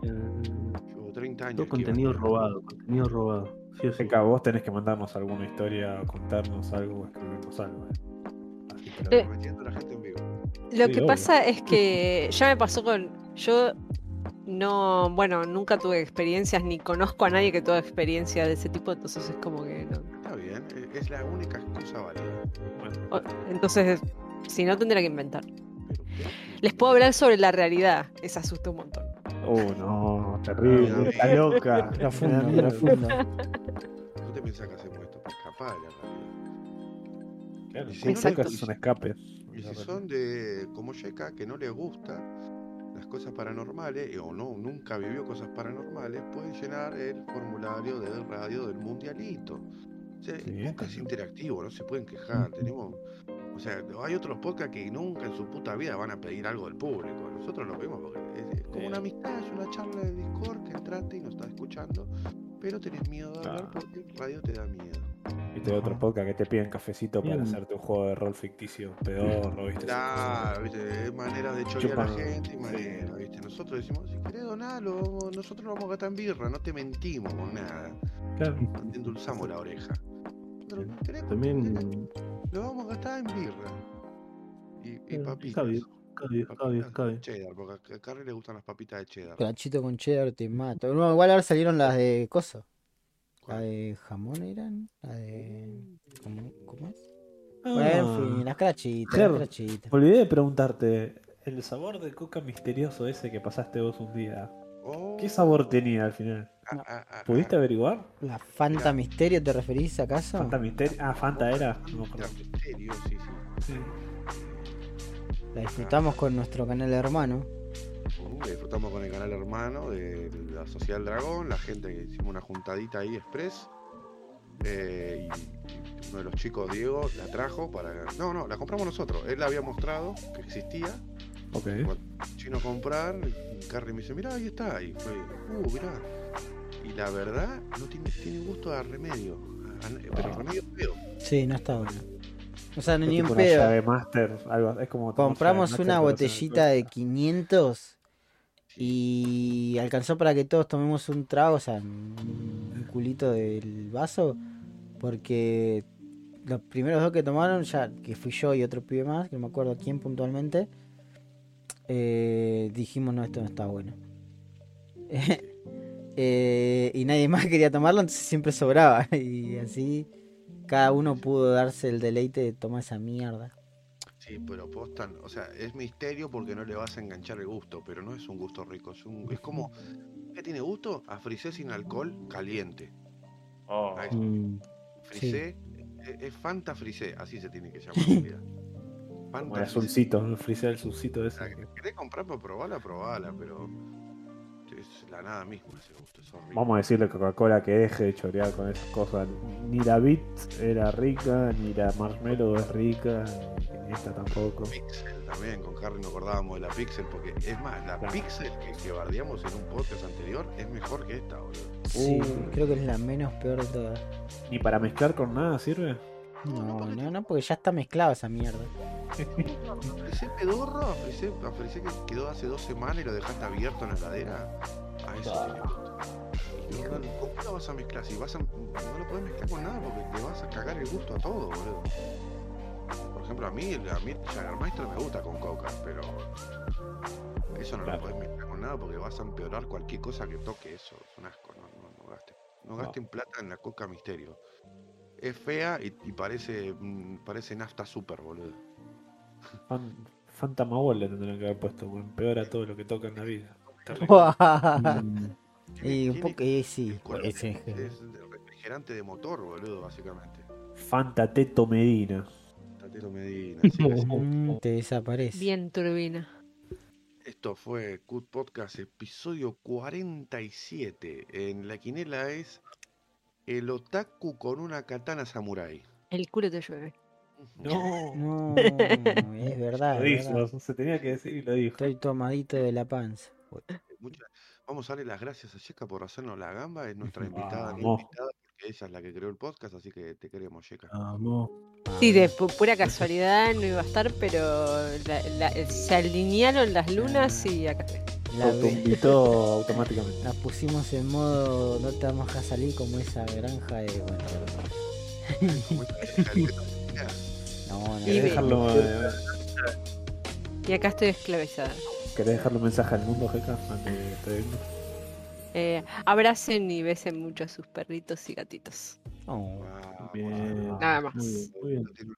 Eh, Llevo 30 años. todo contenido robado, contenido robado. Sí sí. Vos tenés que mandarnos alguna historia, contarnos algo, escribirnos algo. ¿eh? Así te lo Eh. Metiendo a la gente en. Lo Sí, que obvio. pasa es que ya me pasó con. Yo no. Bueno, nunca tuve experiencias ni conozco a nadie que tuvo experiencia de ese tipo, entonces es como que no. Está bien, es la única excusa válida. Entonces, si no, tendría que inventar. Les puedo hablar sobre la realidad, eso asusta un montón. Oh, no, terrible, Ah, está loca. Profundo, Me da miedo. profundo. ¿No te pensás que hacemos esto para escapar de la realidad? Claro, Y si no les- es un escape. Y si son de como Yeka, que no les gusta las cosas paranormales, o no, nunca vivió cosas paranormales, pueden llenar el formulario de radio del mundialito. O sea, Sí, podcast es interactivo, no se pueden quejar. Tenemos, o sea, hay otros podcasts que nunca en su puta vida van a pedir algo del público. Nosotros lo pedimos porque es, es como una amistad, es una charla de Discord que entraste y nos estás escuchando, pero tenés miedo de hablar porque el radio te da miedo. Viste otro podcast que te piden cafecito para Bien. hacerte un juego de rol ficticio pedorro, ¿viste? Claro, viste, es manera de chorear a la gente y manera, viste. Nosotros decimos, si querés donarlo, nosotros lo vamos a gastar en birra, no te mentimos con nada. Claro. No te endulzamos la oreja. También. Lo vamos a gastar en birra. Y, y Eh, papitas. Cabio. de cheddar, porque a Carrie le gustan las papitas de cheddar. Crachito con cheddar te mato. No, igual ahora salieron las de coso. La de jamón eran. La de. ¿Cómo, cómo es? Bueno, en fin, las crachitas, Ger, las crachitas. Me olvidé de preguntarte, el sabor de coca misterioso ese que pasaste vos un día, Oh, ¿qué sabor tenía al final? ah, ah, ah, ¿Pudiste ah, averiguar? ¿La Fanta Misterio te referís acaso? Fanta Misterio. Ah, Fanta era. No Fanta. Misterio, sí, sí. Sí. La disfrutamos con nuestro canal hermano. Uh, disfrutamos con el canal hermano de la Sociedad del Dragón, la gente que hicimos una juntadita ahí express. eh, y uno de los chicos, Diego, la trajo para. No, no, la compramos nosotros. Él la había mostrado que existía. Ok. Cuando chino a comprar, y Carrie me dice, mirá, ahí está. Y fue, uh, mirá. Y la verdad, no tiene, tiene gusto a remedio. a- a- pero remedio feo. Sí, no está bueno. O sea, Es ni en tipo una pedo. llave master, algo, es como Compramos una botellita de 500 y alcanzó para que todos tomemos un trago, o sea, un culito del vaso, porque los primeros dos que tomaron, ya que fui yo y otro pibe más, que no me acuerdo quién puntualmente, eh, dijimos no, esto no está bueno. Eh, y nadie más quería tomarlo, entonces siempre sobraba. Y así cada uno pudo darse el deleite de tomar esa mierda. Sí, pero postan, o sea, es misterio porque no le vas a enganchar el gusto, pero no es un gusto rico, es, un, es como, ¿qué tiene gusto? A frisé sin alcohol caliente. Oh. Mm, Frisé, es, es Fanta Frisé, así se tiene que llamar. Fanta el Frisé. azulcito, el frisé el azulcito ese. La que querés comprar para probarla, probala, pero es la nada misma ese gusto, es horrible. Vamos a decirle a Coca-Cola que deje de chorear con esas cosas. Ni la Bit era rica, ni la Marshmallow es rica, ni esta tampoco. Pixel también, con Harry nos acordábamos de la Pixel, porque es más, la Claro. Pixel que, que bardeamos en un podcast anterior es mejor que esta, boludo. Sí, Uh. creo que es la menos peor de todas. Ni para mezclar con nada sirve. No, no, no, porque ya está mezclado esa mierda. Frisé pedorro, frisé que quedó hace dos semanas y lo dejaste abierto en la heladera. A eso tiene gusto. Y no, no, ¿Cómo lo vas a mezclar? Si vas a, no lo puedes mezclar con nada porque te vas a cagar el gusto a todo, boludo. Por ejemplo, a mí, a mí el Jägermeister me gusta con coca, pero eso no Claro. lo puedes mezclar con nada porque vas a empeorar cualquier cosa que toque eso. Es un asco, no, no, no gasten. No No. gasten plata en la coca misterio. Es fea y, y parece, mm, parece nafta super, boludo. Fan, Fanta Mawol le tendrían que haber puesto, weón. Peor a todo lo que toca en la vida. Terrible. y un poco, y sí, ese- es refrigerante de motor, boludo, básicamente. Fanta Teto Medina. Medina. te desaparece. Bien turbina. Esto fue Cut Podcast, episodio 47. En la quinela es el otaku con una katana samurai. El culo te llueve. No, No, es verdad. es se tenía que decir y lo dijo. Estoy tomadito de la panza. Muchas- Vamos a darle las gracias a Yeka por hacernos la gamba. Es nuestra invitada, invitada, ella es la que creó el podcast, así que te queremos, Yeka. Vamos. Sí, de pu- pura casualidad no iba a estar, pero la- la- se alinearon las lunas y acá estoy. La, Auto invitó automáticamente. la pusimos en modo no te vamos a salir como esa granja de. Bueno, no, no, Y ¿Querés ve- dejarlo, eh, Y acá estoy esclavizada. ¿Querés dejarle un mensaje al mundo, Jeca? Antes de? Eh, abracen y besen mucho a sus perritos y gatitos. Oh, wow, bien. Nada más. Muy bien, muy bien.